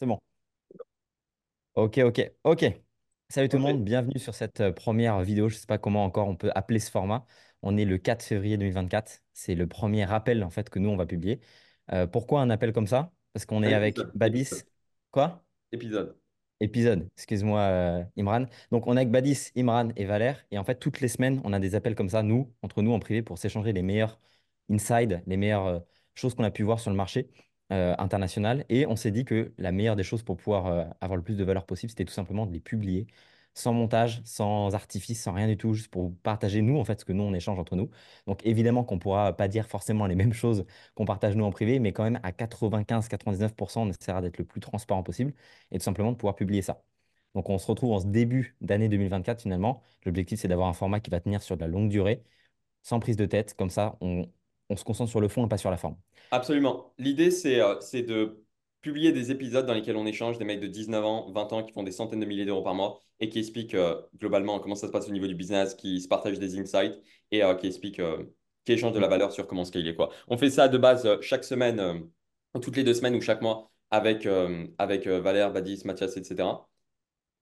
C'est bon. Ok, ok, ok. Salut tout le monde, bienvenue sur cette euh, première vidéo. Je ne sais pas comment encore on peut appeler ce format. On est le 4 février 2024. C'est le premier rappel en fait que nous on va publier. Euh, pourquoi un appel comme ça? Parce qu'on un est avec épisode, Badis. épisode, Quoi? épisode. Épisode, excuse-moi euh, Imran. Donc on est avec Badis, Imran et Valère. Et en fait, toutes les semaines, on a des appels comme ça, nous, entre nous en privé, pour s'échanger les meilleurs insides, les meilleures euh, choses qu'on a pu voir sur le marché euh, international. Et on s'est dit que la meilleure des choses pour pouvoir euh, avoir le plus de valeur possible, c'était tout simplement de les publier sans montage, sans artifice, sans rien du tout, juste pour partager nous, en fait, ce que nous, on échange entre nous. Donc évidemment qu'on ne pourra pas dire forcément les mêmes choses qu'on partage nous en privé, mais quand même à 95-99%, on essaiera d'être le plus transparent possible et tout simplement de pouvoir publier ça. Donc on se retrouve en ce début d'année 2024 finalement. L'objectif, c'est d'avoir un format qui va tenir sur de la longue durée, sans prise de tête. Comme ça, on, on se concentre sur le fond et pas sur la forme. Absolument. L'idée, c'est euh, de publier des épisodes dans lesquels on échange des mecs de 19 ans, 20 ans qui font des centaines de milliers d'euros par mois et qui expliquent euh, globalement comment ça se passe au niveau du business, qui se partagent des insights et euh, qui expliquent, euh, qui échangent de la valeur sur comment scaler quoi. On fait ça de base chaque semaine, toutes les deux semaines ou chaque mois avec, avec Valère, Badis, Mathias, etc.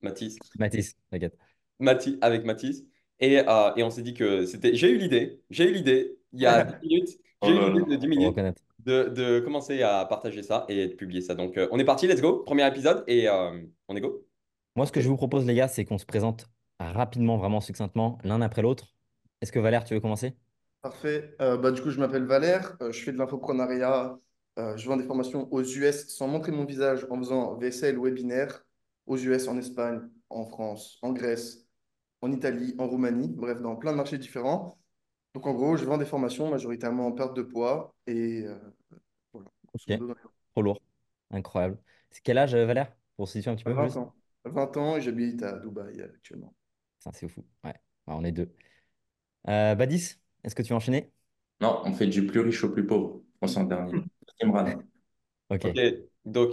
Mathis? Mathis, t'inquiète. Mathi- avec Mathis. Et, et on s'est dit que c'était. J'ai eu l'idée, j'ai eu l'idée, il y a 10 minutes, j'ai eu là l'idée là. de 10 Faut minutes reconnaître. de, de commencer à partager ça et de publier ça. Donc, euh, on est parti, let's go. Premier épisode et euh, on est go. Moi, ce que je vous propose, les gars, c'est qu'on se présente rapidement, vraiment succinctement, l'un après l'autre. Est-ce que Valère, tu veux commencer? Parfait. Euh, bah, du coup, je m'appelle Valère, euh, je fais de l'infoprenariat, euh, je vends des formations aux US sans montrer mon visage en faisant VSL webinaire aux US, en Espagne, en France, en Grèce, en Italie, en Roumanie, bref, dans plein de marchés différents. Donc, en gros, je vends des formations majoritairement en perte de poids et euh, voilà, grosso Ok, modo, dans trop lourd. Incroyable. C'est quel âge, euh, Valère? Pour se situer un petit peu, 20 juste? ans. 20 ans et j'habite à Dubaï euh, actuellement. Ça, c'est fou. Ouais, Ouais, on est deux. Euh, Badis, est-ce que tu veux enchaîner? Non, on fait du plus riche au plus pauvre. On s'en dernier. Imran. Ok. Ok, donc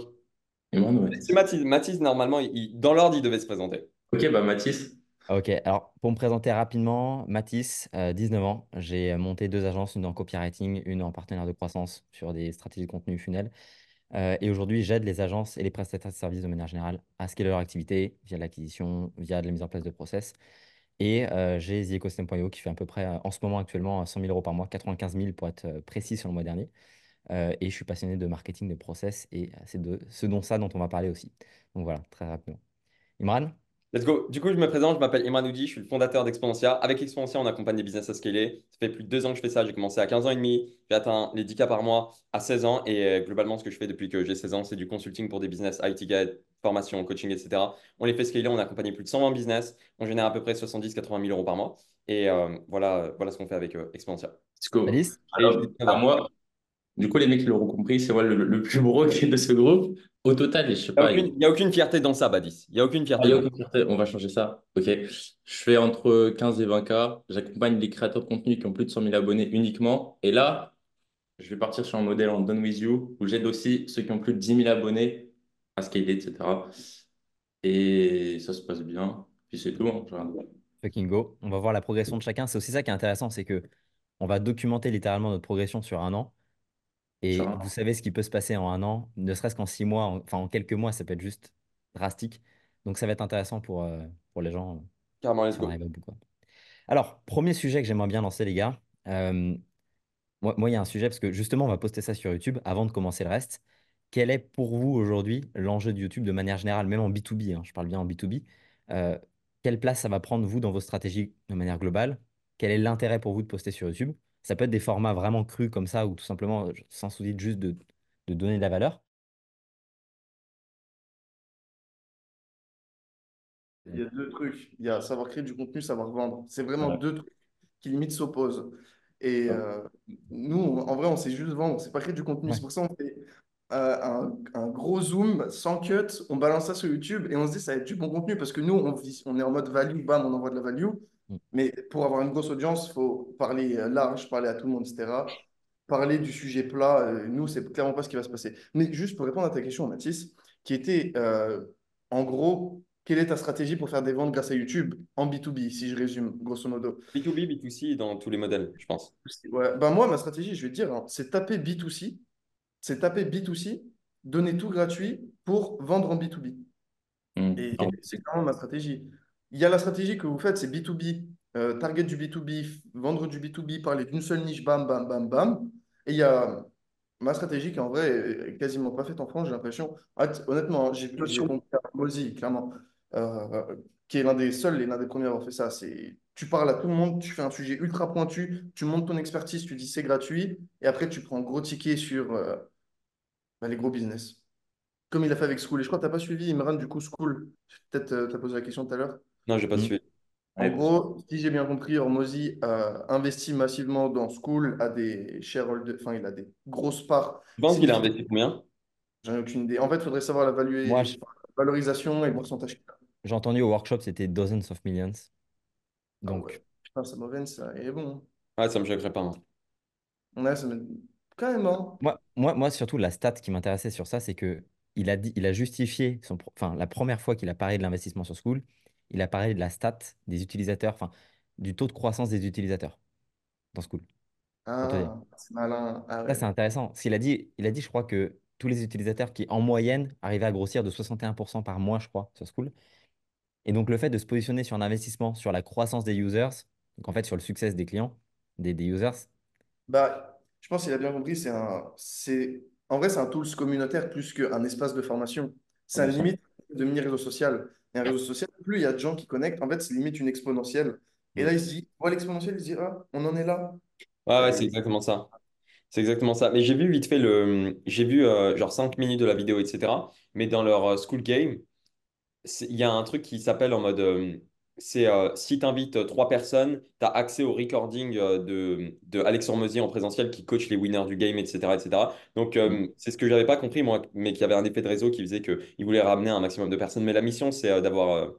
Imran, ouais. c'est Mathis. Mathis, normalement, il- dans l'ordre, il devait se présenter. Ok, bah Mathis. Ok, alors pour me présenter rapidement, Mathis, euh, 19 ans, j'ai euh, monté deux agences, une en copywriting, une en partenaire de croissance sur des stratégies de contenu funnel. Euh, et aujourd'hui, j'aide les agences et les prestataires de services de manière générale à scaler leur activité via l'acquisition, via de la mise en place de process. Et euh, j'ai TheEcosystem.io qui fait à peu près, euh, en ce moment actuellement, 100 000 euros par mois, 95 000 pour être euh, précis sur le mois dernier. Euh, et je suis passionné de marketing, de process, et euh, c'est de ce dont ça dont on va parler aussi. Donc voilà, très rapidement. Imran? Let's go. Du coup, je me présente, je m'appelle Imran Oudi, je suis le fondateur d'Exponentia. Avec Exponentia, on accompagne des business à scaler. Ça fait plus de deux ans que je fais ça. J'ai commencé à 15 ans et demi. J'ai atteint les 10K par mois à 16 ans. Et euh, globalement, ce que je fais depuis que j'ai 16 ans, c'est du consulting pour des business, IT guide, formation, coaching, etc. On les fait scaler. On a accompagné plus de 120 business. On génère à peu près 70-80 000 euros par mois. Et euh, voilà, voilà ce qu'on fait avec euh, Exponentia. Let's go. Et Alors, j'ai 19 à moi, du coup, les mecs, l'auront compris, c'est moi le, le plus gros qui est de ce groupe. Au total, je sais Il n'y a, pas, aucune- il y a aucune fierté dans ça, Badis. Il n'y a aucune Ah, fierté il y a aucune fierté. On va changer ça. Ok. Je fais entre 15 et 20 k. J'accompagne les créateurs de contenu qui ont plus de 100 000 abonnés uniquement. Et là, je vais partir sur un modèle en Done With You où j'aide aussi ceux qui ont plus de 10 000 abonnés à scaler, etc. Et ça se passe bien. Puis c'est tout. hein. Fucking go. On va voir la progression de chacun. C'est aussi ça qui est intéressant, c'est que on va documenter littéralement notre progression sur un an. Et vous savez ce qui peut se passer en un an, ne serait-ce qu'en six mois, en- enfin en quelques mois, ça peut être juste drastique. Donc ça va être intéressant pour, euh, pour les gens euh, Carrément, let's si on go. arrive au bout, quoi. Alors, premier sujet que j'aimerais bien lancer, les gars. Euh, moi, moi, il y a un sujet, parce que justement, on va poster ça sur YouTube avant de commencer le reste. Quel est pour vous aujourd'hui l'enjeu de YouTube de manière générale, même en B2B, hein, je parle bien en B2B. euh, quelle place ça va prendre, vous, dans vos stratégies de manière globale? Quel est l'intérêt pour vous de poster sur YouTube? Ça peut être des formats vraiment crus comme ça, ou tout simplement, sans souci juste de, de donner de la valeur. Il y a deux trucs. Il y a savoir créer du contenu, savoir vendre. C'est vraiment deux trucs qui limite s'opposent. Et euh, nous, on- en vrai, on sait juste vendre, on sait pas créer du contenu. Ouais. C'est pour ça qu'on fait euh, un, un gros zoom sans cut, on balance ça sur YouTube et on se dit ça va être du bon contenu parce que nous, on, vit- on est en mode value, bam, on envoie de la value. Mm. Mais pour avoir une grosse audience, il faut parler euh, large, parler à tout le monde, etc. Parler du sujet plat, euh, nous, c'est clairement pas ce qui va se passer. Mais juste pour répondre à ta question, Mathis, qui était euh, en gros, quelle est ta stratégie pour faire des ventes grâce à YouTube en B2B, si je résume, grosso modo? B2B, B2C dans tous les modèles, je pense. Ouais, ben moi, ma stratégie, je vais te dire, hein, c'est taper B2C, c'est taper B2C, donner tout gratuit pour vendre en B2B. Hmm. Et Non. c'est quand même ma stratégie. Il y a la stratégie que vous faites, c'est B2B, euh, target du B2B, vendre du B2B, parler d'une seule niche, bam, bam, bam, bam. Et il y a ma stratégie qui, en vrai, est quasiment pas faite en France, j'ai l'impression. Fait, Honnêtement, hein, j'ai à Mozy, clairement, euh, qui est l'un des seuls et l'un des premiers à avoir fait ça. C'est tu parles à tout le monde, tu fais un sujet ultra pointu, tu montes ton expertise, tu dis c'est gratuit, et après tu prends un gros ticket sur euh, bah, les gros business. Comme il a fait avec School. Et je crois que tu n'as pas suivi Imran, du coup, School. Peut-être tu as posé la question tout à l'heure. Non, j'ai pas Mm. suivi. En gros, si j'ai bien compris, Hormozy a investi massivement dans School, a des shareholders, enfin, il a des grosses parts. Tu penses qu'il a investi combien? J'en ai aucune idée. En fait, il faudrait savoir la, valuer- Moi, je- enfin, la valorisation et le pourcentage. J'ai entendu au workshop, c'était dozens of millions. Ah Donc, ouais. Putain, ça m'aurait ça. Et bon, Ouais, ça me choquerait pas. hein. ouais, ça me... Carrément. moi, moi, moi, surtout, la stat qui m'intéressait sur ça, c'est que il a dit, il a justifié son, pro- enfin, la première fois qu'il a parlé de l'investissement sur School, il a parlé de la stat des utilisateurs, enfin, du taux de croissance des utilisateurs dans School. Ah, c'est malin. Ah Ça, c'est intéressant. Parce qu'il a dit, il a dit, je crois que tous les utilisateurs qui, en moyenne, arrivaient à grossir de 61% par mois, je crois, sur School. Et donc, le fait de se positionner sur un investissement, sur la croissance des users, donc en fait, sur le succès des clients, des, des users, Bah, je pense qu'il a bien compris, c'est un, c'est, en vrai, c'est un tools communautaire plus qu'un espace de formation. C'est un 100%. limite de mini-réseau social. Un réseau social, plus il y a de gens qui connectent, en fait, c'est limite une exponentielle. Et là, il se dit, l'exponentielle, il se dit, ah, on en est là. Ouais, ouais, Et- c'est exactement ça. C'est exactement ça. Mais j'ai vu vite fait le. J'ai vu euh, genre 5 minutes de la vidéo, etc. Mais dans leur euh, school game, il y a un truc qui s'appelle en mode. euh, c'est euh, si tu invites trois personnes, tu as accès au recording euh, de, de Alex Hormozy en présentiel qui coach les winners du game, etc. etc. Donc, euh, c'est ce que j'avais pas compris, moi, mais qu'il y avait un effet de réseau qui faisait qu'il voulait ramener un maximum de personnes. Mais la mission, c'est euh, d'avoir euh,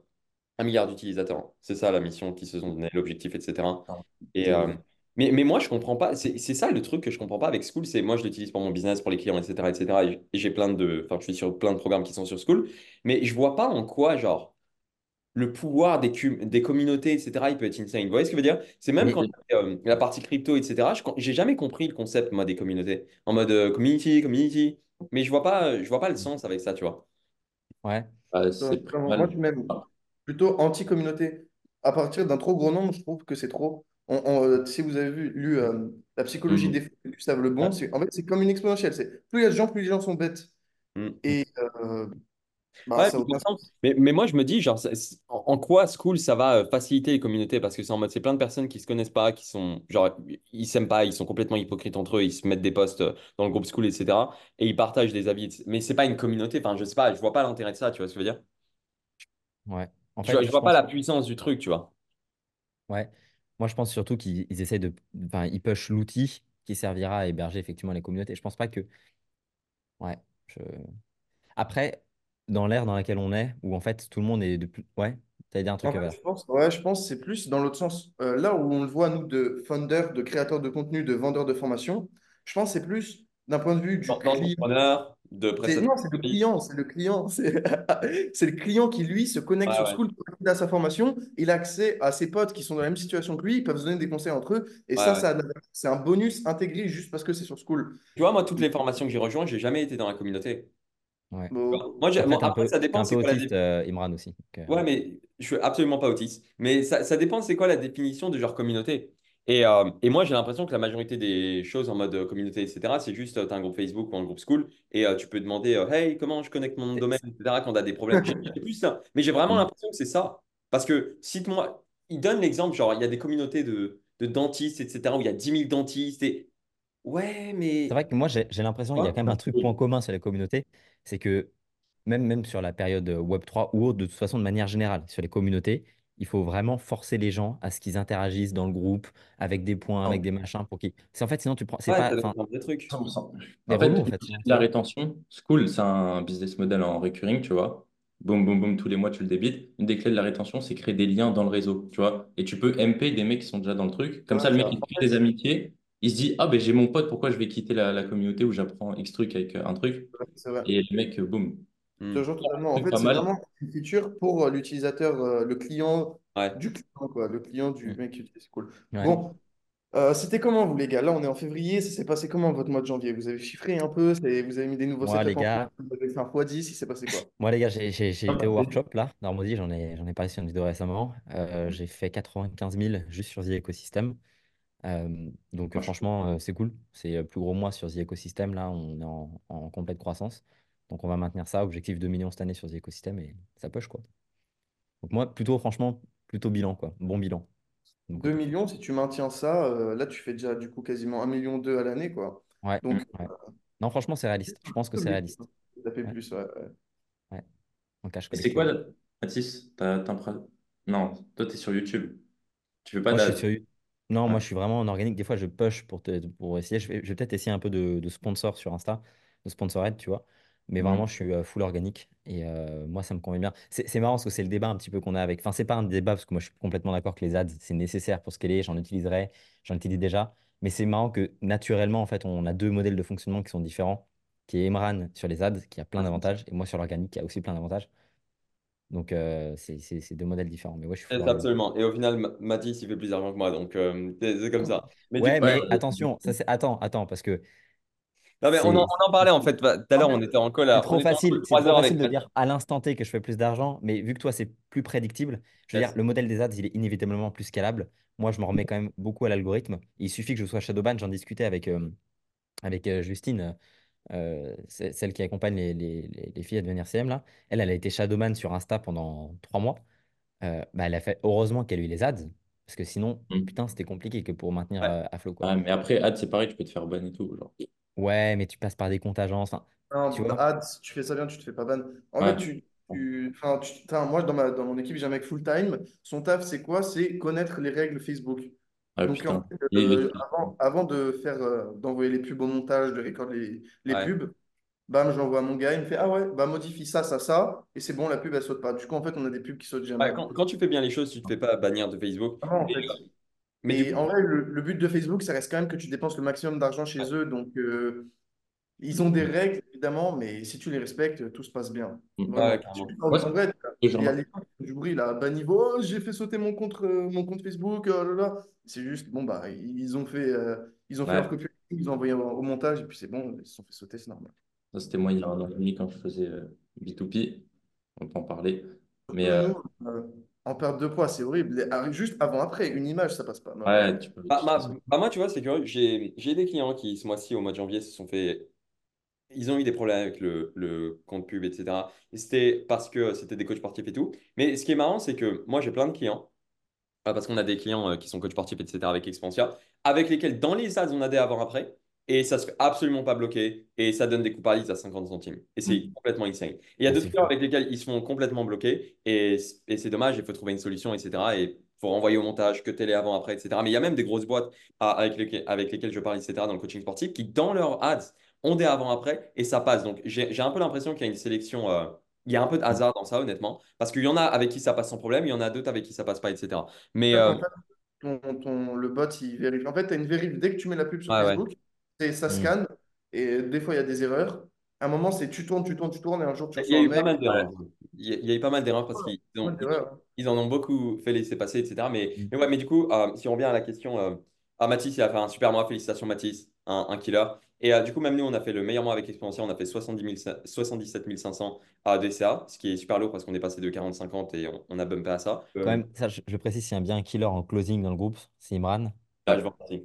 un milliard d'utilisateurs. C'est ça la mission qui se sont donné, l'objectif, etc. Et, euh, mais, mais moi, je comprends pas. C'est ça le truc que je comprends pas avec School. C'est moi, je l'utilise pour mon business, pour les clients, etc. etc. et j'ai plein de. Enfin, je suis sur plein de programmes qui sont sur School. Mais je vois pas en quoi, genre, le pouvoir des, des communautés, etc., il peut être insane. Vous voyez ce que je veux dire? C'est même Mais- quand fait, euh, la partie crypto, etc., je j'ai jamais compris le concept, moi, des communautés. En mode euh, community, community. Mais je vois pas, je vois pas le sens avec ça, tu vois. ouais. Ah, c'est moi, même plutôt anti-communauté. À partir d'un trop gros nombre, je trouve que c'est trop. On- on, euh, si vous avez vu, lu euh, La psychologie Mhm. des fous de Gustave Le Bon, Ouais. c'est, en fait, c'est comme une exponentielle. C'est, plus il y a de gens, plus les gens sont bêtes. Mm. Et euh, bah, Ouais, mais, mais moi, je me dis, genre, en, quoi School, ça va euh, faciliter les communautés? Parce que c'est en mode, c'est plein de personnes qui se connaissent pas, qui sont, genre, ils s'aiment pas, ils sont complètement hypocrites entre eux, ils se mettent des posts euh, dans le groupe School, etc. Et ils partagent des avis. Mais c'est pas une communauté, enfin, je sais pas, je vois pas l'intérêt de ça, tu vois ce que je veux dire? Ouais. En Je fait, vois, je je vois pas pense, la puissance du truc, tu vois. ouais. Moi, je pense surtout qu'ils ils essayent de. Enfin, ils push l'outil qui servira à héberger effectivement les communautés. Je pense pas que. Ouais. je- Après, dans l'ère dans laquelle on est, où en fait tout le monde est de plus. Ouais. T'allais dire un truc, En fait, je pense, ouais, je pense que c'est plus dans l'autre sens. Euh, là où on le voit, nous, de founder, de créateurs de contenu, de vendeurs de formation, je pense que c'est plus d'un point de vue du client. De. Non, c'est le client, c'est le client. C'est c'est le client qui, lui, se connecte sur ouais. School, il a sa formation, il a accès à ses potes qui sont dans la même situation que lui, ils peuvent se donner des conseils entre eux. Et Ouais, ça, ouais. ça c'est un bonus intégré juste parce que c'est sur School. Tu vois, moi, toutes les formations que j'ai rejointes, j'ai jamais été dans la communauté. Ouais. Bon, Moi, Après, peu, ça dépend, un c'est peu quoi la autiste, euh, Imran aussi. donc, euh, Ouais, mais je suis absolument pas autiste. Mais ça, ça dépend, c'est quoi la définition de genre communauté? Et, euh, et moi, j'ai l'impression que la majorité des choses en mode communauté, etc., c'est juste, tu as un groupe Facebook ou un groupe school et euh, tu peux demander, euh, hey, comment je connecte mon domaine, etc., quand tu as des problèmes. J'ai plus ça. Mais j'ai vraiment Mm. l'impression que c'est ça. Parce que, cite-moi, il donne l'exemple, genre, il y a des communautés de, de dentistes, etc., où il y a 10 000 dentistes. Et... Ouais, mais. C'est vrai que moi, j'ai j'ai l'impression qu'il y a Ouais. quand même un truc point commun sur les communautés. C'est que même, même sur la période euh, Web3 ou autre, de toute façon, de manière générale, sur les communautés, il faut vraiment forcer les gens à ce qu'ils interagissent dans le groupe, avec des points, avec des machins, pour qu'ils. C'est en fait, sinon, tu prends. C'est Ouais, pas. ça enfin, donne un vrai truc. 100%. des En fait, en la rétention, School, c'est un business model en recurring, tu vois. Boum, boum, boum, tous les mois, tu le débites. Une des clés de la rétention, c'est créer des liens dans le réseau, tu vois. Et tu peux MP des mecs qui sont déjà dans le truc. Comme Ouais, ça, le mec, il crée des amitiés. Il se dit, ah ben j'ai mon pote, pourquoi je vais quitter la, la communauté où j'apprends X truc avec euh, un truc. c'est vrai. Et le mec, euh, boum. Hmm. rejoins totalement. En fait, pas c'est mal. vraiment une feature pour euh, l'utilisateur, euh, le client Ouais. du client, quoi. Le client du Mm. mec qui utilise School. Ouais. Bon, Euh, c'était comment, vous, les gars? Là, on est en février. Ça s'est passé comment, votre mois de janvier? Vous avez chiffré un peu? c'est- Vous avez mis des nouveaux Moi, les en gars, Vous avez fait un x10? Il s'est passé quoi? moi, les gars, j'ai Ah, été au bah, workshop là, Normandie, j'en ai, j'en ai parlé sur une vidéo récemment. Euh, j'ai fait 95 000 juste sur The Ecosystem. Euh, donc euh, franchement, euh, c'est cool. C'est le plus gros mois sur The Ecosystem. Là, on est en, en complète croissance. Donc on va maintenir ça. Objectif 2 millions cette année sur The Ecosystem et ça push quoi. Donc moi, plutôt franchement, plutôt bilan quoi. Bon bilan mon 2 côté. millions, si tu maintiens ça, euh, là, tu fais déjà du coup quasiment un million deux à l'année, quoi. Ouais, Donc, ouais. Non, franchement, c'est réaliste. Je pense que c'est réaliste. ça fait Ouais, plus, ouais, ouais. ouais. En cash Et c'est quoi, collectif. Mathis? T'as, t'as un Non, toi, t'es sur YouTube. Tu fais pas Moi, je suis d'ad. sur... Non, Ouais. moi, je suis vraiment en organique. Des fois, je push pour, te... pour essayer. Je vais, je vais peut-être essayer un peu de, de sponsor sur Insta, de sponsorette, tu vois. Mais vraiment, je suis euh, full organique. Et euh, moi, ça me convient bien. C'est c'est marrant parce que c'est le débat un petit peu qu'on a avec. Enfin, c'est pas un débat parce que moi, je suis complètement d'accord que les ads, c'est nécessaire pour scaler. J'en utiliserai. J'en utilise déjà. Mais c'est marrant que naturellement, en fait, on a deux modèles de fonctionnement qui sont différents. Qui est Emran sur les ads, qui a plein d'avantages. Et moi, sur l'organique, qui a aussi plein d'avantages. Donc, euh, c'est c'est- c'est deux modèles différents. Mais ouais, je suis full organique. absolument. Et au final, Ma- Mathis, il fait plus d'argent que moi, donc euh, c'est c'est comme ça. Mais du Ouais, coup, Ouais, mais attention, ça c'est. Attends, attends, parce que non, mais on en, c'est on en parlait en fait. Tout à l'heure, on était en call, c'est à- on trop était en call facile, c'est trop heures facile de Mathis. dire à l'instant T que je fais plus d'argent, mais vu que toi c'est plus prédictible, je veux dire, Yes. le modèle des ads, il est inévitablement plus scalable. Moi, je me remets quand même beaucoup à l'algorithme. Il suffit que je sois Shadowban, j'en discutais avec, euh, avec euh, Justine, euh, c'est- celle qui accompagne les, les- les- les filles à devenir CM là. Elle, elle a été Shadowban sur Insta pendant trois mois. Euh, bah, elle a fait heureusement qu'elle a eu les ads, parce que sinon, Mhm. putain, c'était compliqué que pour maintenir Ouais. euh, à flot, quoi. Ouais, mais après, ad, c'est pareil, tu peux te faire ban et tout. Genre. Ouais, mais tu passes par des comptes agences, tu Non, vois. ads, si tu fais ça bien, tu te fais pas ban. En fait, tu, tu, enfin, tu- moi, dans ma, dans mon équipe, j'ai un mec full-time. Son taf, c'est quoi? C'est connaître les règles Facebook. Ah Donc, en fait, euh, avant, avant de faire, euh, d'envoyer les pubs au montage, de recorder les, les Ouais. pubs, bam, j'envoie à mon gars, il me fait, ah ouais, bah modifie ça, ça, ça, et c'est bon, la pub, elle saute pas. Du coup, en fait, on a des pubs qui sautent jamais. Ouais, quand, quand tu fais bien les choses, tu te fais pas bannir de Facebook. Vraiment, en Mais, fait. mais du Et coup, en vrai, le, le but de Facebook, ça reste quand même que tu dépenses le maximum d'argent chez eux. Donc, euh, ils ont des règles, évidemment, mais si tu les respectes, tout se passe bien. Ouais, carrément. En, Ouais, vrai, il y a les gens qui font du bruit là, bas niveau, oh, j'ai fait sauter mon compte, euh, mon compte Facebook, oh là là. C'est juste, bon, bah, ils ont fait, euh, ils ont fait leur copie, ils ont envoyé au, montage, et puis c'est bon, ils se sont fait sauter, c'est normal. Ça, c'était moi il y a un an et demi quand je faisais euh, B2P. On peut en parler. Mais euh, euh, en perte de poids, c'est horrible. Ah, Juste avant-après, une image, ça passe pas. Non, non. ouais, tu peux. Bah, ma- bah, moi, tu vois, c'est que j'ai j'ai des clients qui, ce mois-ci, au mois de janvier, se sont fait. Ils ont eu des problèmes avec le, le compte pub, etc. Et c'était parce que c'était des coachs sportifs et tout. Mais ce qui est marrant, c'est que moi, j'ai plein de clients. Ah, parce qu'on a des clients euh, qui sont coachs sportifs, etc., avec Expansia, avec lesquels dans les ads, on a des avant-après, et ça se fait absolument pas bloquer, et ça donne des coupes à à 50 centimes. Et c'est complètement insane. Et il y a d'autres clients avec lesquels ils se font complètement bloquer, et, et c'est dommage, il faut trouver une solution, etc. Et il faut renvoyer au montage, que télé avant-après, etc. Mais il y a même des grosses boîtes ah, avec, lesquelles, avec lesquelles je parle, etc., dans le coaching sportif, qui dans leurs ads ont des avant-après, et ça passe. Donc j'ai j'ai un peu l'impression qu'il y a une sélection. euh, il y a un peu de hasard dans ça, honnêtement, parce qu'il y en a avec qui ça passe sans problème, il y en a d'autres avec qui ça passe pas, etc. Mais euh, en fait, ton, ton- le bot, il vérifie. En fait, tu as une vérif dès que tu mets la pub sur. Facebook, ça Hmm. scanne, et des fois, il y a des erreurs. À un moment, c'est tu tournes, tu tournes, tu tournes, et un jour, tu Il y a eu pas mal d'erreurs. Il y a il y a eu pas mal d'erreurs parce Ouais, qu'ils ont, ils en ont beaucoup fait laisser passer, etc. Mais, Hmm. mais ouais, mais du coup, euh, si on revient à la question, euh, ah, Mathis, il a fait un super mois. Félicitations, Mathis, un, un killer. Et euh, du coup, même nous, on a fait le meilleur mois avec Exponential. On a fait 70 000 77 500 à DCA, ce qui est super lourd parce qu'on est passé de 40-50 et on, on a bumpé à ça. Quand Euh, même, ça, je, je précise, s'il y a bien un killer en closing dans le groupe, c'est Imran. là, je repartir.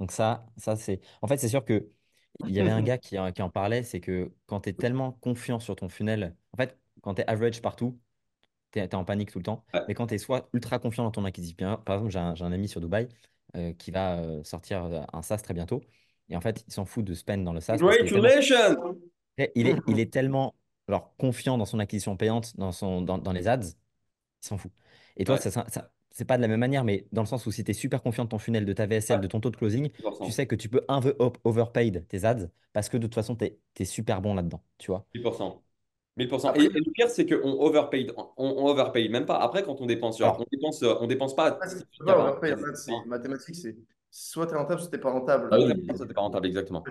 Donc ça, ça c'est... En fait, c'est sûr que il y avait un gars qui, en- qui en parlait, c'est que quand tu es tellement confiant sur ton funnel, en fait, quand tu es average partout, tu es, en panique tout le temps. Ouais. Mais quand tu es soit ultra confiant dans ton acquisition, par exemple, j'ai un, ami sur Dubaï euh, qui va euh, sortir un SaaS très bientôt. Et en fait, il s'en fout de spend dans le SaaS Congratulations! il est, il est tellement confiant dans son acquisition payante, dans, son, dans, dans les ads, il s'en fout. Et toi, Ouais, ça, c'est pas de la même manière, mais dans le sens où si tu es super confiant de ton funnel, de ta VSL, de ton taux de closing, tu 10%. sais que tu peux un peu overpaid tes ads parce que de toute façon, tu es, super bon là-dedans, tu vois. 1000%. 1000%. Et, Après, et le pire, c'est qu'on overpaid. On, on overpaid. Même pas. Après, quand on dépense, genre, on dépense, on dépense pas fait, c'est mathématique, c'est soit tu es rentable, soit tu n'es pas rentable. Ah oui. Ça, c'est pas rentable, exactement.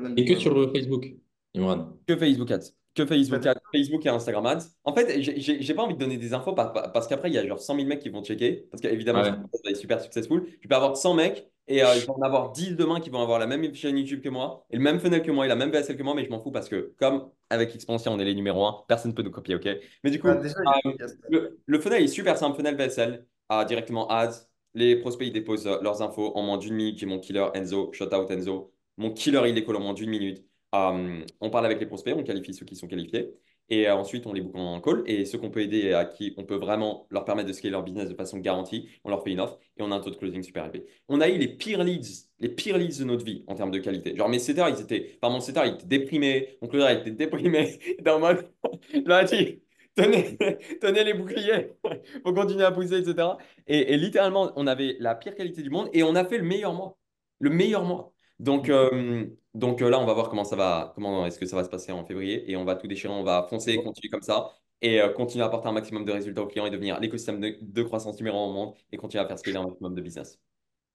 même. Et que sur euh, Facebook, Imran? Que Facebook Ads. Que Facebook Ads, Facebook et Instagram Ads. En fait, j'ai- pas envie de donner des infos par- par- parce qu'après, il y a genre 100 000 mecs qui vont checker. Parce qu'évidemment, Ouais. ça va être super successful. Tu peux avoir 100 mecs Et euh, je vais en avoir 10 demain qui vont avoir la même chaîne YouTube que moi, et le même funnel que moi, et la même VSL que moi, mais je m'en fous parce que, comme avec Expansia, on est les numéros 1, personne ne peut nous copier, ok? Mais du coup, Ah, déjà, euh, le, le funnel est super simple, funnel VSL, ah, directement ads. Les prospects, ils déposent leurs infos en moins d'une minute. J'ai mon killer Enzo, shout out Enzo. Mon killer, il décolle en moins d'une minute. Euh, on parle avec les prospects, on qualifie ceux qui sont qualifiés. Et euh, ensuite, on les book en call. Et ceux qu'on peut aider et à qui on peut vraiment leur permettre de scaler leur business de façon garantie, on leur fait une offre et on a un taux de closing super élevé. On a eu les pires leads, les pires leads de notre vie en termes de qualité. Genre, mes setters, ils étaient, enfin, mon setter, il était déprimé. Mon closer, il était déprimé. Dans mode, dit, tenez, tenez les boucliers, faut continuer à pousser, etc. Et, et littéralement, on avait la pire qualité du monde et on a fait le meilleur mois. Le meilleur mois. Donc, euh, donc euh, là, on va voir comment ça va, comment est-ce que ça va se passer en février et on va tout déchirer, on va foncer, continuer comme ça et euh, continuer à apporter un maximum de résultats aux clients et devenir l'écosystème de, de croissance numéro un au monde et continuer à faire scaler un maximum de business.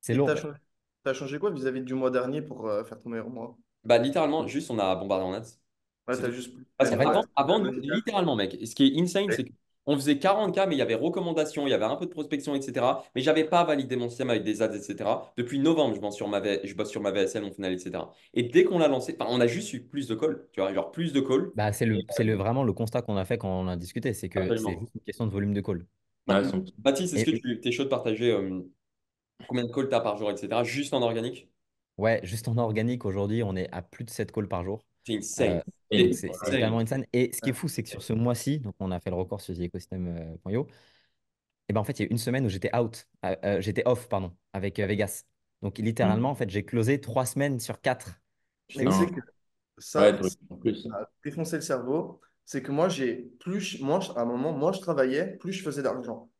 C'est lourd. t'as changé, t'as changé quoi vis-à-vis du mois dernier pour euh, faire ton meilleur mois? Bah, littéralement, juste on a bombardé en ads. Ouais, C'est t'as tout. juste. Parce qu'avant, avant, nous, littéralement, mec, ce qui est insane, Ouais. c'est qu'on faisait 40K, mais il y avait recommandations, il y avait un peu de prospection, etc. Mais j'avais pas validé mon système avec des ads, etc. Depuis novembre, je bosse sur ma, V- je bosse sur ma VSL, mon final, etc. Et dès qu'on l'a lancé, enfin, on a juste eu plus de calls, tu vois, genre plus de calls. Bah, c'est le, c'est le, vraiment le constat qu'on a fait quand on a discuté, c'est que c'est juste une question de volume de call. Ma- Ouais, sans- Baptiste, est-ce Et que tu es chaud de partager euh, combien de calls tu as par jour, etc. Juste en organique? ouais, juste en organique, aujourd'hui, on est à plus de 7 calls par jour. C'est insane. Euh, C'est c'est insane. Et ce qui est fou, c'est que sur ce mois-ci, donc on a fait le record sur theecosystem.io, et ben en fait, il y a une semaine où j'étais out, euh, euh, j'étais off, pardon, avec euh, Vegas. Donc littéralement, en fait, j'ai closé 3 semaines sur 4. Mais tu Putain. sais que Ouais, ça, ça a défoncé le cerveau. C'est que moi, j'ai plus, je- moi, je- à un moment, moi, je travaillais, plus je faisais d'argent.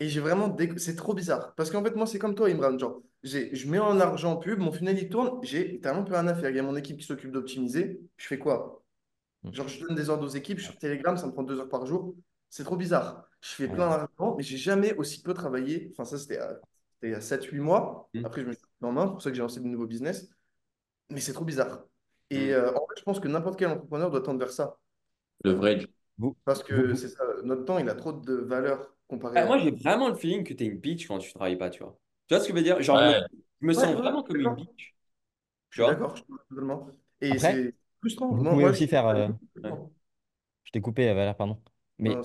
Et j'ai vraiment. C'est trop bizarre. Parce qu'en fait, moi, c'est comme toi, Imran. Genre, je mets en argent en pub, mon funnel, il tourne, j'ai littéralement plus rien à faire. Il y a mon équipe qui s'occupe d'optimiser. Je fais quoi? Mm. Genre, je donne des ordres aux équipes sur Telegram, ça me prend deux heures par jour. C'est trop bizarre. Je fais Ouais. plein d'argent, mais j'ai jamais aussi peu travaillé. Enfin, ça, c'était il y a 7-8 mois. Mm. Après, je me suis pris en main. C'est pour ça que j'ai lancé de nouveaux business. Mais c'est trop bizarre. Et euh, en fait, je pense que n'importe quel entrepreneur doit tendre vers ça. Le vrai. Parce que c'est ça, notre temps, il a trop de valeur comparé Ah, moi, à. j'ai vraiment le feeling que tu es une bitch quand tu travailles pas, tu vois. Tu vois ce que je veux dire? Genre, Ouais. je me sens ouais, vraiment comme une vois? d'accord, totalement. Et c'est frustrant. vous Moi, pouvez moi, aussi je... faire. euh, Ouais. je t'ai coupé, Valère, pardon. Mais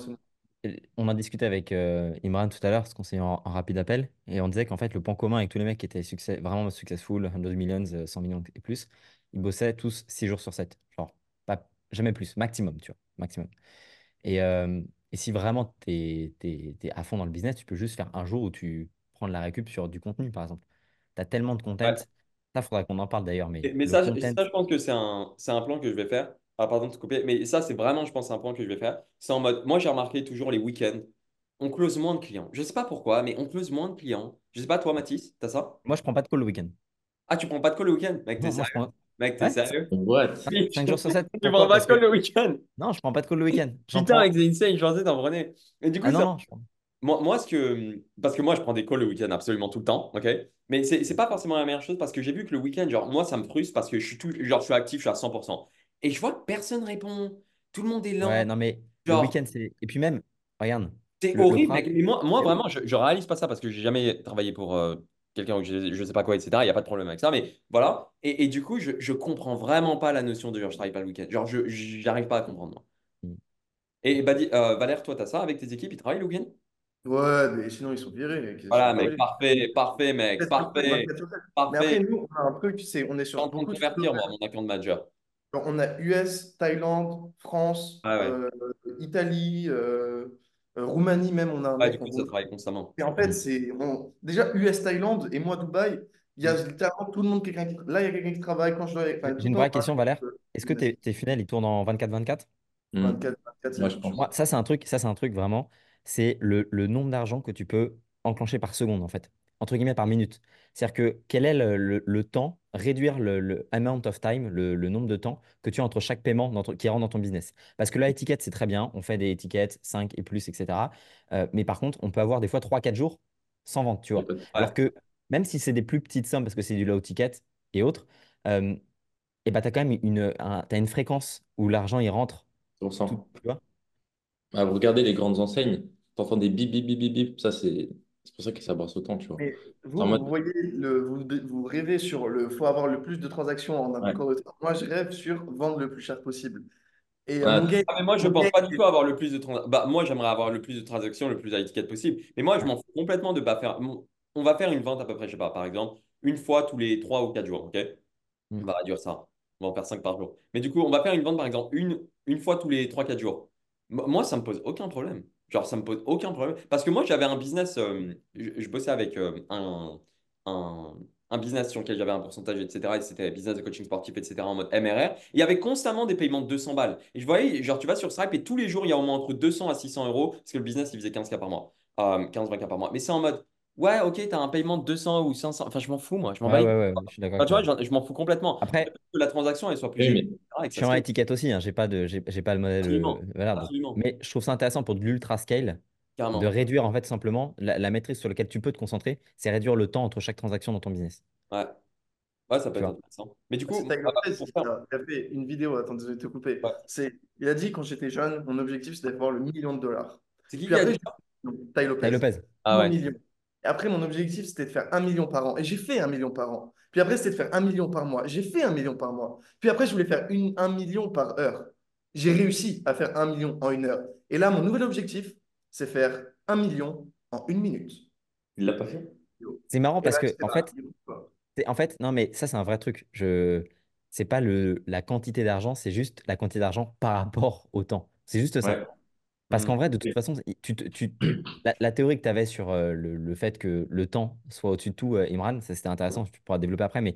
euh, on a discuté avec euh, Imran tout à l'heure, parce qu'on s'est eu en, en rapide appel, et on disait qu'en fait, le point commun avec tous les mecs qui étaient succès, vraiment successful, 100 millions, euh, 100 millions et plus, ils bossaient tous 6 jours sur 7. Genre, pas, jamais plus, maximum, tu vois, maximum. Et, euh, et si vraiment tu es, à fond dans le business, tu peux juste faire un jour où tu prends de la récup sur du contenu, par exemple. Tu as tellement de content. Ouais. Ça, faudra qu'on en parle d'ailleurs, mais ça, je- content, ça, je pense que c'est un, c'est un plan que je vais faire. Ah, pardon de te couper. Mais ça, c'est vraiment, je pense, un plan que je vais faire. C'est en mode, moi, j'ai remarqué toujours les week-ends, on close moins de clients. Je sais pas pourquoi, mais on close moins de clients. Je sais pas, toi, Mathis, t'as ça? moi, je prends pas de call le week-end. Ah, tu prends pas de call le week-end? Mec, t'es sérieux? prends. Mec, t'es Ouais, sérieux? What? 5 jours sur 7. Tu prends pas de call que... le week-end? Non, je prends pas de call le week-end. J'en Putain, prends. avec des insane, je pensais t'en prenais. Et du coup, Ah non, je prends. Moi, moi, ce que. Parce que moi, je prends des calls le week-end absolument tout le temps, ok? Mais c'est c'est pas forcément la meilleure chose parce que j'ai vu que le week-end, genre, moi, ça me frustre parce que je suis tout. Genre, je suis actif, je suis à 100%. Et je vois que personne répond. Tout le monde est Ouais, lent. non, mais le week-end, c'est. Et puis même, regarde, c'est le, le horrible, mec. Mais moi, moi vraiment, je, je réalise pas ça parce que j'ai jamais travaillé pour euh, quelqu'un ou je, je sais pas quoi, etc. Il n'y a pas de problème avec ça. Mais voilà. Et, et du coup, je, je comprends vraiment pas la notion de genre, je travaille pas le week-end. Genre, je j'arrive pas à comprendre, moi. Mm. Et bah, dis- euh, Valère, toi, t'as ça avec tes équipes, ils travaillent le week-end? Ouais, mais sinon, ils sont virés. Que Voilà, tu mec, parfait, parfait, mec, 24 sur 7, parfait, 24 sur 7. Mais parfait. après, nous, on a un truc, c'est on est Je suis sur en train de beaucoup de convertir, moi, mon account manager. Genre, on a US, Thaïlande, France, Ah ouais. euh, Italie, euh, Roumanie même, on a Ouais, du mec coup, ça Roumanie. travaille constamment. Et en fait, Mm. c'est on- déjà US, Thaïlande et moi, Dubaï, il y a Mm. littéralement tout le monde, quelqu'un qui... là, il y a quelqu'un qui travaille quand je dois. Enfin, J'ai une vraie question, Valère. Est-ce que tes, tes funnels, ils tournent en 24-24? Hmm. 24, 24, Moi, je pense. Moi, ça, c'est un truc, ça, c'est un truc vraiment, c'est le, le nombre d'argent que tu peux enclencher par seconde, en fait, entre guillemets par minute. C'est-à-dire que quel est le, le- le temps, réduire le, le amount of time, le, le nombre de temps que tu as entre chaque paiement dans ton- qui rentre dans ton business? Parce que la étiquette, c'est très bien, on fait des étiquettes 5 et plus, etc. Euh, mais par contre, on peut avoir des fois 3-4 jours sans vente, tu vois. Alors que même si c'est des plus petites sommes, parce que c'est du low ticket et autres, euh, et bah, tu as quand même une, un- t'as une fréquence où l'argent, il rentre, tout, 100%. tu vois? Ah, vous regardez les grandes enseignes, t'entends des bip bip bip bip bip, ça c'est c'est pour ça que ça brasse autant, tu vois. Mais vous, en mode, vous voyez, le, vous, vous rêvez sur le faut avoir le plus de transactions en un ouais, court de temps. Moi, je rêve sur vendre le plus cher possible. Et euh, ouais, mon game, Ah, mais moi, je mon pense pas du tout avoir le plus de transactions. Bah, moi, j'aimerais avoir le plus de transactions, le plus à étiquette possible. Mais moi, je m'en fous complètement de pas faire. On va faire une vente à peu près, je sais pas, par exemple, une fois tous les 3 ou 4 jours, ok? Mm. On va réduire ça. On va en faire 5 par jour. Mais du coup, on va faire une vente, par exemple, une, une fois tous les trois quatre jours. Mo- Moi, ça me pose aucun problème. Genre, ça me pose aucun problème. Parce que moi, j'avais un business, euh, je, bossais avec euh, un, un, un business sur lequel j'avais un pourcentage, etc. Et c'était business de coaching sportif, etc. en mode MRR. Il y avait constamment des paiements de 200 balles. Et je voyais, genre, tu vas sur Stripe et tous les jours, il y a au moins entre 200 à 600 euros. Parce que le business, il faisait 15K par mois. Euh, 15-20K par mois. Mais c'est en mode, ouais, ok, tu as un paiement de 200 ou 500. Enfin, je m'en fous, moi. Je m'en Ouais, ouais, ouais, je suis d'accord Enfin, avec tu vois, toi. je, je m'en fous complètement. Après, Que la transaction, elle soit plus oui, je suis en scale. étiquette aussi, hein, j'ai pas de, j'ai, j'ai pas le modèle. euh, Absolument. voilà. Mais je trouve ça intéressant pour de l'ultra scale, de réduire en fait simplement la, la maîtrise sur laquelle tu peux te concentrer, c'est réduire le temps entre chaque transaction dans ton business. Ouais. Ouais, ça peut Tu être intéressant. Mais du c'est coup, ah, faire. a, fait une vidéo. Attends, désolé de te couper. Ouais. C'est, il a dit quand j'étais jeune, mon objectif c'était d'avoir le million de dollars. C'est qui qui a dit Ty Ty Lopez. Ah Un ouais. million. Et après, mon objectif, c'était de faire un million par an. Et j'ai fait un million par an. Puis après, c'était de faire un million par mois. J'ai fait un million par mois. Puis après, je voulais faire une, un million par heure. J'ai réussi à faire un million en une heure. Et là, mon nouvel objectif, c'est faire un million en une minute. il l'a pas fait? C'est marrant parce là, que c'est en fait, en fait, non mais ça c'est un vrai truc. Je, c'est pas le la quantité d'argent, c'est juste la quantité d'argent par rapport au temps. C'est juste ça. Ouais. Parce qu'en Mhm. vrai, de toute façon, tu, tu, la, la théorie que tu avais sur euh, le, le fait que le temps soit au-dessus de tout, euh, Imran, ça c'était intéressant, tu pourras développer après, mais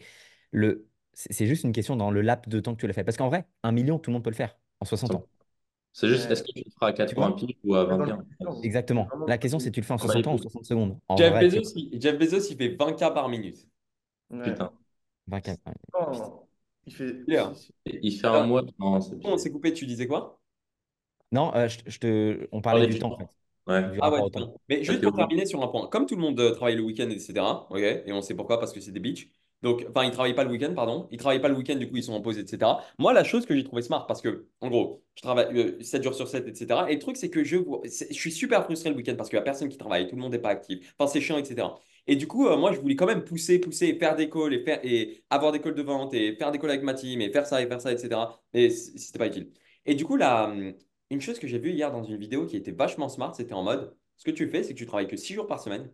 le, c'est juste une question dans le laps de temps que tu l'as fait. Parce qu'en vrai, un million, tout le monde peut le faire en 60 ans. C'est juste, est-ce que tu le feras à Tu 80 vois? piges ou à dans le 21? futur, c'est Exactement. La question, c'est tu le fais en Ça 60 ans ou dépend. 60 secondes. En Jeff vrai, Bezos, il, Jeff Bezos, il fait 20K par minute. Ouais. Putain. 24, ouais. Non, il fait. Il fait un Alors, mois. Non, on s'est coupé, tu disais quoi? Non, euh, je, je te, on parlait du du temps en fait, Ouais. du Ah ouais. Mais juste pour terminer sur un point, comme tout le monde euh, travaille le week-end, etc., ok, et on sait pourquoi, parce que c'est des bitches. Donc, enfin, ils travaillent pas le week-end, pardon. Ils travaillent pas le week-end, du coup, ils sont en pause, etc. Moi, la chose que j'ai trouvé smart, parce que, en gros, je travaille euh, 7 jours sur 7, etc. Et le truc, c'est que je, je suis super frustré le week-end parce qu'il y a personne qui travaille, tout le monde n'est pas actif. Enfin, c'est chiant, etc. Et du coup, euh, moi, je voulais quand même pousser, pousser, et faire des calls, et, faire, et avoir des calls de vente, et faire des calls avec ma team, et faire ça, et faire ça, etc. Et c'était pas utile. Et du coup, là, une chose que j'ai vue hier dans une vidéo qui était vachement smart, c'était en mode, ce que tu fais, c'est que tu travailles que 6 jours par semaine.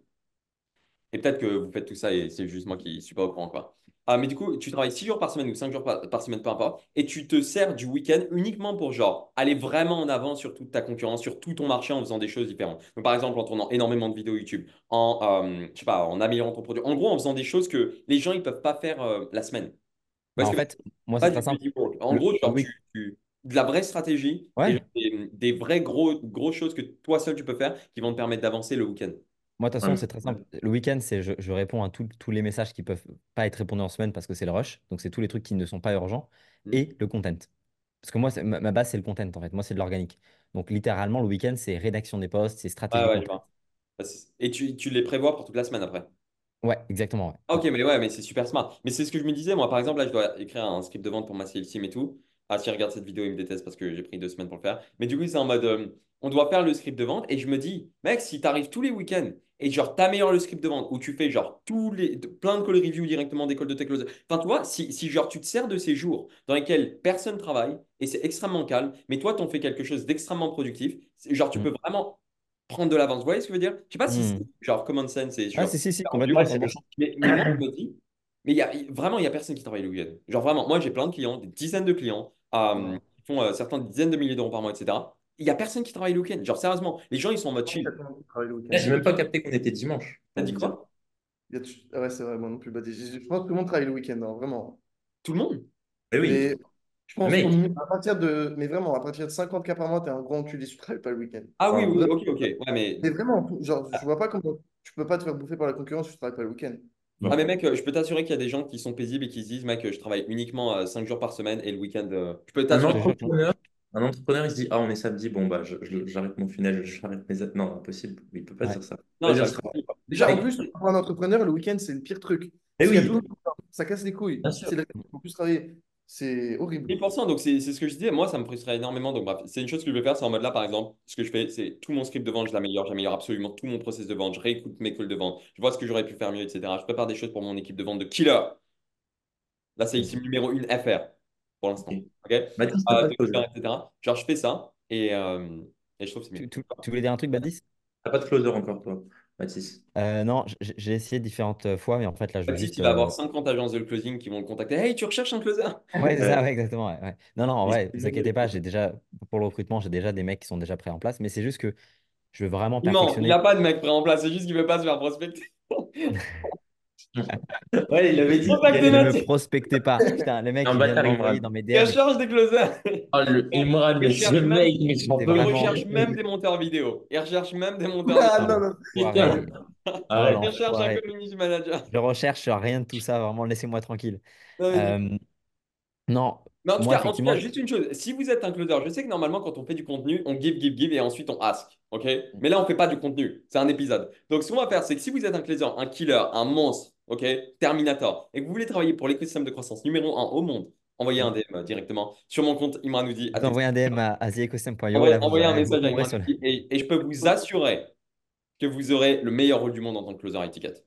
Et peut-être que vous faites tout ça et c'est juste moi qui ne suis pas au courant, quoi. Ah, mais du coup, tu travailles 6 jours par semaine ou 5 jours par, par semaine, peu importe, et tu te sers du week-end uniquement pour, genre, aller vraiment en avant sur toute ta concurrence, sur tout ton marché en faisant des choses différentes. Donc, par exemple, en tournant énormément de vidéos YouTube, en, euh, je sais pas, en améliorant ton produit. En gros, en faisant des choses que les gens, ils peuvent pas faire euh, la semaine. Bah, Parce en que fait, moi, c'est très simple. En Le, gros, genre, week- tu, tu- de la vraie stratégie Ouais. des, des vraies gros, grosses choses que toi seul tu peux faire qui vont te permettre d'avancer le week-end. Moi, de toute façon, Ouais. c'est très simple. Le week-end, c'est je, je réponds à tout- tous les messages qui peuvent pas être répondus en semaine parce que c'est le rush. Donc, c'est tous les trucs qui ne sont pas urgents. Mm. Et le content. Parce que moi, ma, ma base, c'est le content, en fait. Moi, c'est de l'organique. Donc, littéralement, le week-end, c'est rédaction des posts, c'est Ah stratégie ouais, Et tu, tu les prévois pour toute la semaine après? Ouais, exactement. ouais. Ah, ok, mais ouais, mais c'est super smart. Mais c'est ce que je me disais, moi, par exemple, là, je dois écrire un script de vente pour ma sales team et tout. Ah, si regarde cette vidéo, il me déteste parce que j'ai pris deux semaines pour le faire. Mais du coup, c'est en mode, euh, on doit faire le script de vente et je me dis, mec, si tu arrives tous les week-ends et genre, t'améliores le script de vente ou tu fais genre tous les, plein de call reviews directement des calls de tech. Enfin, tu vois, si, si genre tu te sers de ces jours dans lesquels personne travaille et c'est extrêmement calme, mais toi, t'en fais quelque chose d'extrêmement productif, genre, tu Mm. peux vraiment prendre de l'avance. Vous voyez ce que je veux dire? Je sais pas si c'est Mm. genre common sense et Ah, genre si, si, si, super complètement. Mais, mais moi, je me dis, mais il y a, vraiment, il n'y a personne qui travaille le week-end. Genre vraiment, moi, j'ai plein de clients, des dizaines de clients, euh, font euh, certains des dizaines de milliers d'euros par mois, etc. Il n'y a personne qui travaille le week-end. Genre, sérieusement, les gens, ils sont en mode Il y a chill. J'ai même pas capté qu'on était dimanche. T'as dit quoi? Il y a- ah ouais, c'est vrai, moi non plus. Bah, je pense que tout le monde travaille le week-end, hein, vraiment. Tout le monde? Eh oui, Mais je pense partir de, mais vraiment, à partir de 50 cas par mois, t'es un grand enculé si tu travailles pas le week-end. Ah oui, Enfin, oui, vraiment. ok, ok. Ouais, mais... Mais vraiment, genre, je vois pas comment tu peux pas te faire bouffer par la concurrence si tu travailles pas le week-end. Ah, mais mec, euh, je peux t'assurer qu'il y a des gens qui sont paisibles et qui se disent, mec, euh, je travaille uniquement 5 jours par semaine et le week-end. euh, Je peux Un t'assurer. entrepreneur, un entrepreneur, il se dit, ah, on est samedi, bon, bah, j'arrête mon funnel, j'arrête mes... Non, impossible, il peut pas Ouais. dire ça. Non, dire. Déjà, en plus, pour un entrepreneur, le week-end, c'est le pire truc. Eh y a oui. ça casse les couilles. Bien sûr. C'est le- faut plus travailler. C'est horrible. 10%, donc c'est c'est ce que je disais, moi ça me frustrait énormément. Donc bref, c'est une chose que je vais faire, c'est en mode là par exemple, ce que je fais, c'est tout mon script de vente, je l'améliore, j'améliore absolument tout mon process de vente, je réécoute mes calls de vente, je vois ce que j'aurais pu faire mieux, etc. Je prépare des choses pour mon équipe de vente de killer. Là, c'est ici numéro 1 FR pour l'instant. Ok. ok Baptiste, Euh, pas de closer. etc. Genre, je fais ça et, euh, et je trouve que c'est Tu, mieux. tu- tu voulais dire un truc, Badis? T'as pas de closer encore, toi, Baptiste. Euh, non, j'ai essayé différentes fois, mais en fait, là, je veux Baptiste, juste. il va avoir euh, 50 agences de closing qui vont le contacter. Hey, tu recherches un closer? Ouais, c'est ça, ouais, exactement. ouais, ouais. Non, non, en vrai, vous inquiétez pas, j'ai déjà, pour le recrutement, j'ai déjà des mecs qui sont déjà prêts en place, mais c'est juste que je veux vraiment ment, il perfectionner. n'a pas de mec prêt en place, c'est juste qu'il ne veut pas se faire prospecter. Ouais, il avait dit Ne me prospectez pas. Putain, les mecs, Un ils viennent bâtard, m'envoyer Imran. dans mes Il DM. recherche des closers. Oh, le Imran, Il mais ce recherche même- mec, mais peux Il recherche même des monteurs vidéo. Il recherche même des monteurs Ah, vidéo. non, non. Putain. Ah, Non, Il recherche un community manager. Je recherche rien de tout ça, vraiment, laissez-moi tranquille. Non, mais- Euh, non, Mais en tout moi, cas, en tout cas, juste une chose, si vous êtes un closer, je sais que normalement, quand on fait du contenu, on give, give, give et ensuite on ask. ok? Mais là, on ne fait pas du contenu, c'est un épisode. Donc, ce qu'on va faire, c'est que si vous êtes un closer, un killer, un monstre, ok? Terminator, et que vous voulez travailler pour l'écosystème de croissance numéro 1 au monde, envoyez un DM directement sur mon compte Imran nous dit envoyez un DM à, à theecosystem.io Envoyez, un message à Imran et, et je peux vous assurer que vous aurez le meilleur rôle du monde en tant que closer étiquette.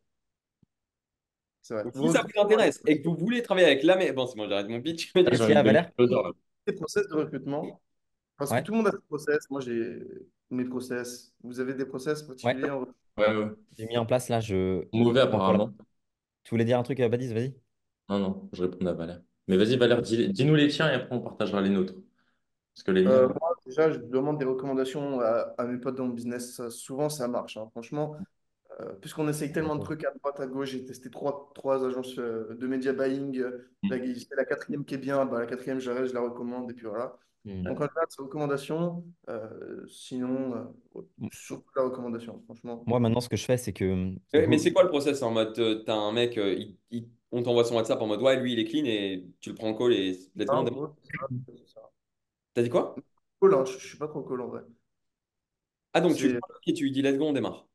Vrai. Donc, Vous si ça vous intéresse et que vous voulez travailler avec la meilleure. Bon, c'est bon, j'arrête mon pitch. Qu'est-ce qu'il y a, Valère les process de recrutement, parce Ouais. que tout le monde a ses process. Moi, j'ai mes process. Vous avez des process particuliers en Ouais, ouais. J'ai mis en place là, je. Mauvais, apparemment. Tu voulais dire un truc, euh, Badis, vas-y. Non, non, je réponds à Valère. Mais vas-y, Valère, dis- dis-nous les tiens et après on partagera les nôtres. Parce que les Euh, moi, déjà, je demande des recommandations à, à mes potes dans le business. Souvent, ça marche. hein. Franchement, euh, puisqu'on essaye tellement de trucs à droite, à gauche, j'ai testé trois, trois agences euh, de media buying. euh, Mm. la, quatrième qui est bien. Bah, la quatrième, j'arrête, je la recommande. Et puis voilà. Hmm. Donc, en général, c'est recommandation. Euh, sinon, euh, surtout la recommandation, franchement. Moi, maintenant, ce que je fais, c'est que. C'est Mais c'est quoi le process en mode, t'as un mec, euh, il- il- on t'envoie son WhatsApp en mode, ouais, lui, il est clean et tu le prends en call et let's Ah, go. T'as dit quoi? Call, hein, je, je suis pas trop call en vrai. Ah, donc tu C'est- le prends et tu lui dis, let's go, on démarre.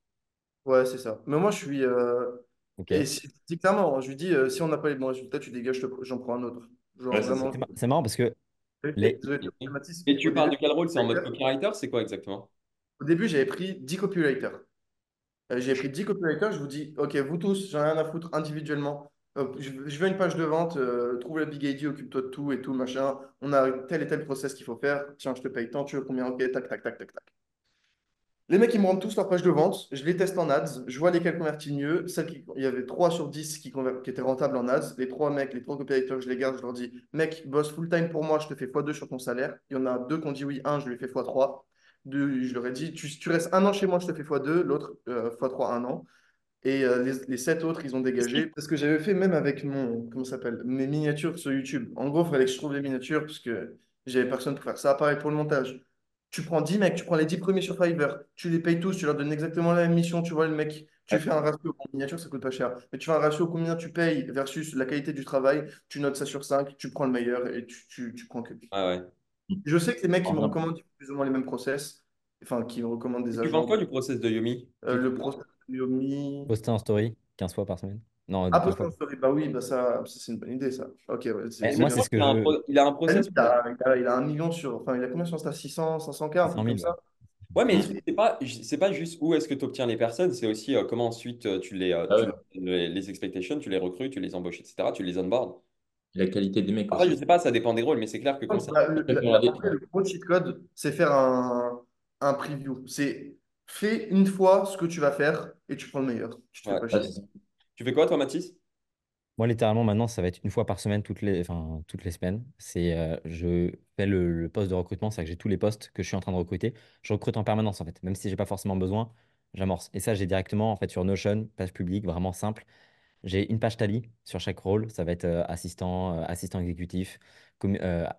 Ouais, c'est ça. Mais moi, je suis. euh, Ok. Et si- je dis clairement, je lui dis, euh, si on n'a pas les bons résultats, tu dégages, je te- j'en prends un autre. Genre c'est vraiment. C'est mar- c'est marrant parce que les- automatisme. Et tu parles de début, quel rôle? C'est en mode copywriter? C'est quoi exactement? au début, j'avais pris 10 copywriters. Euh, J'ai pris 10 copywriters, je vous dis, OK, vous tous, j'en ai rien à foutre individuellement. Euh, je, je veux une page de vente, euh, trouve la Big ID, occupe-toi de tout et tout, machin. On a tel et tel process qu'il faut faire. Tiens, je te paye tant, tu veux combien? OK, tac, tac, tac, tac, tac. Les mecs, ils me rendent tous leur page de vente. Je les teste en ads. Je vois lesquels convertissent mieux. Il y avait 3 sur 10 qui, étaient rentables en ads. Les 3 mecs, les 3 copywriters, je les garde. Je leur dis, mec, boss full-time pour moi, je te fais x2 sur ton salaire. Il y en a deux qui ont dit oui. Un, je lui fais x3. Deux, je leur ai dit, tu, restes un an chez moi, je te fais x2. L'autre, euh, x3, un an. Et euh, les, les 7 autres, ils ont dégagé. Parce que j'avais fait même avec mon, comment s'appelle, mes miniatures sur YouTube. En gros, il fallait que je trouve les miniatures parce que j'avais personne pour faire ça. Pareil pour le montage. Tu prends 10 mecs, tu prends les 10 premiers sur Fiverr, tu les payes tous, tu leur donnes exactement la même mission, tu vois le mec, tu Ouais. fais un ratio, en miniature ça coûte pas cher, mais tu fais un ratio combien tu payes versus la qualité du travail, tu notes ça sur 5, tu prends le meilleur et tu, tu, tu prends que. Ah ouais. Je sais que les mecs qui me recommandent plus ou moins les mêmes process, enfin qui me recommandent des Tu agents. penses quoi du process de Yomi? Euh, le process de Yomi. poster en story 15 fois par semaine. Non, Ah, story, bah oui, bah ça, ça, c'est une bonne idée ça. Ok, ouais, moi, c'est ce que Il a un, je. pro- il a un Il process. a, il a- il a un million sur. Enfin, il a combien sur Insta? 600, 500K, un 600 truc 000, comme ça? Ouais, mais c'est pas, c'est pas juste où est-ce que tu obtiens les personnes, c'est aussi euh, comment ensuite euh, tu les, euh, Ah tu ouais. les, les expectations, tu les recrutes, tu les embauches, etc. Tu les onboards. La qualité des mecs Après, je sais pas, ça dépend des rôles, mais c'est clair que comme ça. Le, Après, la- faut la- regarder. après, le gros cheat code, c'est faire un, un preview. C'est fais une fois ce que tu vas faire et tu prends le meilleur. Tu te fais Ouais. pas Tu fais quoi, toi, Mathis? Moi, littéralement, maintenant, ça va être une fois par semaine, toutes les, enfin, toutes les semaines. C'est, euh, je fais le, poste de recrutement, c'est-à-dire que j'ai tous les postes que je suis en train de recruter. Je recrute en permanence, en fait. Même si j'ai pas forcément besoin, j'amorce. Et ça, j'ai directement, en fait, sur Notion, page publique, vraiment simple. J'ai une page Tally sur chaque rôle. Ça va être euh, assistant, euh, assistant exécutif,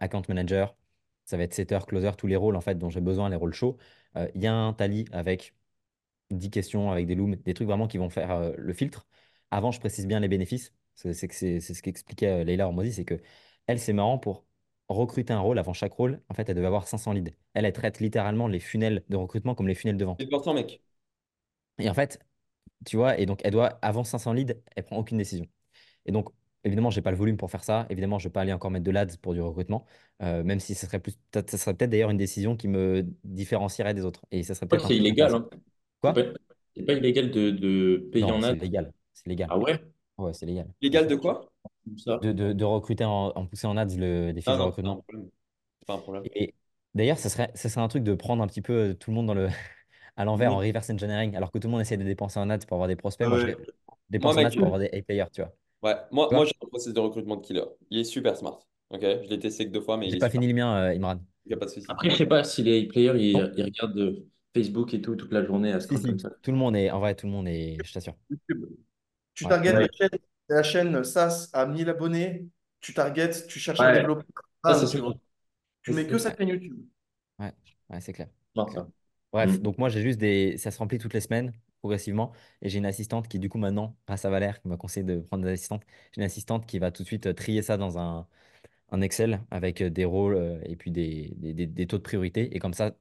account manager. Ça va être setter, closer, tous les rôles, en fait, dont j'ai besoin, les rôles chauds. Il y a un Tally avec 10 questions avec des looms, des trucs vraiment qui vont faire le filtre. Avant, je précise bien les bénéfices. C'est c'est c'est c'est ce qu'expliquait euh, Leïla Hormozy, c'est que elle, c'est marrant pour recruter un rôle avant chaque rôle. En fait, elle devait avoir 500 leads. Elle, elle traite littéralement les funnels de recrutement comme les funnels de vente. C'est important, mec. Et en fait, tu vois, et donc elle doit, avant 500 leads, elle prend aucune décision. Et donc, évidemment, j'ai pas le volume pour faire ça. Évidemment, je vais pas aller encore mettre de l'ads pour du recrutement, euh, même si ce serait plus, peut-être- ça serait peut-être d'ailleurs une décision qui me différencierait des autres. Et ça serait peut-être c'est illégal. Hein. C'est Quoi? c'est pas illégal de, de payer Non, en c'est ad. légal. C'est légal. Ah ouais? Ouais, c'est légal. Légal de quoi? Ça? De, de, de recruter en, en poussant en ads le, des fiches Ah de non, c'est pas un recrutement. problème. C'est pas un problème. Et d'ailleurs, ce serait, ce serait un truc de prendre un petit peu euh, tout le monde dans le, à l'envers, en reverse engineering, alors que tout le monde essaie de dépenser en ads pour avoir des prospects. Ah Moi, je ouais. dé- Moi, dépense en ads pour avoir des A-players, tu vois. ouais, moi, moi j'ai un process de recrutement de killer. Il est super smart. Ok? Je l'ai testé que deux fois, mais il J'ai pas fini le mien, euh, Imran. Il n'y a pas de souci. Après, je sais pas si les players ils, ils regardent euh, Facebook et tout toute la journée à Si, comme ça. Tout le monde est, en vrai, tout le monde est, je t'assure. Tu Ouais. targetes Ouais. la chaîne, la chaîne SaaS à 1000 abonnés, tu targetes, tu cherches un Ouais. développeur, Ça, tu, tu mets que sa chaîne YouTube. ouais, ouais, c'est clair. Bref, Mm. donc moi j'ai juste des. Ça se remplit toutes les semaines, progressivement. Et j'ai une assistante qui, du coup, maintenant, grâce à Valère, qui m'a conseillé de prendre des assistantes, j'ai une assistante qui va tout de suite euh, trier ça dans un, un Excel avec euh, des rôles euh, et puis des, des, des- des taux de priorité. Et comme ça,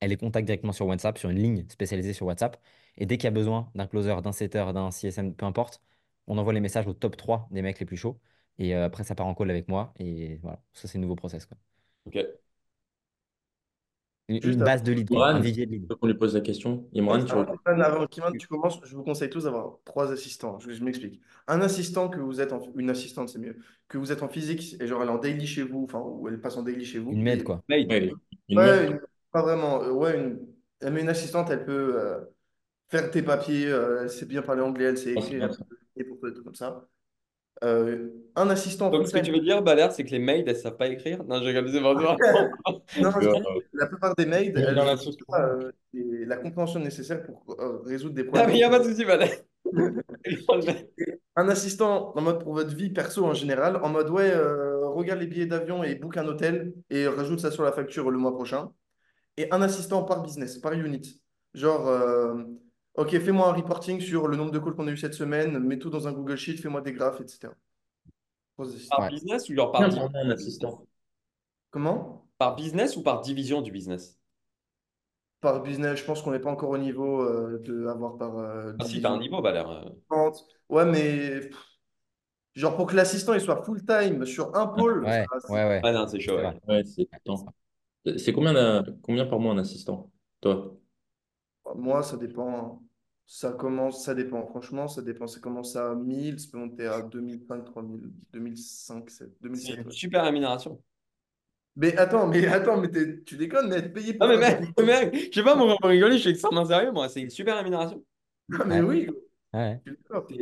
elle les contacte directement sur WhatsApp, sur une ligne spécialisée sur WhatsApp. Et dès qu'il y a besoin d'un closer, d'un setter, d'un CSM, peu importe, on envoie les messages au top 3 des mecs les plus chauds. Et euh, après, ça part en call avec moi. Et voilà, ça, c'est le nouveau process. Quoi. Ok. Une, Juste une base de lead, quoi, un Imran, vivier de lead. faut qu'on lui pose la question. Imran, tu avant tu commences, je vous conseille tous d'avoir trois assistants. Je, je m'explique. Un assistant que vous êtes en, une assistante, c'est mieux, que vous êtes en physique et genre elle est en daily chez vous, enfin, ou elle passe en daily chez vous. Une Et- quoi. Ouais, une Ouais, une- pas vraiment. euh, ouais, une, mais une assistante, elle peut euh, faire tes papiers, euh, elle sait bien parler anglais, elle sait Ah, c'est écrire, et pour trucs comme ça. Euh, un assistant Donc, ce que tu veux dire, Balère, c'est que les maids, elles savent pas écrire? Non, c'est pas ça. Non, Euh, la plupart des Mais elles la ont pas euh, la compréhension nécessaire pour résoudre des Ah, problèmes. mais il n'y a pas de souci, Balère. Un assistant en mode pour votre vie perso en général, en mode ouais, euh, regarde les billets d'avion et book un hôtel et rajoute ça sur la facture le mois prochain. Et un assistant par business, par unit. Genre, ok, fais-moi un reporting sur le nombre de calls qu'on a eu cette semaine, mets tout dans un Google Sheet, fais-moi des graphes, etc. Par Ouais. business ou genre par, Combien di- pour moi, un assistant? Comment? par business ou par division du business? Par business, je pense qu'on n'est pas encore au niveau euh, de avoir par euh, Ah si, t'as un division. niveau, Balère. euh. Ouais, mais pff, genre pour que l'assistant il soit full-time sur un pôle, Ouais, ça- ouais, ouais. Ah non, c'est chaud, ouais. c'est combien, combien par mois un assistant, toi? Moi, ça dépend. Ça commence, ça dépend. Franchement, ça dépend. Ça commence à 1000, ça peut monter à 2005, 3000, 2005, 7, C'est 2007. une ouais. super rémunération. Mais attends, mais attends, mais t'es- tu déconnes, mais être payé Ah pour mais faire mec, mec, je sais pas, mon pour rigoler, je suis extrêmement sérieux, moi. C'est une super rémunération. Ah, mais Ouais. oui, Ouais.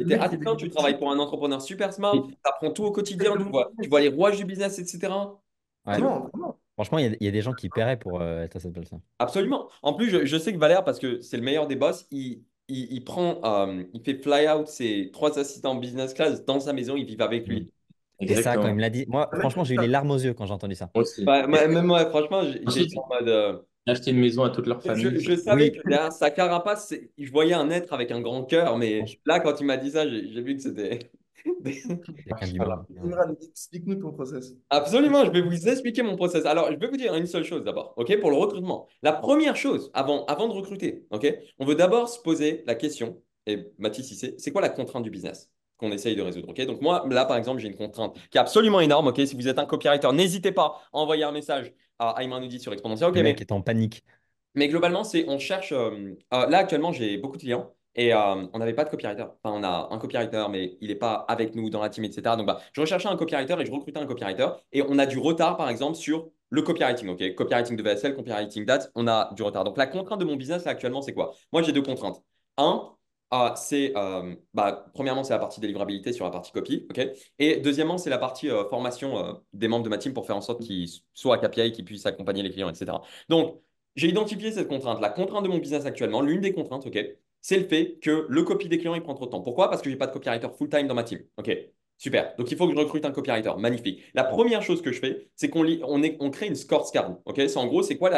T'es assistant, tu travailles pour un entrepreneur super smart, tu apprends tout au quotidien, tu vois, tu vois les rouages du business, etc. Ouais. Vraiment, vraiment. Franchement, il y, a- il y a des gens qui paieraient pour euh, être à cette place-là. Absolument. En plus, je, je sais que Valère, parce que c'est le meilleur des boss, il, il, il prend, euh, il fait fly out ses trois assistants business class dans sa maison, ils vivent avec Mm. lui. Et ça, quand il me l'a dit, moi, franchement, j'ai eu les larmes aux yeux quand j'ai entendu ça. Moi aussi. Bah, moi- même moi, franchement, été en mode. euh, j'ai acheté une maison à toute leur famille. je savais Oui. que derrière sa carapace, je voyais un être avec un grand cœur, mais là, quand il m'a dit ça, j'ai vu que c'était. Imran, explique-nous ton process. Absolument, je vais vous expliquer mon process. Alors, je vais vous dire une seule chose d'abord, ok, pour le recrutement. La première chose, avant, avant de recruter, ok, on veut d'abord se poser la question, et Mathis, ici, c'est quoi la contrainte du business qu'on essaye de résoudre, ok? Donc moi, là, par exemple, j'ai une contrainte qui est absolument énorme, ok? Si vous êtes un copywriter, n'hésitez pas à envoyer un message à Ayman Oudi sur Exponential, ok? Le Mais mec est en panique. mais globalement, c'est on cherche. euh, euh, là, actuellement, j'ai beaucoup de clients et euh, on n'avait pas de copywriter. Enfin, on a un copywriter, mais il n'est pas avec nous dans la team, etc. Donc, bah, je recherchais un copywriter et je recrutais un copywriter. Et on a du retard, par exemple, sur le copywriting. ok? Copywriting de VSL, copywriting d'ads, on a du retard. Donc, la contrainte de mon business, actuellement, c'est quoi? Moi, j'ai deux contraintes. Un, euh, c'est euh, bah, premièrement, c'est la partie délivrabilité sur la partie copy. ok? Et deuxièmement, c'est la partie formation des membres de ma team pour faire en sorte qu'ils soient à KPI, qu'ils puissent accompagner les clients, etc. Donc, j'ai identifié cette contrainte. La contrainte de mon business actuellement, l'une des contraintes, ok, c'est le fait que le copy des clients, il prend trop de temps. Pourquoi? Parce que j'ai pas de copywriter full-time dans ma team. Ok, super. Donc il faut que je recrute un copywriter. Magnifique. La première chose que je fais, c'est qu'on on crée une scorecard. Ok, c'est en gros, c'est quoi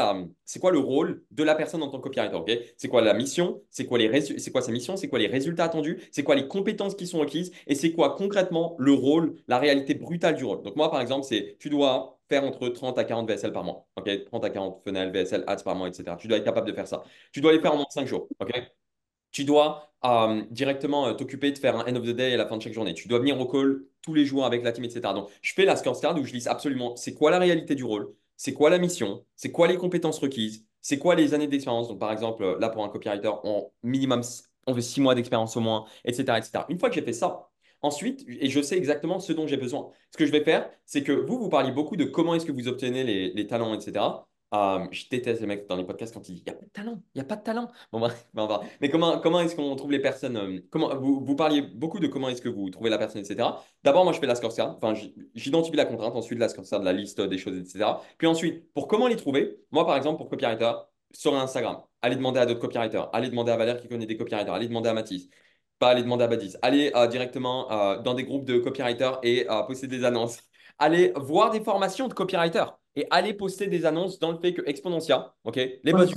quoi le rôle de la personne en tant que copywriter? Ok, c'est quoi la mission? C'est quoi quoi sa mission? C'est quoi les résultats attendus? C'est quoi les compétences qui sont requises Et c'est quoi concrètement le rôle, la réalité brutale du rôle? Donc moi, par exemple, c'est tu dois faire entre 30 à 40 VSL par mois. ok 30 à 40 funnels, VSL, ads par mois, etc. Tu dois être capable de faire ça. Tu dois les faire en moins de 5 jours. ok? Tu dois euh, directement euh, t'occuper de faire un end of the day à la fin de chaque journée. Tu dois venir au call tous les jours avec la team, etc. Donc, je fais la scorecard où je lise absolument c'est quoi la réalité du rôle, c'est quoi la mission, c'est quoi les compétences requises, c'est quoi les années d'expérience. Donc, par exemple, euh, là, pour un copywriter, on, minimum, on veut six mois d'expérience au moins, etc., etc. Une fois que j'ai fait ça, ensuite, et je sais exactement ce dont j'ai besoin, ce que je vais faire, c'est que vous, vous parliez beaucoup de comment est-ce que vous obtenez les talents, etc. Je déteste les mecs dans les podcasts quand ils disent il n'y a pas de talent, il n'y a pas de talent. Bon, va. Mais comment, comment est-ce qu'on trouve les personnes comment, vous, vous parliez beaucoup de comment est-ce que vous trouvez la personne, etc. D'abord, moi, je fais la scorecard. Enfin, j'identifie la contrainte, ensuite la scorecard, de la liste des choses, etc. Puis ensuite, pour comment les trouver, moi, par exemple, pour copywriter, sur Instagram, allez demander à d'autres copywriters, allez demander à Valère qui connaît des copywriters, allez demander à Mathis, pas aller demander à Badis, allez directement dans des groupes de copywriters et poster des annonces. Allez voir des formations de copywriters et allez poster des annonces dans le fait que Exponentia, ok, les boss,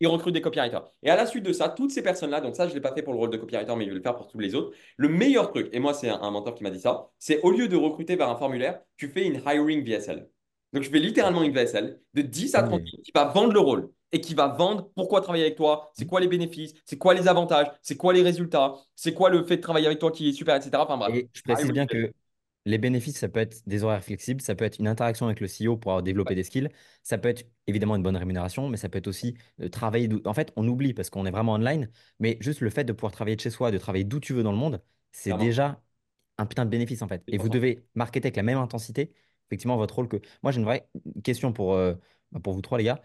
ils recrutent des copywriters. Et à la suite de ça, toutes ces personnes-là, donc ça, je ne l'ai pas fait pour le rôle de copywriter, mais je vais le faire pour tous les autres. Le meilleur truc, et moi, c'est un, un mentor qui m'a dit ça, c'est au lieu de recruter vers un formulaire, tu fais une hiring VSL. Donc, je fais littéralement une VSL de 10 à 30 Oui. minutes qui va vendre le rôle et qui va vendre pourquoi travailler avec toi, c'est quoi les bénéfices, c'est quoi les avantages, c'est quoi les résultats, c'est quoi le fait de travailler avec toi qui est super, etc. Enfin bref. Et je précise bien que les bénéfices, ça peut être des horaires flexibles, ça peut être une interaction avec le CEO pour avoir développé des skills, ça peut être évidemment une bonne rémunération, mais ça peut être aussi euh, travailler. En fait, on oublie parce qu'on est vraiment online, mais juste le fait de pouvoir travailler de chez soi, de travailler d'où tu veux dans le monde, c'est déjà un putain de bénéfice en fait. Et vous 100%. devez marketer avec la même intensité, effectivement, votre rôle que. Moi, j'ai une vraie question pour, euh, bah, pour vous trois, les gars.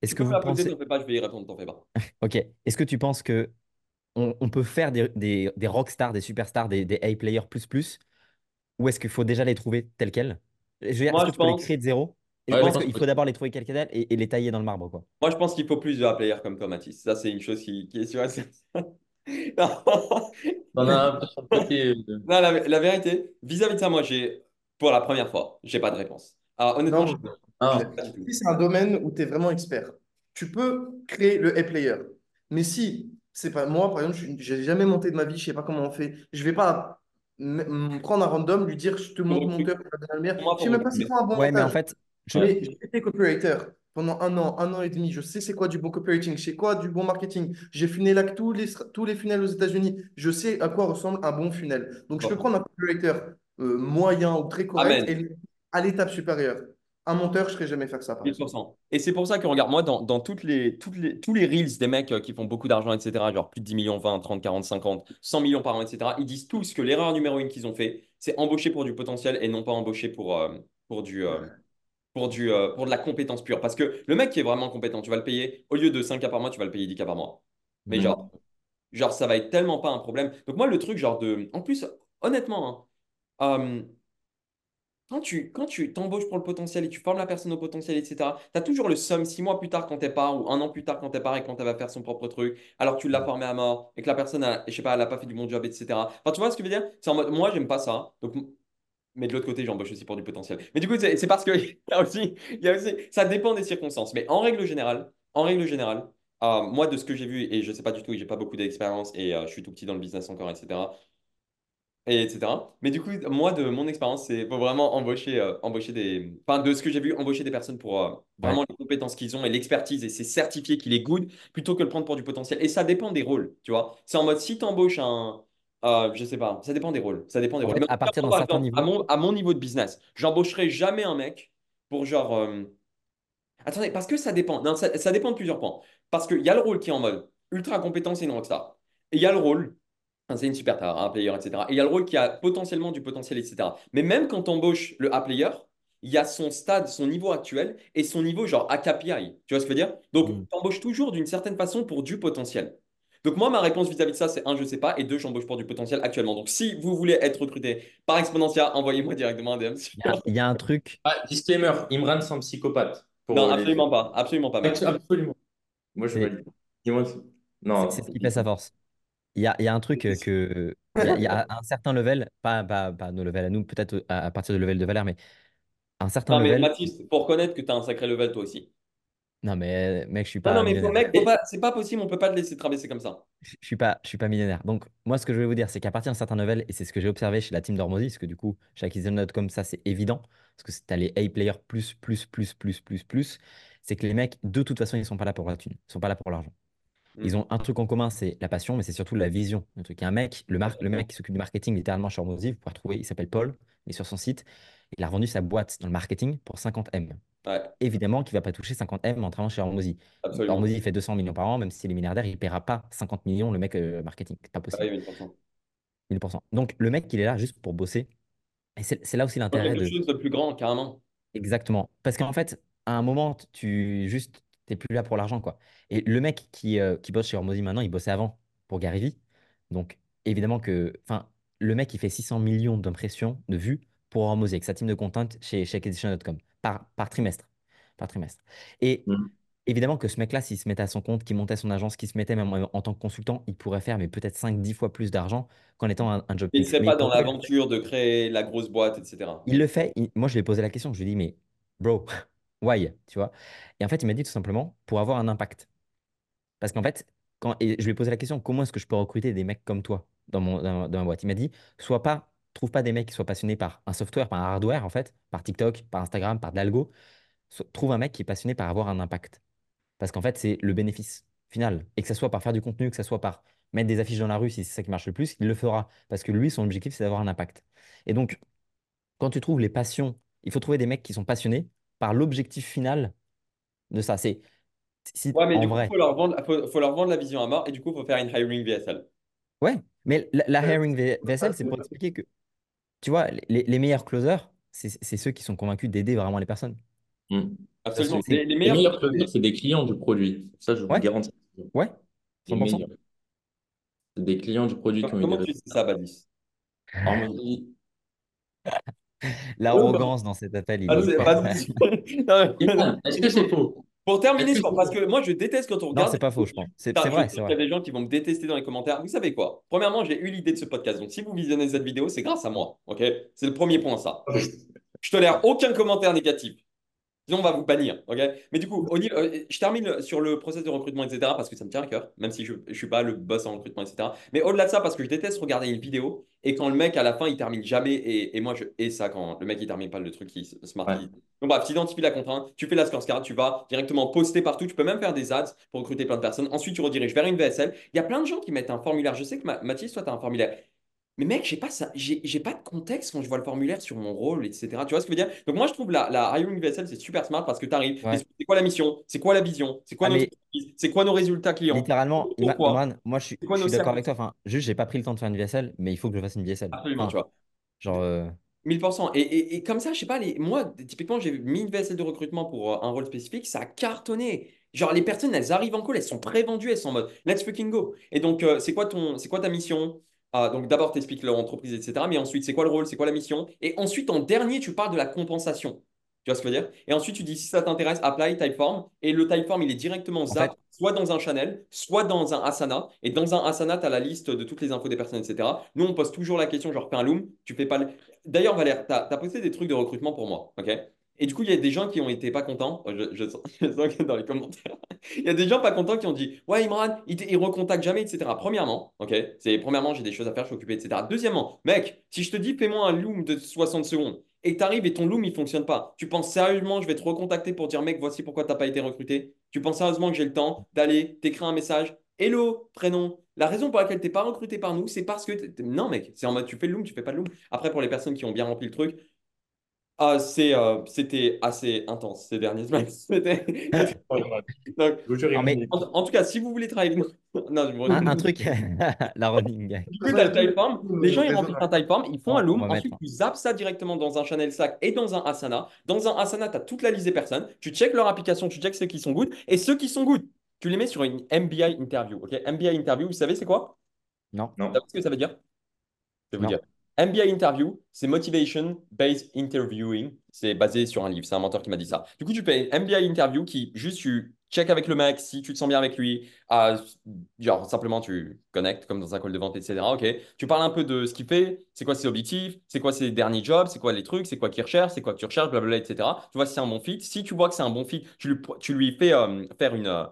Est-ce que vous pensez. pas, je vais y répondre, t'en fais pas. Ok. Est-ce que tu penses que on, on peut faire des, des, des rockstars, des superstars, des, des A-players plus plus, ou est-ce qu'il faut déjà les trouver tels quels? Je veux dire, est-ce Moi, que je tu peux les créer de zéro? Et je Ouais, je pense pense qu'il que- faut d'abord les trouver quels quels et, et les tailler dans le marbre, quoi? moi, je pense qu'il faut plus de players comme toi, Mathis. Ça, c'est une chose qui, qui est sûre. certaine. Non. Euh, Non, la, la vérité, vis-à-vis de ça, moi, j'ai, pour la première fois, j'ai pas de réponse. Alors, honnêtement, Non, je Ah, j'ai- c'est un domaine où tu es vraiment expert, tu peux créer le A-player. Mais si c'est pas moi, par exemple, je n'ai jamais monté de ma vie, je sais pas comment on fait. Je vais pas prendre un random, lui dire je te montre mon cœur. Je sais même pas c'est quoi un bon Ouais, mais en fait, je... Mais j'ai été copywriter pendant un an, un an et demi. Je sais c'est quoi du bon copywriting, je sais quoi du bon marketing. J'ai funnel tous les, tous les funnels aux États-Unis. Je sais à quoi ressemble un bon funnel. Donc je peux prendre un copywriter euh, moyen ou très correct Amen. et à l'étape supérieure. Un monteur, je ne serais jamais faire ça, par exemple. 1000%. Et c'est pour ça que, regarde, moi, dans, dans toutes les, toutes les, tous les reels des mecs euh, qui font beaucoup d'argent, etc., genre plus de 10 millions, 20, 30, 40, 50, 100 millions par an, etc., ils disent tous que l'erreur numéro une qu'ils ont fait, c'est embaucher pour du potentiel et non pas embaucher pour, euh, pour, du, euh, pour, du, euh, pour de la compétence pure. Parce que le mec qui est vraiment compétent, tu vas le payer, au lieu de 5K par mois, tu vas le payer 10K par mois. Mais genre, genre, ça va être tellement pas un problème. Donc moi, le truc, genre de... En plus, honnêtement, hein, euh, quand tu, quand tu t'embauches pour le potentiel et tu formes la personne au potentiel, etc., tu as toujours le somme six mois plus tard quand t'es pas, ou un an plus tard quand t'es pas et quand elle va faire son propre truc, alors que tu l'as formé à mort et que la personne, a, je sais pas, elle a pas fait du bon job, etc. Enfin, tu vois ce que je veux dire? C'est en mode, moi, j'aime pas ça. Donc, mais de l'autre côté, j'embauche aussi pour du potentiel. Mais du coup, c'est parce que il y a aussi, il y a aussi, ça dépend des circonstances. Mais en règle générale, en règle générale, euh, moi, de ce que j'ai vu, et je sais pas du tout, et j'ai pas beaucoup d'expérience, et euh, je suis tout petit dans le business encore, etc et etc. Mais du coup, moi, de mon expérience, c'est faut vraiment embaucher, euh, embaucher des... Enfin, de ce que j'ai vu, embaucher des personnes pour euh, vraiment les compétences qu'ils ont et l'expertise et c'est certifié qu'il est good plutôt que le prendre pour du potentiel. Et ça dépend des rôles, tu vois. C'est en mode, si tu embauches un... euh, je sais pas, ça dépend des rôles. Ça dépend des En rôles. fait, Mais en à partir d'un par certain exemple, à niveau, mon, à mon niveau de business, j'embaucherai jamais un mec pour genre... euh, Attendez, parce que ça dépend. Non, ça, ça dépend de plusieurs points. Parce qu'il y a le rôle qui est en mode ultra compétent, c'est une rockstar. Et il y a le rôle C'est une super star, un player, etc. Et il y a le rôle qui a potentiellement du potentiel, etc. Mais même quand tu embauches le A-player, il y a son stade, son niveau actuel et son niveau genre à KPI. Tu vois ce que je veux dire? Donc, Mm. tu embauches toujours d'une certaine façon pour du potentiel. Donc, moi, ma réponse vis-à-vis de ça, c'est un, je sais pas, et deux, j'embauche pour du potentiel actuellement. Donc, si vous voulez être recruté par Exponentia, envoyez-moi directement un DM. il y a, y a un truc. Ah, disclaimer, Imran, c'est un psychopathe. Pour Non, les- absolument pas. Absolument pas. Absolument. Moi, je valide. Dis-moi. si- Non. c'est ce qui fait sa force. Il y a, il y a un truc euh, que. Il y a, il y a un certain level, pas, pas, pas nos levels à nous, peut-être à, à partir du level de Valère, mais un certain Non, mais level. Mathis, faut reconnaître que tu as un sacré level toi aussi. Non, mais mec, je suis pas non, mais faut, mec, pas, c'est pas possible, on peut pas te laisser te rabaisser comme ça. Je suis pas, je suis pas millionnaire. Donc, moi, ce que je vais vous dire, c'est qu'à partir d'un certain level, et c'est ce que j'ai observé chez la team d'Hormozy, parce que du coup, chez Acquisition.com, ça, c'est évident, parce que tu as les A-players plus, plus, plus, plus, plus, plus, c'est que les mecs, de toute façon, ils sont pas là pour la thune, ils sont pas là pour l'argent. Ils ont un truc en commun, c'est la passion, mais c'est surtout la vision. Le truc. Il y a un mec, le, mar- le mec qui s'occupe du marketing littéralement chez Hormozy, vous pouvez retrouver, il s'appelle Paul, il est sur son site. Il a revendu sa boîte dans le marketing pour 50 M. Ouais, Évidemment qu'il ne va pas toucher 50 M en travaillant chez Hormozy. Hormozy fait 200 millions par an, même s'il est milliardaire, il ne paiera pas 50 millions le mec euh, marketing. C'est pas Ouais, possible. 1000%. 1000%. Donc le mec, il est là juste pour bosser. Et c'est là aussi l'intérêt quelque de, chose de plus grand, carrément. Exactement. Parce qu'en fait, à un moment, tu juste, t'es plus là pour l'argent, quoi. Et le mec qui, euh, qui bosse chez Hormozy maintenant, il bossait avant pour Gary Vee. Donc, évidemment que, enfin, le mec, il fait 600 millions d'impressions, de vues pour Hormozy avec sa team de content chez, chez Acquisition.com par, par trimestre. Par trimestre. Et Mm. évidemment que ce mec-là, s'il se mettait à son compte, qu'il montait son agence, qu'il se mettait même en, en tant que consultant, il pourrait faire mais peut-être 5-10 fois plus d'argent qu'en étant un, un job Il ne serait pas dans l'aventure de créer la grosse boîte, etc. il le fait. il- Moi, je lui ai posé la question. Je lui ai dit, mais bro, why? Tu vois? Et en fait, il m'a dit tout simplement pour avoir un impact. Parce qu'en fait, quand, je lui ai posé la question, comment est-ce que je peux recruter des mecs comme toi dans, mon, dans, ma boîte? Il m'a dit, sois pas, trouve pas des mecs qui soient passionnés par un software, par un hardware, en fait, par TikTok, par Instagram, par de l'algo. Trouve un mec qui est passionné par avoir un impact. Parce qu'en fait, c'est le bénéfice final. Et que ce soit par faire du contenu, que ce soit par mettre des affiches dans la rue, si c'est ça qui marche le plus, il le fera. Parce que lui, son objectif, c'est d'avoir un impact. Et donc, quand tu trouves les passions, il faut trouver des mecs qui sont passionnés par l'objectif final de ça. C'est si Ouais, mais en du coup, vrai. il faut leur vendre, faut, faut leur vendre la vision à mort et du coup, il faut faire une hiring VSL. Ouais, mais la, hiring VSL, c'est pour expliquer que, tu vois, les, les meilleurs closers, c'est c'est ceux qui sont convaincus d'aider vraiment les personnes. Mm. Absolument. Les, les Les meilleurs. meilleurs closers, c'est des clients du produit. Ça, je vous Ouais. garantis. Ouais, Les 100%. meilleurs. C'est des clients du produit qui ont eu des Comment tu sais ça, Badis? Hormozy. L'arrogance dans cet appel, il Ah, est. Non, Est-ce que c'est faux? Pour terminer, sur- parce que moi, je déteste quand on Non, regarde. c'est pas faux, je pense. C'est vrai, qu'il y a des gens qui vont me détester dans les commentaires. Vous savez quoi? Premièrement, j'ai eu l'idée de ce podcast. Donc, si vous visionnez cette vidéo, c'est grâce à moi. OK? C'est le premier point, ça. Je tolère aucun commentaire négatif. Sinon, on va vous bannir. OK? Mais du coup, O'Neil, euh, je termine sur le process de recrutement, etc. parce que ça me tient à cœur, même si je ne suis pas le boss en recrutement, etc. Mais au-delà de ça, parce que je déteste regarder une vidéo et quand le mec, à la fin, il termine jamais. Et, et moi, je hais ça quand le mec, il termine pas le truc, il se se martyrise. Donc, bref, tu identifies la contrainte, tu fais la scorecard, tu vas directement poster partout. Tu peux même faire des ads pour recruter plein de personnes. Ensuite, tu rediriges vers une VSL. Il y a plein de gens qui mettent un formulaire. Je sais que Ma- Mathis, toi, tu as un formulaire. Mais mec, j'ai pas ça, j'ai j'ai pas de contexte quand je vois le formulaire sur mon rôle, etc. Tu vois ce que je veux dire? Donc moi, je trouve la, la hiring VSL, c'est super smart parce que tu arrives, Ouais. c'est quoi la mission? C'est quoi la vision? C'est quoi Ah, mais? C'est quoi nos résultats clients? littéralement, Pourquoi? Moi, je suis, d'accord avec toi. Enfin, juste, j'ai pas pris le temps de faire une VSL, mais il faut que je fasse une VSL. Absolument, Enfin, tu vois. genre, euh, 1000%. Et, et, et comme ça, je sais pas, les, moi, typiquement, j'ai mis une VSL de recrutement pour euh, un rôle spécifique, ça a cartonné. Genre, les personnes, elles arrivent en call, elles sont pré-vendues, elles sont en mode let's fucking go. Et donc, euh, c'est quoi ton, c'est quoi ta mission? Ah, donc, d'abord, tu expliques leur entreprise, etc. Mais ensuite, c'est quoi le rôle? C'est quoi la mission? Et ensuite, en dernier, tu parles de la compensation. Tu vois ce que je veux dire? Et ensuite, tu dis si ça t'intéresse, apply Typeform. Et le Typeform, il est directement zap, fait- soit dans un channel, soit dans un Asana. Et dans un Asana, tu as la liste de toutes les infos des personnes, etc. Nous, on pose toujours la question genre, fais un loom, tu fais pas le. D'ailleurs, Valère, tu as, posté des trucs de recrutement pour moi. OK? Et du coup, il y a des gens qui ont été pas contents. Je, sens, que dans les commentaires. Il y a des gens pas contents qui ont dit Ouais, Imran, il, il recontacte jamais, etc. Premièrement, ok, c'est premièrement, j'ai des choses à faire, je suis occupé, etc. Deuxièmement, mec, si je te dis fais-moi un loom de 60 secondes et tu arrives et ton loom il fonctionne pas, tu penses sérieusement je vais te recontacter pour dire mec, voici pourquoi t'as pas été recruté Tu penses sérieusement que j'ai le temps d'aller t'écrire un message Hello, prénom. La raison pour laquelle t'es pas recruté par nous, c'est parce que non mec, c'est en mode tu fais le loom, tu fais pas le loom. Après pour les personnes qui ont bien rempli le truc, ah, c'est, euh, c'était assez intense ces dernières semaines. C'était- Donc, Non, mais- en, en tout cas, si vous voulez travailler avec nous, non, je me un, un truc, la running. Du coup, tu as le Typeform. Les gens, ils remplissent un Typeform, ils font On- un loom. Ensuite, mettre. tu zappes ça directement dans un channel Slack et dans un Asana. Dans un Asana, tu as toute la liste des personnes. Tu checkes leur application, tu checkes ceux qui sont good. Et ceux qui sont good, tu les mets sur une MBI interview. ok? MBI interview, vous savez, c'est quoi? Non. Non. Vous savez ce que ça veut dire? Je vais vous Non. dire. MBI interview, c'est Motivation Based Interviewing. C'est basé sur un livre. C'est un mentor qui m'a dit ça. Du coup, tu fais MBI interview qui juste tu check avec le mec si tu te sens bien avec lui. Genre simplement tu connectes comme dans un call de vente, etc. Ok. Tu parles un peu de ce qu'il fait, c'est quoi ses objectifs, c'est quoi ses derniers jobs, c'est quoi les trucs, c'est quoi qu'il recherche, c'est quoi que tu recherches, blablabla, etc. Tu vois si c'est un bon fit. Si tu vois que c'est un bon fit, tu lui, tu lui fais euh, faire une euh,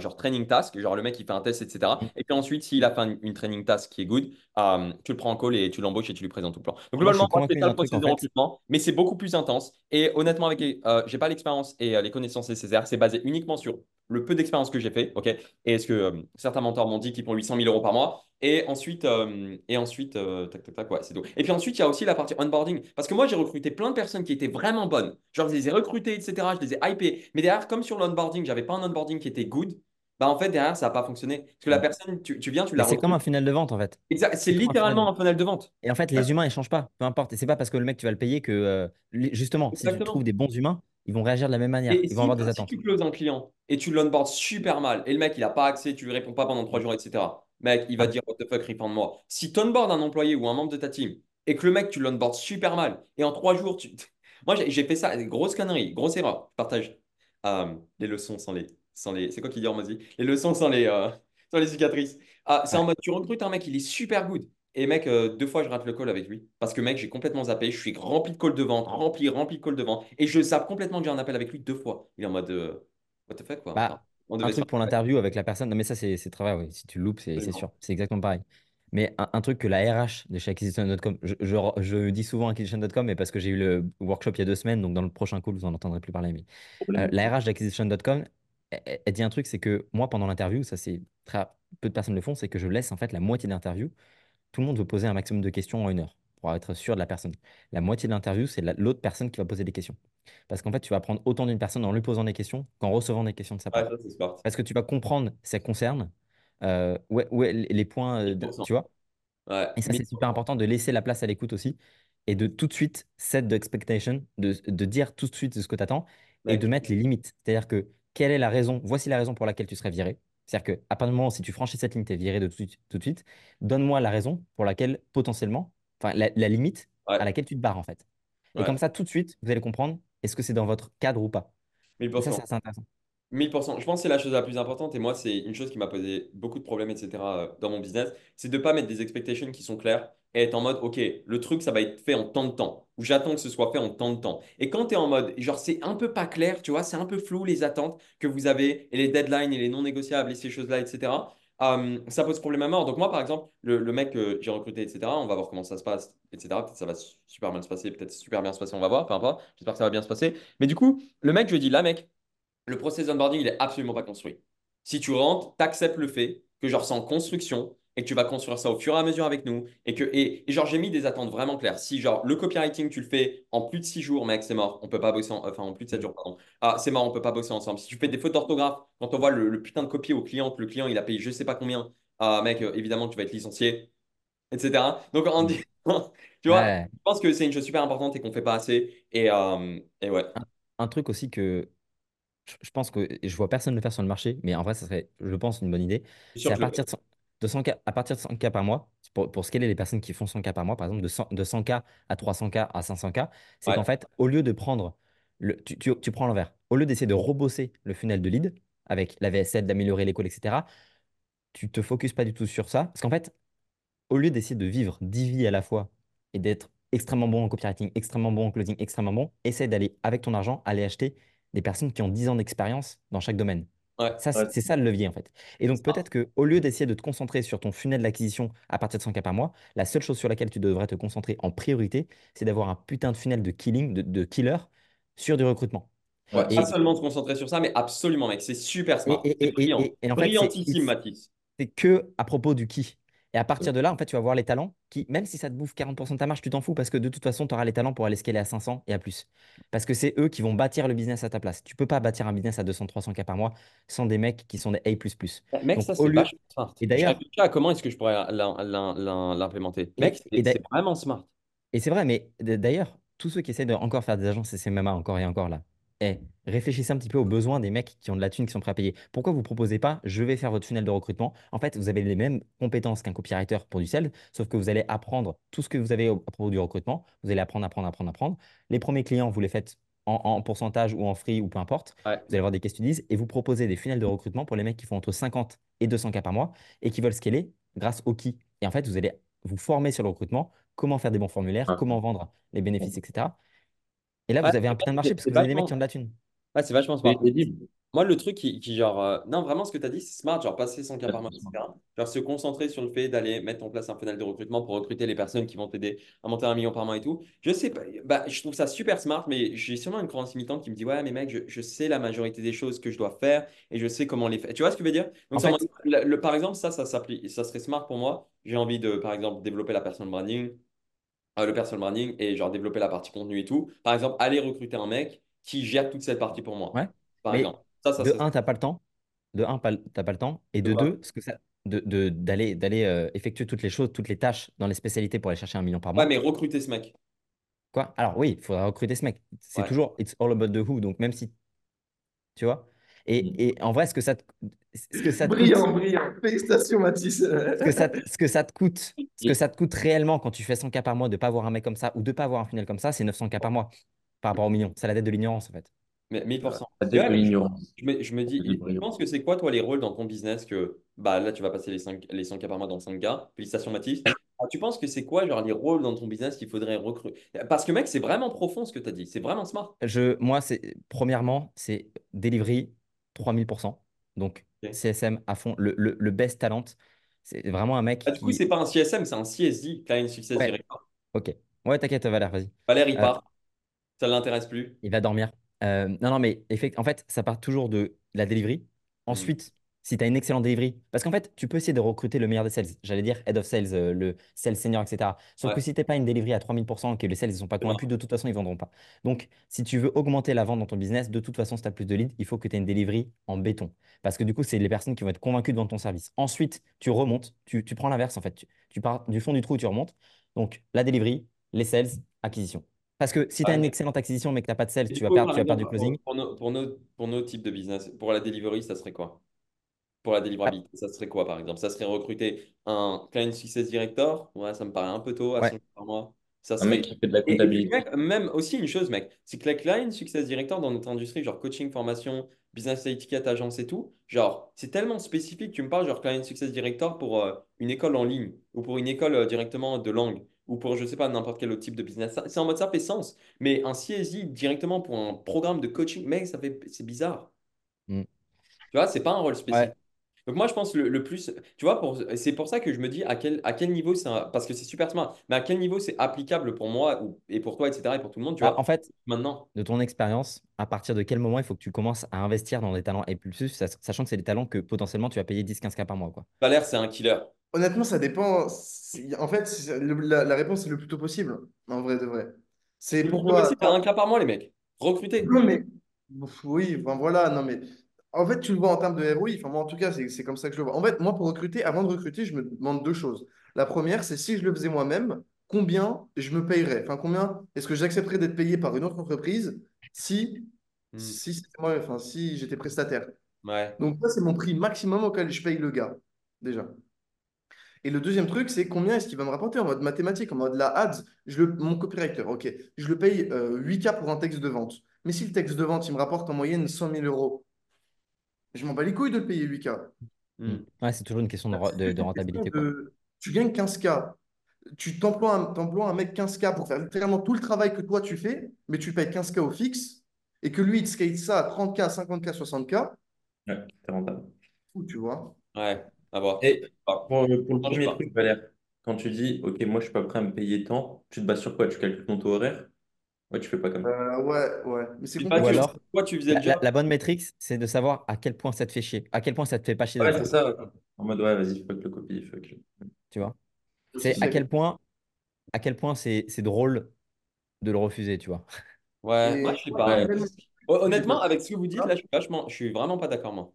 genre training task, genre le mec il fait un test, etc. Et puis ensuite, s'il a fait une, une training task qui est good, euh, tu le prends en call et tu l'embauches et tu lui présentes tout le plan. Donc globalement, c'est le processus de recrutement, mais c'est beaucoup plus intense. Et honnêtement, avec, euh, j'ai pas l'expérience et euh, les connaissances nécessaires, c'est basé uniquement sur le peu d'expérience que j'ai fait, ok, et ce que euh, certains mentors m'ont dit qu'ils font 800 000 euros par mois? Et ensuite, euh, et ensuite euh, tac, tac, tac, ouais, c'est tout. Et puis ensuite, il y a aussi la partie onboarding. Parce que moi, j'ai recruté plein de personnes qui étaient vraiment bonnes. Genre, je les ai recrutées, etc. Je les ai hypées. Mais derrière, comme sur l'onboarding, j'avais pas un onboarding qui était good, bah en fait, derrière, ça n'a pas fonctionné. Parce que la personne, tu, tu viens, tu la c'est comme un funnel de vente en fait. Exact, c'est littéralement un funnel de vente. Et en fait, les humains, ils changent pas, peu importe. Et c'est pas parce que le mec, tu vas le payer que, justement, si tu trouves des bons humains, ils vont réagir de la même manière. Et Ils vont si, avoir des si attentes. tu closes un client et tu l'onboardes super mal, et le mec, il n'a pas accès, tu lui réponds pas pendant trois jours, etc., mec, il va dire What the fuck, refund-moi. Si tu onboardes un employé ou un membre de ta team et que le mec, tu l'onboardes super mal, et en trois jours, tu. Moi, j'ai fait ça, grosse connerie, grosse erreur. Je partage euh, les leçons sans les. Sans les... C'est quoi qui dit Les leçons sans les, euh, sans les cicatrices. Ah, c'est en mode, tu recrutes un mec, il est super good. Et mec, euh, deux fois, je rate le call avec lui. Parce que mec, j'ai complètement zappé. Je suis rempli de calls de vente, rempli, rempli de calls de vente. Et je zappe complètement que j'ai un appel avec lui deux fois. Il est en mode, euh, what the fuck, quoi. Enfin, Bah, on un truc pour l'interview avec la personne. Non, mais ça, c'est c'est très vrai. oui. Si tu le loupes, c'est sûr. C'est exactement pareil. Mais un, un truc que la RH de chez Acquisition.com, je, je, je dis souvent Acquisition.com, mais parce que j'ai eu le workshop il y a deux semaines, donc dans le prochain call, vous en entendrez plus parler. Mais euh, la RH d'Acquisition.com, elle, elle- elle dit un truc, c'est que moi, pendant l'interview, ça c'est très peu de personnes le font, c'est que je laisse en fait la moitié de l'interview. Tout le monde veut poser un maximum de questions en une heure pour être sûr de la personne. La moitié de l'interview, c'est la- l'autre personne qui va poser des questions. Parce qu'en fait, tu vas apprendre autant d'une personne en lui posant des questions qu'en recevant des questions de sa Ouais, part. ça. Parce que tu vas comprendre si ça concerne, euh, ouais, ouais, les points, euh, de- 1000%. tu vois? Ouais, Et ça, c'est super 1000%. important de laisser la place à l'écoute aussi et de tout de suite set the expectation, de, de dire tout de suite ce que tu attends et de mettre les limites. C'est-à-dire que quelle est la raison, voici la raison pour laquelle tu serais viré. C'est-à-dire qu'à partir du moment où si tu franchis cette ligne, tu es viré de tout, de suite- tout de suite, donne-moi la raison pour laquelle potentiellement, enfin la, la limite ouais, à laquelle tu te barres en fait. Et comme ça, tout de suite, vous allez comprendre est-ce que c'est dans votre cadre ou pas. Et ça, c'est 1000%. assez intéressant. 1000%. Je pense que c'est la chose la plus importante et moi, c'est une chose qui m'a posé beaucoup de problèmes, etc. euh, dans mon business, c'est de ne pas mettre des expectations qui sont claires être en mode, OK, le truc, ça va être fait en tant de temps ou j'attends que ce soit fait en tant de temps. Et quand tu es en mode, genre, c'est un peu pas clair, tu vois, c'est un peu flou les attentes que vous avez et les deadlines et les non négociables et ces choses-là, etc. euh, ça pose problème à mort. Donc moi, par exemple, le, mec que j'ai recruté, etc., on va voir comment ça se passe, etc. Peut-être ça va super mal se passer, peut-être super bien se passer, on va voir, peu importe. J'espère que ça va bien se passer. Mais du coup, le mec, je lui dis, là, mec, le process onboarding, il est absolument pas construit. Si tu rentres, tu acceptes le fait que genre c'est en construction et que tu vas construire ça au fur et à mesure avec nous et que et, et genre j'ai mis des attentes vraiment claires. Si genre le copywriting tu le fais en plus de 6 jours, mec, c'est mort, on peut pas bosser en- enfin en plus de 7 jours pardon. Ah, c'est mort, on peut pas bosser ensemble. Si tu fais des fautes d'orthographe, quand on voit le, le putain de copier au client que le client il a payé je sais pas combien, ah mec, euh, évidemment tu vas être licencié, etc. Donc en Mm. disant, tu vois, Ouais. je pense que c'est une chose super importante et qu'on fait pas assez et euh, et ouais, Un, un truc aussi que je pense que je vois personne le faire sur le marché, mais en vrai, ça serait, je pense, une bonne idée. C'est à partir de 100, de 100 K, à partir de 100 K par mois, pour, pour scaler les personnes qui font 100 K par mois, par exemple, de 100, de 100 K à 300 K à 500 K, c'est qu'en fait, au lieu de prendre, le, tu, tu, tu prends l'envers, au lieu d'essayer de rebosser le funnel de lead avec la VSL, d'améliorer les calls, etc., tu te focuses pas du tout sur ça. Parce qu'en fait, au lieu d'essayer de vivre 10 vies à la fois et d'être extrêmement bon en copywriting, extrêmement bon en closing, extrêmement bon, essaie d'aller, avec ton argent, aller acheter des personnes qui ont 10 ans d'expérience dans chaque domaine. Ouais, Ça, Ouais, c'est ça le levier en fait. Et donc peut-être que au lieu d'essayer de te concentrer sur ton funnel d'acquisition à partir de 100 k par mois, la seule chose sur laquelle tu devrais te concentrer en priorité, c'est d'avoir un putain de funnel de killing, de, de killer sur du recrutement. Ouais, pas seulement se concentrer sur ça, mais absolument, mec. C'est super smart. et, C'est et, et, brillant. et- en fait, Brillantissime, Mathis. c'est que à propos du qui. Et à partir de là, en fait, tu vas voir les talents qui, même si ça te bouffe 40% de ta marge, tu t'en fous parce que de toute façon, tu auras les talents pour aller scaler à 500 et à plus. Parce que c'est eux qui vont bâtir le business à ta place. Tu peux pas bâtir un business à 200-300 k par mois sans des mecs qui sont des A++. Mec, Donc, ça, c'est lieu. smart. Et d'ailleurs, comment est-ce que je pourrais l'im- l'im- l'im- l'implémenter. Mec, et, c'est c'est vraiment smart. et c'est vrai, mais d'ailleurs, tous ceux qui essaient de encore faire des agences SMMA encore et encore là, eh, réfléchissez un petit peu aux besoins des mecs qui ont de la thune, qui sont prêts à payer. Pourquoi vous proposez pas, je vais faire votre funnel de recrutement En fait, vous avez les mêmes compétences qu'un copywriter pour du sales, sauf que vous allez apprendre tout ce que vous avez à propos du recrutement. Vous allez apprendre, apprendre, apprendre, apprendre. Les premiers clients, vous les faites en, en pourcentage ou en free ou peu importe. Ouais. Vous allez avoir des case studies et vous proposez des funnels de recrutement pour les mecs qui font entre 50 et 200 k par mois et qui veulent scaler grâce au qui. Et en fait, vous allez vous former sur le recrutement, comment faire des bons formulaires, Ouais. comment vendre les bénéfices, etc. Et là, Ouais, vous avez un putain de marché parce que vous avez des mecs qui ont de la thune. ouais, c'est vachement smart. Moi, le truc qui, qui genre, euh, non, vraiment, ce que tu as dit, c'est smart, genre passer 100 cas par mois, etc. Genre se concentrer sur le fait d'aller mettre en place un funnel de recrutement pour recruter les personnes qui vont t'aider à monter un million par mois et tout. Je sais pas, bah, je trouve ça super smart, mais j'ai sûrement une croyance limitante qui me dit, ouais, mais mec, je, je sais la majorité des choses que je dois faire et je sais comment les faire. Tu vois ce que je veux dire? Donc, fait, le, le- par exemple, ça, ça ça serait smart pour moi. J'ai envie de, par exemple, développer la personal branding, euh, le personal branding et genre développer la partie contenu et tout. Par exemple, aller recruter un mec qui gère toute cette partie pour moi, ouais. par Mais exemple. Ça, ça de serait un, t'as pas le temps. De un, t'as pas le temps. Et de deux, ce que ça, de, de- d'aller, d'aller euh, effectuer toutes les choses, toutes les tâches dans les spécialités pour aller chercher un million par Ouais, mois. mais recruter ce mec. Quoi? Alors oui, il faudra recruter ce mec. C'est Ouais. toujours it's all about the who. Donc même si, tu vois? Mm. Et, et en vrai, ce que ça te, ce que ça te coûte, Brillant, brillant. Félicitations, Mathis. ce que ça, te- ce que ça te coûte, ce que ça te coûte réellement quand tu fais 100 k par mois de pas avoir un mec comme ça ou de pas avoir un funnel comme ça, c'est 900 k par mois par rapport au million. C'est la dette de l'ignorance en fait. Mais 1000%. La Et dette ouais, de mais je, l'ignorance. je me, je me dis, je brillant. pense que c'est quoi, toi, les rôles dans ton business que bah, là, tu vas passer les 5, les 100 k par mois dans 5 k Félicitations, Mathis. Ah, tu penses que c'est quoi, genre, les rôles dans ton business qu'il faudrait recruter? Parce que, mec, c'est vraiment profond ce que tu as dit. C'est vraiment smart. Je, moi, c'est premièrement, c'est delivery 3000%. Donc. CSM à fond, le, le, le best talent. C'est vraiment un mec Ah, du coup, c'est pas un CSM, c'est un CSD, Client Success Ouais, Director. ok. Ouais, t'inquiète, Valère, vas-y. Valère, il Euh, part. Ça ne l'intéresse plus. Il va dormir. Euh, non, non, mais en fait, ça part toujours de la delivery. Hmm. Ensuite, si tu as une excellente delivery, parce qu'en fait, tu peux essayer de recruter le meilleur des sales. J'allais dire head of sales, euh, le sales senior, etc. Sauf Ouais, que si tu n'es pas une delivery à 3000% et que les sales ne sont pas convaincus, de toute façon, ils ne vendront pas. Donc, si tu veux augmenter la vente dans ton business, de toute façon, si tu as plus de leads, il faut que tu aies une delivery en béton. Parce que du coup, c'est les personnes qui vont être convaincues de vendre ton service. Ensuite, tu remontes, tu, tu prends l'inverse, en fait. Tu, tu pars du fond du trou tu remontes. Donc, la delivery, les sales, acquisition. Parce que si tu as une excellente acquisition, mais que tu n'as pas de sales, tu vas perdre, tu vas perdre du closing. pour, pour nos, pour, nos, pour nos types de business, pour la delivery, ça serait quoi? Pour la délivrabilité, ça serait quoi par exemple? Ça serait recruter un Client Success Director? Ouais, ça me paraît un peu tôt à Ouais. 100 par mois. Ça Un mec qui fait de la Et, et puis, comptabilité. même aussi une chose, mec, c'est que la Client Success Director dans notre industrie, genre coaching, formation, business étiquette, agence et tout, genre, c'est tellement spécifique. Tu me parles, genre, Client Success Director pour euh, une école en ligne ou pour une école euh, directement de langue ou pour, je sais pas, n'importe quel autre type de business. C'est en mode, ça fait sens. Mais un CSI directement pour un programme de coaching, mec, ça fait, c'est bizarre. Mm. Tu vois, c'est pas un rôle spécifique. Ouais. Donc moi, je pense le, le plus, tu vois, pour, c'est pour ça que je me dis à quel, à quel niveau c'est, un- parce que c'est super smart, mais à quel niveau c'est applicable pour moi ou, et pour toi, etc., et pour tout le monde, tu Ah, vois, en fait, maintenant. de ton expérience, à partir de quel moment il faut que tu commences à investir dans des talents et plus, sach- sachant que c'est des talents que potentiellement tu vas payer 10-15 k par mois, quoi. Valère, c'est un killer. Honnêtement, ça dépend. C'est- En fait, c'est- le- la, la réponse est le plus tôt possible, en vrai de vrai. C'est pourquoi. t'as un cas par mois, les mecs. Recruter. Non, mais oui, enfin voilà, non, mais en fait, tu le vois en termes de ROI. Enfin, moi, en tout cas, c'est comme ça que je le vois. En fait, moi, pour recruter, avant de recruter, je me demande deux choses. La première, c'est si je le faisais moi-même, combien je me payerais? Enfin, combien est-ce que j'accepterais d'être payé par une autre entreprise si, si, c'était moi, enfin, si j'étais prestataire? Ouais. Donc, ça, c'est mon prix maximum auquel je paye le gars, déjà. Et le deuxième truc, c'est combien est-ce qu'il va me rapporter en mode mathématique, en mode la ads, je le, mon copywriter, ok, je le paye euh, 8K pour un texte de vente. Mais si le texte de vente, il me rapporte en moyenne 100 000 euros, je m'en bats les couilles de le payer 8K. Mm. Hmm. Ouais, c'est toujours une question de, une rentabilité, question quoi. de- Tu gagnes 15K. Tu t'emploies un, un mec 15K pour faire littéralement tout le travail que toi tu fais, mais tu payes 15K au fixe, et que lui, il te skate ça à 30K, 50K, 60K, Ouais, c'est rentable. fou, tu vois. Ouais. À voir. Et pour, pour le premier truc, Valère, quand tu dis, OK, moi, je suis pas prêt à me payer tant, tu te bases sur quoi? Tu calcules ton taux horaire? Ouais, tu fais pas comme ça. Euh, ouais, ouais. Mais c'est pas, Ou tu, compliqué. alors, toi, tu faisais la, le la- bonne métrique, c'est de savoir à quel point ça te fait chier, à quel point ça te fait pas chier de Ouais, c'est ça. En mode, ouais, vas-y, fuck le copy, fuck le... tu vois? C'est à quel point, à quel point c'est c'est drôle de le refuser, tu vois? Ouais, Et moi, je Hon- j'ai Honnêtement, avec ce que vous dites, là, je suis vachement, je suis vraiment pas d'accord, moi.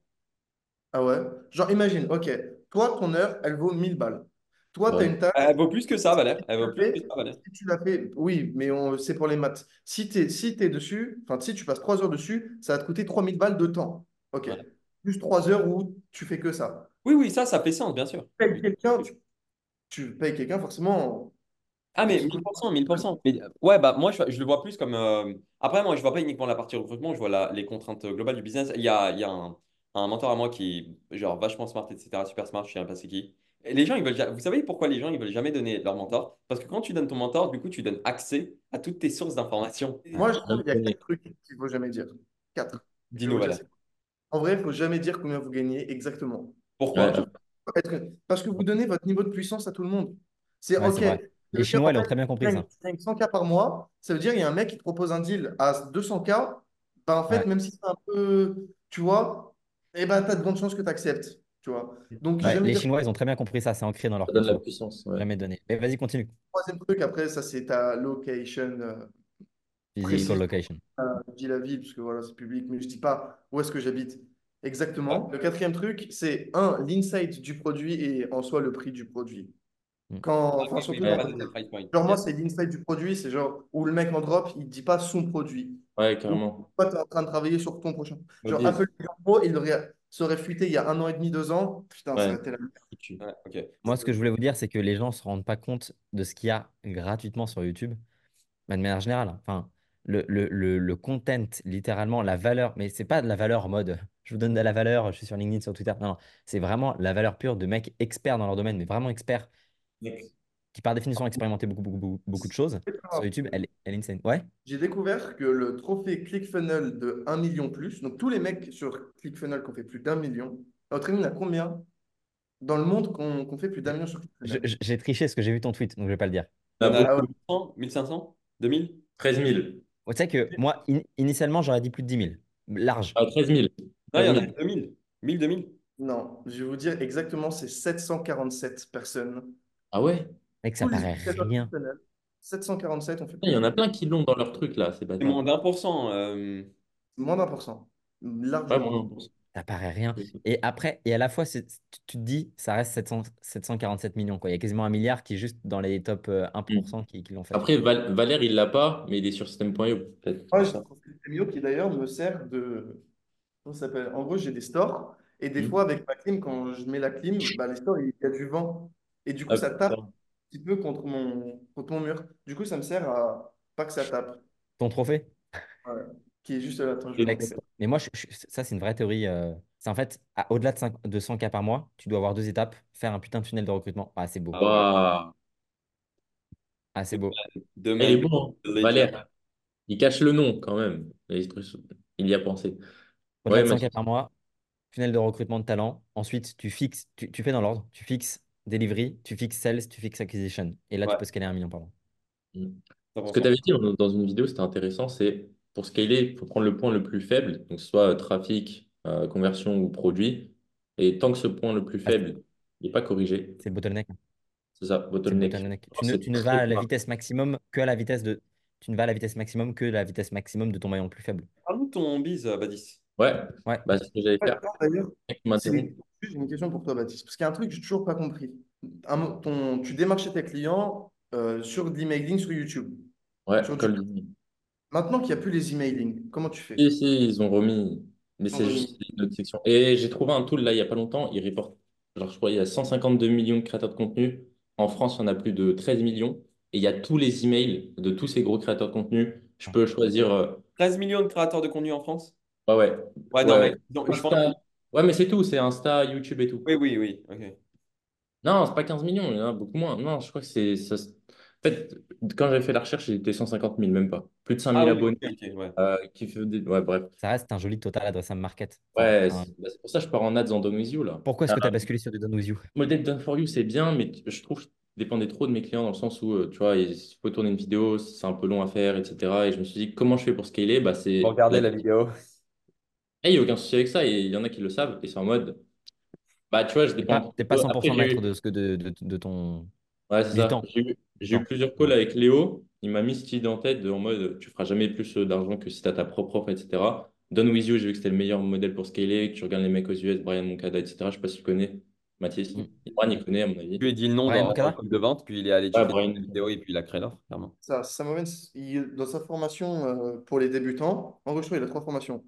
Ah ouais? Genre, imagine, ok, toi, ton heure, elle vaut 1000 balles. Toi, tu as Ouais. une tâche. Elle vaut plus que ça, Valère. Si Elle tu vaut l'as plus que fait, ça, Valère. si tu l'as fait, oui, mais on- c'est pour les maths. Si tu es, si t'es dessus, enfin, si tu passes 3 heures dessus, ça va te coûter 3000 balles de temps. Ok. Ouais. Plus 3 heures où tu fais que ça. Oui, oui, ça, ça fait sens, bien sûr. Tu payes quelqu'un, tu, tu payes quelqu'un, forcément. Ah, mais qui coûte- 1000%, 1000%. Mais, ouais, bah, moi, je, je le vois plus comme. euh, Après, moi, je vois pas uniquement la partie recrutement, je vois la- les contraintes globales du business. Il y a, il y a un, un mentor à moi qui est genre vachement smart, etc., super smart, je sais pas c'est qui. Les gens, ils veulent. Vous savez pourquoi les gens, ils veulent jamais donner leur mentor? Parce que quand tu donnes ton mentor, du coup, tu donnes accès à toutes tes sources d'informations. Moi, je trouve Je qu'il y a. 4 trucs qu'il ne faut jamais dire. 4. Je vais Dis-nous, en vrai, il ne faut jamais dire combien vous gagnez exactement. Pourquoi? Ouais, Parce que vous donnez votre niveau de puissance à tout le monde. C'est Ouais, OK. Les Le Chinois, ils fait, ont très bien compris tu ça. gagnes- tu gagnes 100K par mois, ça veut dire qu'il y a un mec qui te propose un deal à 200K. Bah, en fait, Ouais. même si c'est un peu, tu vois, eh ben, tu as de grandes chances que tu acceptes. Tu vois. Donc, Ouais, jamais les dire Chinois, ils ont très bien compris ça. C'est ancré dans leur ça donne la culture. puissance. ouais. Jamais donné. Mais vas-y, continue. troisième truc, après, ça, c'est ta location. euh, Physical location. je dis la ville, parce que voilà, c'est public, mais je dis pas où est-ce que j'habite. Exactement. Le quatrième truc, c'est un, l'insight du produit et en soi le prix du produit. Mm. Quand, enfin, surtout le- le. Genre, moi, c'est l'insight du produit, c'est genre où le mec en drop, il dit pas son produit. Ouais, carrément. Toi, tu es en train de travailler sur ton prochain. Genre. Apple Pro, il aurait, serait fuité il y a un an et demi, deux ans. Putain, ça Ouais. aurait été la merde. Ouais. Moi, ce que je voulais vous dire, c'est que les gens ne se rendent pas compte de ce qu'il y a gratuitement sur YouTube, de manière générale. Enfin, le, le, le, le content, littéralement, la valeur, mais c'est pas de la valeur en mode je vous donne de la valeur, je suis sur LinkedIn, sur Twitter. Non, non, c'est vraiment la valeur pure de mecs experts dans leur domaine, mais vraiment experts, qui par définition ont expérimenté beaucoup, beaucoup, beaucoup, beaucoup de choses. Sur YouTube, elle, est- elle est insane. Ouais, J'ai découvert que le trophée ClickFunnels de 1 million plus, donc tous les mecs sur ClickFunnels qui ont fait plus d'un million, votre avis, il y en a combien dans le monde qu'on qu'on fait plus d'un million sur ClickFunnels? J'ai triché parce que j'ai vu ton tweet, donc je vais pas le dire. A a. 1100, 1500, 2000? 13 000. Tu sais que moi, in- initialement, j'aurais dit plus de 10 000. Large. Ah, 13 000. Non, il y en a 13 000. 2000. 1000, 2000. Non, je vais vous dire exactement, c'est 747 personnes. Ah ouais? Mec, ça paraît rien. ClickFunnels, 747 ont fait Il y en a plein qui l'ont dans leur truc là, c'est C'est bâtard. moins d'un pour cent. euh, Moins d'un pour cent. Ouais, Largement. moins d'un pour cent. Ça paraît rien. Et après, et à la fois, c'est- tu tu te dis, ça reste 700 747 millions. Quoi. Il y a quasiment un milliard qui est juste dans les top euh, 1% qui, qui l'ont fait. Après, Val- Valère, il l'a pas, mais il est sur System.io, peut-être. Moi, pour j'ai ça. un profil Premium qui d'ailleurs me sert de. Comment ça s'appelle? En gros, j'ai des stores et des Mhm. fois, avec ma clim, quand je mets la clim, bah, les stores, il y a du vent. Et du coup, Ah, ça tape putain. Un petit peu contre mon, contre mon mur. Du coup, ça me sert à pas que ça tape. Ton trophée? Qui est juste là. Attends, je mais moi, je- je- ça, c'est une vraie théorie. euh, C'est en fait, au-delà de, 5 de 100K par mois, tu dois avoir deux étapes, faire un putain de tunnel de recrutement. Ah, c'est beau. Ah. Ah, c'est beau. Demain, Il est bon. Valère. Il cache le nom quand même. Il y a pensé. Au-delà Ouais, de 100K Mathieu. par mois, tunnel de recrutement de talent. Ensuite, tu fixes, tu, tu fais dans l'ordre. Tu fixes delivery, tu fixes sales, tu fixes acquisition. Et là, tu peux scaler un million par mois. Ce que tu avais dit dans une vidéo, c'était intéressant, c'est pour scaler, il faut prendre le point le plus faible, donc soit euh, trafic, euh, conversion ou produit. Et tant que ce point le plus faible n'est pas corrigé, C'est le bottleneck. c'est ça, bottleneck. bottleneck. Tu ne, tu vas à la vitesse maximum que à la vitesse de. Tu ne vas à la vitesse maximum que la vitesse maximum de ton maillon le plus faible. Parle-nous de ton bise, euh, Badis. Ouais, Ouais. bah, c'est ce que j'allais faire. D'ailleurs, J'ai une question pour toi, Baptiste. Parce qu'il y a un truc que j'ai toujours pas compris. Un mo- ton, tu démarchais tes clients euh, sur de l'emailing sur YouTube. Ouais, Sur. Maintenant qu'il n'y a plus les emailing, comment tu fais? Si, si, ils ont remis, mais c'est juste une autre section. Et j'ai trouvé un tool là, il n'y a pas longtemps, il reporte, genre je crois, il y a 152 millions de créateurs de contenu. En France, il y en a plus de 13 millions. Et il y a tous les emails de tous ces gros créateurs de contenu. Je peux choisir. euh, 13 millions de créateurs de contenu en France? Ouais, ouais. Ouais, non, Ouais. mais non, je pense. Insta. Ouais, mais c'est tout, c'est Insta, YouTube et tout. Oui, oui, oui. Ok. Non, c'est pas 15 millions, il y en a beaucoup moins. Non, je crois que c'est. ça fait, quand j'avais fait la recherche, j'étais 150 000, même pas. Plus de 5 000 Ah oui, abonnés. ok, ok, ouais. euh, qui fait des... Ouais, bref. Ça reste un joli total adressable market. Enfin, Ouais, un- c'est bah, c'est pour ça que je pars en ads en Done With You, là. Pourquoi est-ce que tu as basculé sur du Done With You? modèle Done For You, c'est bien, mais t- je trouve que je dépendais trop de mes clients dans le sens où, euh, tu vois, il faut tourner une vidéo, c'est un peu long à faire, etc. Et je me suis dit, comment je fais pour scaler? Bah, c'est Regardez la- la vidéo. Et il n'y a aucun souci avec ça, et il y en a qui le savent, et c'est en mode, bah, tu vois, je dépends. pas, t'es pas Après, 100% j'ai eu- maître de, ce que de, de, de ton. Ouais, c'est ça. temps. J'ai eu, j'ai eu temps. plusieurs calls avec Léo. Il m'a mis cette idée en tête de, en mode tu feras jamais plus euh, d'argent que si tu as ta propre offre, etc. Done With You, j'ai vu que c'était le meilleur modèle pour scaler. Que tu regardes les mecs aux US, Brian Moncada, etc. Je sais pas si tu connais. Mathis, Mm. Brian, il connaît à mon avis. Je lui dit le nom Brian dans de vente, puis il est allé Ouais, checker Brian. la vidéo et puis il a créé l'offre, clairement. Ça, il- dans sa formation euh, pour les débutants, en gros, qu'il a trois formations.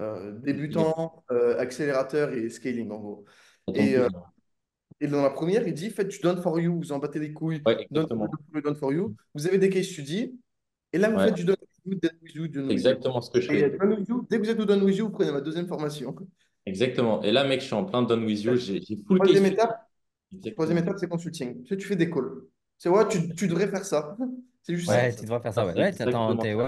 Euh, débutant, euh, accélérateur et scaling, en gros. Et, euh, dans la première, il dit, faites du done for you, vous en battez les couilles, Ouais, done for you, done for you, you. Vous avez des case studies, et là, vous Ouais. faites du done with you, done with you, done with you. Exactement ce que je fais. euh, you, dès que vous êtes au done with you, vous prenez ma deuxième formation. Exactement. Et là, mec, je suis en plein Done With You. J'ai full Troisième étape, troisième étape, c'est consulting. Tu sais, tu fais des calls. C'est ouais, tu, tu devrais faire ça. C'est juste Ouais, ça. tu devrais faire ça, ouais.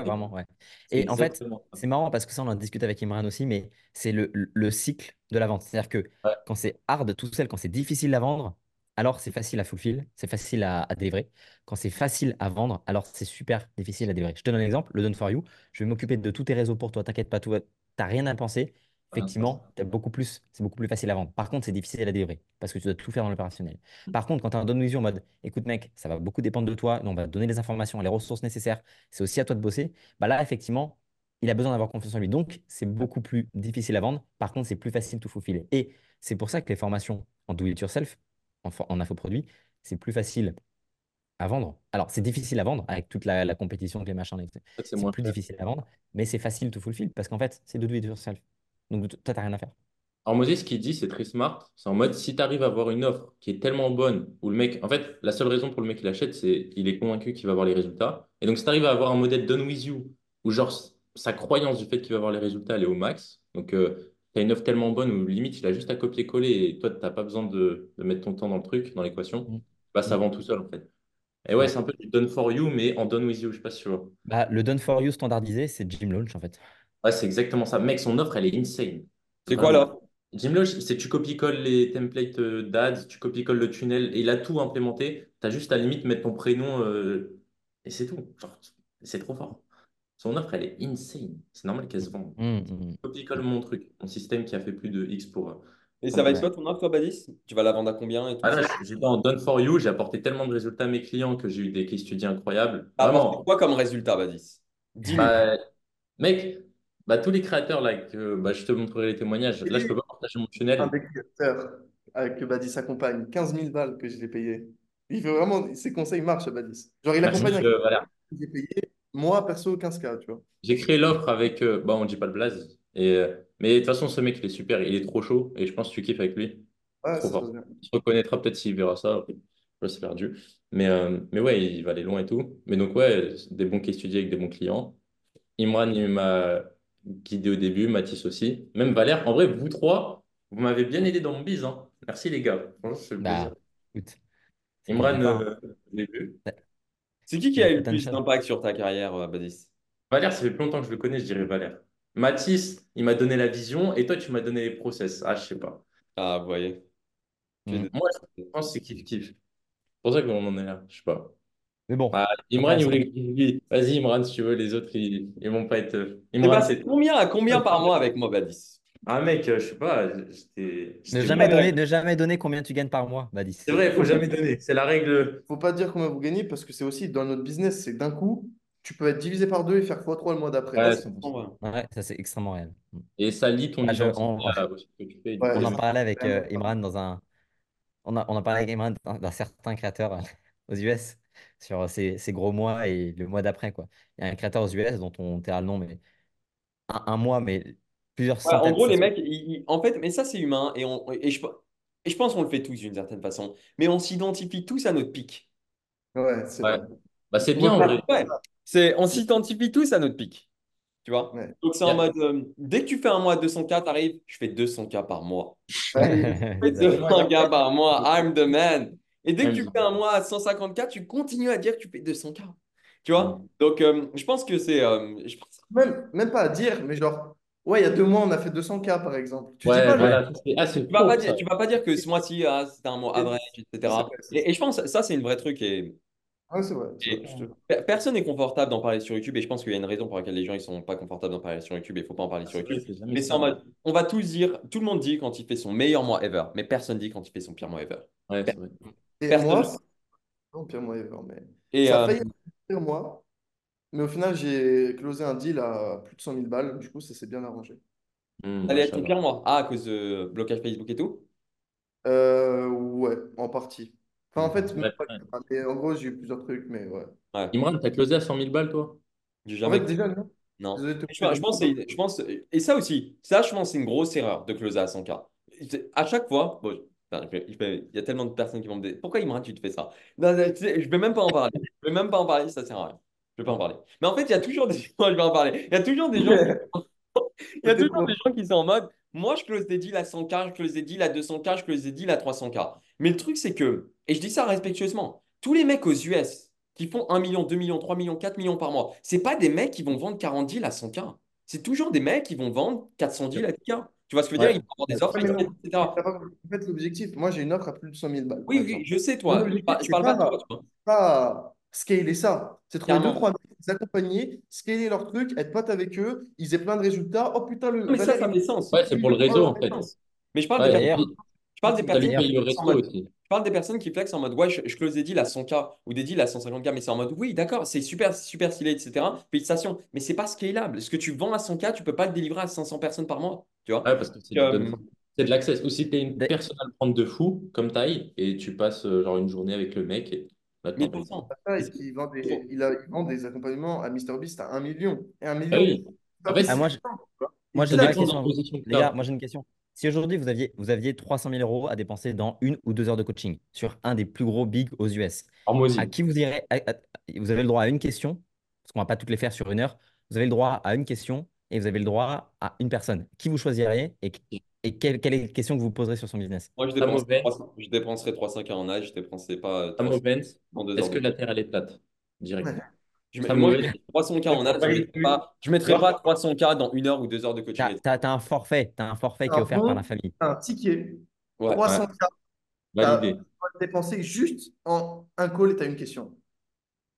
vraiment, ouais. Et en fait, c'est marrant parce que ça, on en discute avec Imran aussi, mais c'est le, le- le cycle de la vente. C'est-à-dire que quand c'est hard tout seul, quand c'est difficile à vendre, alors c'est facile à fulfill, c'est facile à, à délivrer. Quand c'est facile à vendre, alors c'est super difficile à délivrer. Je te donne un exemple, le Done for You. Je vais m'occuper de tous tes réseaux pour toi, t'inquiète pas, va- t'as rien à penser. Effectivement, t'as beaucoup plus, c'est beaucoup plus facile à vendre. Par contre, c'est difficile à délivrer parce que tu dois tout faire dans l'opérationnel. Par contre, quand tu as un with You en mode, écoute mec, ça va beaucoup dépendre de toi, on va te donner les informations, les ressources nécessaires, c'est aussi à toi de bosser, bah là, effectivement, il a besoin d'avoir confiance en lui. Donc, c'est beaucoup plus difficile à vendre. Par contre, c'est plus facile de tout faufiler. Et c'est pour ça que les formations en do it yourself, en, en infoproduit, c'est plus facile à vendre. Alors, c'est difficile à vendre avec toute la, la compétition, les machins, c'est plus cher. difficile à vendre, mais c'est facile to fulfill parce qu'en fait, c'est de do it yourself. Donc, toi, tu n'as rien à faire. Ce qu'il dit, c'est très smart. C'est en mode, si tu arrives à avoir une offre qui est tellement bonne, où le mec, en fait, la seule raison pour le mec qui l'achète, c'est qu'il est convaincu qu'il va avoir les résultats. Et donc, si tu arrives à avoir un modèle done with you, où genre, sa croyance du fait qu'il va avoir les résultats, elle est au max. Donc, tu as une offre tellement bonne où limite, il a juste à copier-coller et toi, tu n'as pas besoin de, de mettre ton temps dans le truc, dans l'équation. Bah, ça vend tout seul, en fait. Et ouais, c'est un peu du done for you, mais en done with you, je sais pas si tu vois. Bah, le done for you standardisé, c'est Gym Launch en fait. Ouais, c'est exactement ça. Mec, son offre, elle est insane. C'est quoi là? Gymlodge, c'est tu copies-colles les templates euh, d'ads, tu copies-colles le tunnel et il a tout implémenté. Tu as juste à la limite mettre ton prénom euh, et c'est tout. Genre, c'est trop fort. Son offre, elle est insane. C'est normal qu'elle se vende. Mm, mm. Copie-colle mon truc, mon système qui a fait plus de X pour. euh, Et ça va être quoi ton offre, toi, Badis? Tu vas la vendre à combien et tout Ah là, j'étais en done for you, j'ai apporté tellement de résultats à mes clients que j'ai eu des case studies incroyables. Apporté Vraiment. quoi comme résultat, Badis? Dis-nous. Bah, mec, bah, tous les créateurs là, que, bah, je te montrerai les témoignages. Là, je peux pas partager mon Un tunnel. des créateurs avec le Badis accompagne, 15 000 balles que je l'ai payé. Il veut vraiment, ses conseils marchent, Badis. Genre, il accompagne un euh, que j'ai payé, moi, perso, 15K, tu vois. J'ai créé l'offre avec. euh, bah, on dit pas le blaze. Et, euh, mais de toute façon, ce mec, il est super. Il est trop chaud. Et je pense que tu kiffes avec lui. Ouais, ça. Il se reconnaîtra peut-être s'il verra ça. Je c'est perdu. Mais, euh, mais ouais, il va aller loin et tout. Mais donc, ouais, des bons cas étudiés avec des bons clients. Imran, il m'a guidé au début. Mathis aussi. Même Valère. En vrai, vous trois, vous m'avez bien aidé dans mon biz. hein. Merci, les gars. Franchement, c'est le plaisir. Bah, écoute, Imran, euh, au début. C'est qui qui a eu le plus d'impact sur ta carrière, euh, Badis Valère, ça fait plus longtemps que je le connais, je dirais Valère. Mathis, il m'a donné la vision. Et toi, tu m'as donné les process. Ah, je sais pas. Ah, vous voyez. Mm. Moi, je pense que c'est kiff-kiff. C'est pour ça qu'on en est là. Je sais pas. Mais bon, Ah, Imran, il voulait que je dise, Vas-y, Imran, si tu veux, les autres, ils, ils vont pas être. T'es Imran, passé c'est. combien à combien par mois avec moi, Badis Ah, mec, euh, je sais pas. J'étais. ne j'étais jamais pas- donner, ne jamais donner combien tu gagnes par mois, Badis. C'est vrai, il faut jamais donner. C'est la règle. Faut pas dire combien vous gagnez parce que c'est aussi dans notre business, c'est d'un coup, tu peux être divisé par deux et faire x3 le mois d'après. Ouais, Ouais, c'est bon. Ouais, ça c'est extrêmement réel. Et ça lie ton Ah, je- identité on- à- au ce que tu fais. Ouais, On Et en parlait avec euh. Imran dans un. On a, on en parlait avec Imran d'un d'un certain créateur euh, aux US sur ses, ses gros mois et le mois d'après, quoi. Il y a un créateur aux US dont on taira le nom, mais un, un mois, mais plusieurs Ouais, en gros, les mecs, ils- ils- en fait, mais ça, c'est humain. Et, on, et, je, et je pense qu'on le fait tous d'une certaine façon. Mais on s'identifie tous à notre pic. Ouais, c'est Ouais. Bah, c'est bien en Ouais. vrai. Ouais. C'est, on s'identifie tous à notre pic. Tu vois Ouais. Donc, c'est en mode, euh, dès que tu fais un mois à 200K, t'arrives, je fais 200K par mois. Je fais 200K par mois, I'm the man. Et dès que tu fais un mois à 150K, tu continues à dire que tu fais 200K. Tu vois? Donc, euh, je pense que c'est. euh, je pense- Même, même pas à dire, mais genre, ouais, il y a deux mois, on a fait 200K par exemple. Tu dis Ouais, pas, voilà. Ah, Tu vas pas dire, tu vas pas dire que ce mois-ci, ah, c'était un mois average, etc. Et, et je pense que ça, c'est une vraie truc. Et, Ouais, c'est vrai. vrai. personne n'est confortable d'en parler sur YouTube. Et je pense qu'il y a une raison pour laquelle les gens ils sont pas confortables d'en parler sur YouTube. Et il faut pas en parler sur C'est vrai, YouTube. Mais c'est ça. en mode, on va tous dire, tout le monde dit quand il fait son meilleur mois ever. Mais personne dit quand il fait son pire mois ever. Ouais, Et Personne- moi, non, pire moi ever, mais Et ça a euh, failli être pire moi. Mais au final, j'ai closé un deal à plus de 100 000 balles. Du coup, ça s'est bien arrangé. Ça allait être pire mois. Ah, à cause de blocage Facebook et tout? Euh, ouais, en partie. Enfin, en fait, Ouais, ouais. mais en gros, j'ai eu plusieurs trucs, mais ouais. Imran, t'as closé à 100 000 balles, toi? J'ai En jamais. fait, déjà, non. Non. Désolé de te Je, pense- je pense, que c'est- je pense, et ça aussi, ça, je pense, que c'est une grosse erreur de closer à 100K. C'est- À chaque fois, bon, enfin, je vais- je vais- il y a tellement de personnes qui vont me dire Pourquoi Imran, tu te fais ça? Non, non, tu sais, Je ne vais même pas en parler. Je vais même pas en parler, ça sert à rien. Je vais pas en parler. Mais en fait, il y a toujours des gens, je vais en parler. Il y a toujours des gens, il y a toujours des gens qui sont en mode Moi, je close des deals à 100K, je close des deals à 200K, je close des deals à 300K. Mais le truc, c'est que, et je dis ça respectueusement, tous les mecs aux US qui font 1 million, 2 millions, 3 millions, 4 millions par mois. C'est pas des mecs qui vont vendre 40 deals à 100K. C'est toujours des mecs qui vont vendre 400 deals à 10K. Tu vois ce que je veux Ouais. dire? Ils vont avoir des offres, Ouais, mais non. etc. En fait, l'objectif, moi j'ai une offre à plus de 100 000 balles. Oui, oui, je sais, toi. Je parle, je c'est parle pas de toi, pas scaler ça. C'est trouver deux, trois les accompagner, scaler leur truc, être pote avec eux, ils aient plein de résultats. Oh putain, le Non, mais ça, ça il- fait sens. Ouais, c'est pour le réseau, en fait. Mais je parle Ouais, des personnes, je parle des personnes parle des personnes qui flexent en mode ouais, je, je close des deals à 100K ou des deals à 150K, mais c'est en mode oui, d'accord, c'est super, super stylé, etc. Félicitations, mais c'est pas scalable. Ce que tu vends à 100K, tu peux pas le délivrer à 500 personnes par mois, tu vois. Ouais, parce que c'est Euh, du- c'est de l'accès. Ou si tu es une personne à le prendre de fou, comme taille, et tu passes euh, genre une journée avec le mec, et là, t'en payes. 1000%. Ah, et puis, il, vend des, il, a, il vend des accompagnements à MrBeast à 1 million. Et 1 million. Ah oui. En fait, Ah, moi, j'ai une de question Les gars, moi j'ai une question. Si aujourd'hui vous aviez, vous aviez 300 000 euros à dépenser dans une ou deux heures de coaching sur un des plus gros bigs aux US, Hormozy. à qui vous irez à- à- Vous avez le droit à une question, parce qu'on va pas toutes les faire sur une heure. Vous avez le droit à une question et vous avez le droit à une personne. Qui vous choisiriez et, et quelle, quelle est la question que vous poserez sur son business? Moi, je dépenserais Ovens. 300 je dépenserais 300K en âge, je dépenserais pas Sam 300 Ovens, en deux est-ce que la Terre, elle est plate? Direct. Je mets- Sam moi, je Ovens. mettrais 300K en âge, je Ouais, mettrais pas, je mettrais pas 300K dans une heure ou deux heures de coaching. T'as, t'as- t'as un forfait, t'as un forfait qui est Un offert par la famille. un ticket, Ouais. 300 k Validé. tu vas dépenser juste en un call et tu as une question.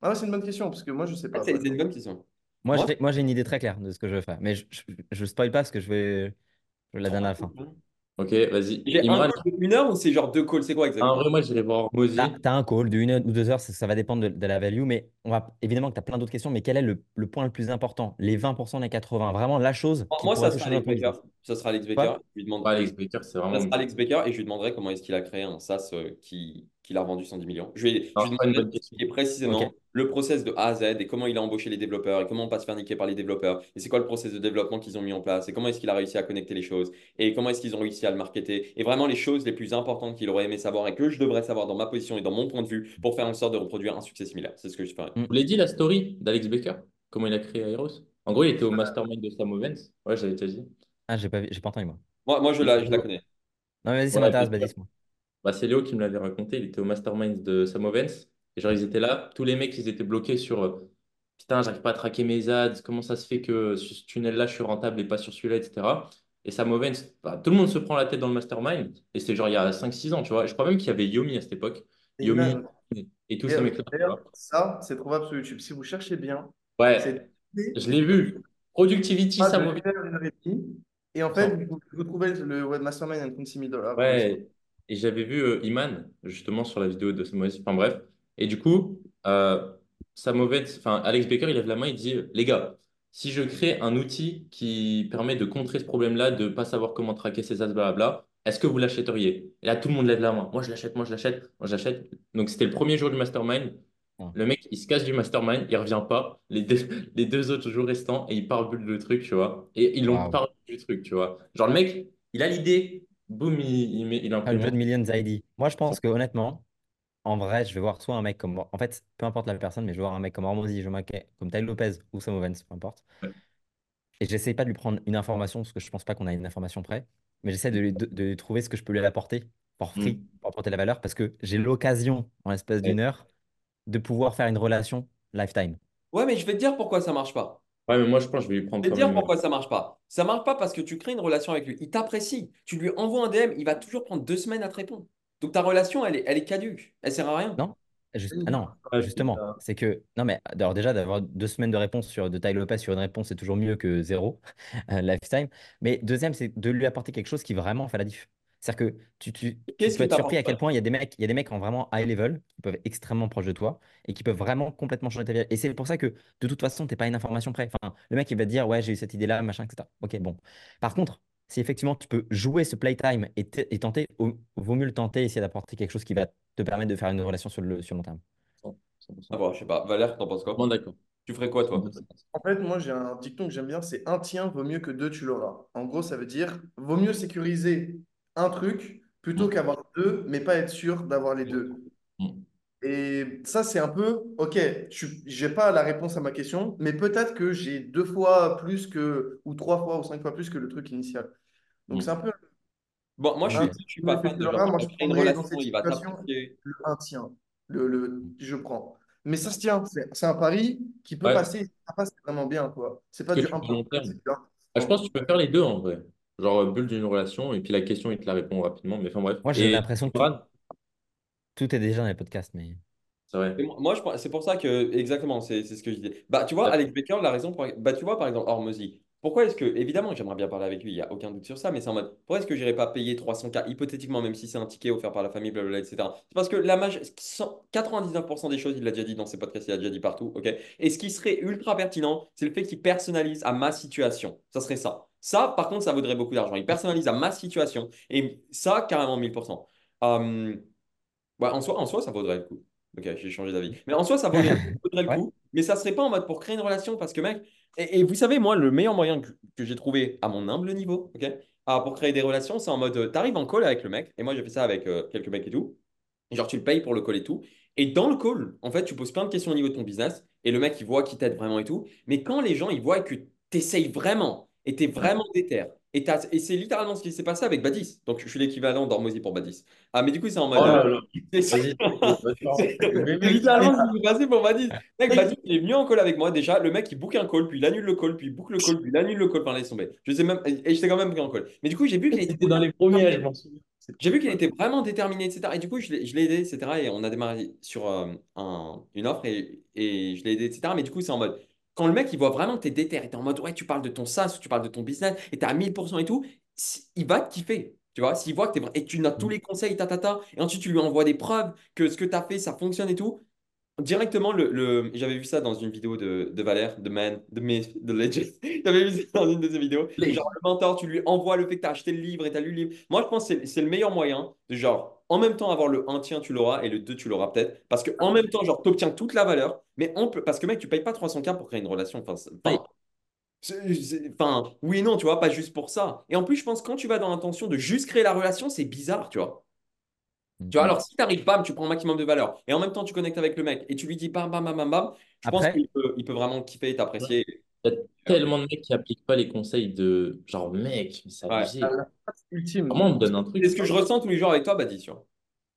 Ah ouais, c'est une bonne question, parce que moi, je sais Ah, pas. C'est c'est une bonne question. Moi, Moi- j'ai, une idée très claire de ce que je vais faire, mais je, je spoil pas parce que je vais, je la donne à la fin. Ok, vas-y. J'ai un call de une heure ou c'est genre deux calls? C'est quoi en exactement? vrai, moi, j'irai voir Hormozy. T'as, t'as un call de une heure ou deux heures, ça, ça va dépendre de, de la value, mais on va évidemment que tu as plein d'autres questions, mais quel est le, le point le plus important? Les 20%, les 80%, vraiment la chose qui Moi, ça sera Alex Baker. Ça sera Alex Baker. Je lui demanderai- Ouais, Alex Baker, c'est Ça vraiment. sera Alex Baker et je lui demanderai comment est-ce qu'il a créé un SaaS euh, qui, qu'il a revendu 110 millions. Je lui question. et précisément le process de A à Z et comment il a embauché les développeurs et comment on pas se faire niquer par les développeurs et c'est quoi le process de développement qu'ils ont mis en place? Et comment est-ce qu'il a réussi à connecter les choses? Et comment est-ce qu'ils ont réussi à le marketer? Et vraiment les choses les plus importantes qu'il aurait aimé savoir et que je devrais savoir dans ma position et dans mon point de vue pour faire en sorte de reproduire un succès similaire. C'est ce que je ferai. Mm. Vous l'avez dit la story d'Alex Baker? Comment il a créé Aeros? En gros, il était au mastermind de Sam Ovens. Ouais, j'avais déjà dit. Ah, j'ai pas, vu- j'ai pas entendu moi. Moi, moi je, la, je la connais. Non, mais vas-y, ça Ouais, m'intéresse, bien sûr. Bah, c'est Léo qui me l'avait raconté. Il était au mastermind de Sam Ovens. Et genre, ils étaient là. Tous les mecs, ils étaient bloqués sur euh, Putain, j'arrive pas à traquer mes ads. Comment ça se fait que sur ce tunnel-là, je suis rentable et pas sur celui-là, etc. Et Sam Ovens, bah, tout le monde se prend la tête dans le mastermind. Et c'était genre il y a 5-6 ans, tu vois. Je crois même qu'il y avait Yomi à cette époque. Et Yomi et tous ces mecs-là. D'ailleurs, ça, c'est trouvable sur YouTube. Si vous cherchez bien, Ouais, je l'ai vu. Productivity, pas Sam de Ovens. faire une heure et. Et en fait, vous, vous trouvez le web mastermind à 36 000 dollars. Ouais, et j'avais vu euh, Iman, justement, sur la vidéo de Sam Ovens. Enfin bref. Et du coup, euh, Sam Ovens, enfin Alex Baker, il lève la main, il dit, les gars, si je crée un outil qui permet de contrer ce problème-là, de pas savoir comment traquer ses ads, blablabla, est-ce que vous l'achèteriez? Et là, tout le monde lève la main. Moi, je l'achète, moi, je l'achète, moi, je l'achète. Donc, c'était le premier jour du mastermind. Ouais. Le mec, il se casse du mastermind, il revient pas. Les deux, les deux autres jours restants, et il part bulle le truc, tu vois. Et ils l'ont Wow. pas du truc, tu vois. Genre, le mec, il a l'idée, boum, il, il, met- il 100 implémente. millions ID. Moi, je pense que honnêtement, en vrai, je vais voir soit un mec comme. En fait, peu importe la personne, mais je vais voir un mec comme Hormozy, je vais comme Ty Lopez ou Sam Ovens, peu importe. Ouais. Et j'essaie pas de lui prendre une information, parce que je pense pas qu'on a une information près, mais j'essaie de, lui- de, de lui trouver ce que je peux lui apporter for free, Mm. pour apporter la valeur, parce que j'ai l'occasion, en l'espace d'une heure, de pouvoir faire une relation lifetime. Ouais, mais je vais te dire pourquoi ça marche pas. Ouais, mais moi, je pense que je vais lui prendre Je vais te dire même. pourquoi ça marche pas. Ça marche pas parce que tu crées une relation avec lui. Il t'apprécie. Tu lui envoies un DM, il va toujours prendre deux semaines à te répondre. Donc ta relation, elle est, elle est caduque. Elle sert à rien. Non Juste- ah non, justement, c'est que. Non, mais alors déjà, d'avoir deux semaines de réponse sur, de Ty Lopez sur une réponse, c'est toujours mieux que zéro euh, lifetime. Mais deuxième, c'est de lui apporter quelque chose qui vraiment fait la diff. C'est-à-dire que tu, tu, tu peux que être surpris à quel point il y a des mecs, il y a des mecs en vraiment high level qui peuvent être extrêmement proches de toi et qui peuvent vraiment complètement changer ta vie. Et c'est pour ça que de toute façon, tu n'es pas une information près. Enfin, le mec, il va te dire, ouais, j'ai eu cette idée-là, machin, etc. Ok, bon. Par contre, si effectivement tu peux jouer ce playtime et, et tenter, au- vaut mieux le tenter, essayer d'apporter quelque chose qui va te permettre de faire une relation sur le, sur le long terme. 100%. Ah bon, je sais pas. Valère, t'en penses quoi? Bon, d'accord. Tu ferais quoi, toi? En fait, moi, j'ai un dicton que j'aime bien, c'est un tien vaut mieux que deux, tu l'auras. En gros, ça veut dire, vaut mieux sécuriser un truc plutôt Mm. qu'avoir deux, mais pas être sûr d'avoir les deux. Mm. Et ça, c'est un peu, ok, je n'ai pas la réponse à ma question, mais peut-être que j'ai deux fois plus que, ou trois fois ou cinq fois plus que le truc initial. Donc, Mm. c'est un peu Bon, moi, je Ah, suis, pas fan de genre, moi, je une relation, cette il va le un tien. Le, le, je prends. Mais ça se tient. C'est un pari qui peut Ouais. passer. Ça passe vraiment bien, quoi. C'est pas Que 1%, du 1%. Ah, je pense que tu peux faire les deux en vrai. Genre euh, bulle d'une relation et puis la question, il te la répond rapidement. Mais enfin bref. Moi, j'ai Et l'impression que tout est déjà dans les podcasts, mais. c'est vrai. Et moi, moi, je pense- c'est pour ça que, exactement, c'est c'est ce que je disais. Bah, tu vois, Alex Baker, la raison pour. Bah, tu vois, par exemple, Hormozy. Pourquoi est-ce que, évidemment, j'aimerais bien parler avec lui, il n'y a aucun doute sur ça, mais c'est en mode, pourquoi est-ce que j'irais pas payer 300K, hypothétiquement, même si c'est un ticket offert par la famille, blablabla, etc. C'est parce que la maj- 100 99% des choses, il l'a déjà dit dans ses podcasts, il l'a déjà dit partout, ok? Et ce qui serait ultra pertinent, c'est le fait qu'il personnalise à ma situation. Ça serait ça. Ça, par contre, ça vaudrait beaucoup d'argent. Il personnalise à ma situation, et ça, carrément 1000%. Hum, Ouais, en soi, en soi, ça vaudrait le coup. Ok, j'ai changé d'avis. Mais en soi, ça vaudrait, vaudrait le Ouais. coup. Mais ça serait pas en mode pour créer une relation parce que, mec, et, et vous savez, moi, le meilleur moyen que, que j'ai trouvé à mon humble niveau, ok, ah, pour créer des relations, c'est en mode, euh, t'arrives en call avec le mec, et moi, j'ai fait ça avec euh, quelques mecs et tout. Genre, tu le payes pour le call et tout. Et dans le call, en fait, tu poses plein de questions au niveau de ton business, et le mec, il voit qu'il t'aide vraiment et tout. Mais quand les gens, ils voient que t'essayes vraiment, et t'es vraiment déter, et, c'est littéralement ce qui s'est passé avec Badis. Donc, je suis l'équivalent d'Hormozy pour Badis. Ah, mais du coup, c'est en mode. Oh là là. c'est- littéralement ce qui s'est passé pour Badis. Mec, Badis, il est venu en call avec moi. Déjà, le mec, il book un call, puis il annule le call, puis il book le call, puis il annule le call. Enfin, laisse tomber. Je sais même. Et j'étais quand même pris en call. Mais du coup, j'ai vu qu'il était dans les premiers, je m'en souviens. j'ai vu qu'il était vraiment déterminé, etc. Et du coup, je l'ai je l'ai aidé, etc. Et on a démarré sur euh, un- une offre et, et je l'ai aidé, etc. Mais du coup, c'est en mode, quand le mec, il voit vraiment que t'es déter et t'es en mode, ouais, tu parles de ton SaaS ou tu parles de ton business et t'es à 1000% et tout, il va te kiffer. Tu vois, s'il voit que t'es vrai, et tu notes tous les conseils, ta, ta, ta, et ensuite tu lui envoies des preuves que ce que tu as fait, ça fonctionne et tout. Directement, le, le- j'avais vu ça dans une vidéo de, de Valère, de Man, de Myth, de Legend. J'avais vu ça dans une de ses vidéos. Genre, le mentor, tu lui envoies le fait que tu as acheté le livre et tu as lu le livre. Moi, je pense que c'est c'est le meilleur moyen de genre, en même temps, avoir le 1 tiens, tu l'auras, et le 2, tu l'auras peut-être. Parce qu'en même temps, genre, tu obtiens toute la valeur, mais on peut, parce que mec, tu payes pas 300K pour créer une relation. Enfin, enfin, oui et non, tu vois, pas juste pour ça. Et en plus, je pense que quand tu vas dans l'intention de juste créer la relation, c'est bizarre, tu vois. Tu vois, alors si tu arrives, bam, tu prends un maximum de valeur et en même temps tu connectes avec le mec et tu lui dis bam, bam, bam, bam, bam, je pense qu'il peut, peut vraiment kiffer et t'apprécier. Il y a tellement de mecs qui appliquent pas les conseils de genre, mec, mais c'est Ouais. La phrase ultime. Comment on me donne un truc? C'est ce que je ressens tous les jours avec toi, Badi, tu vois.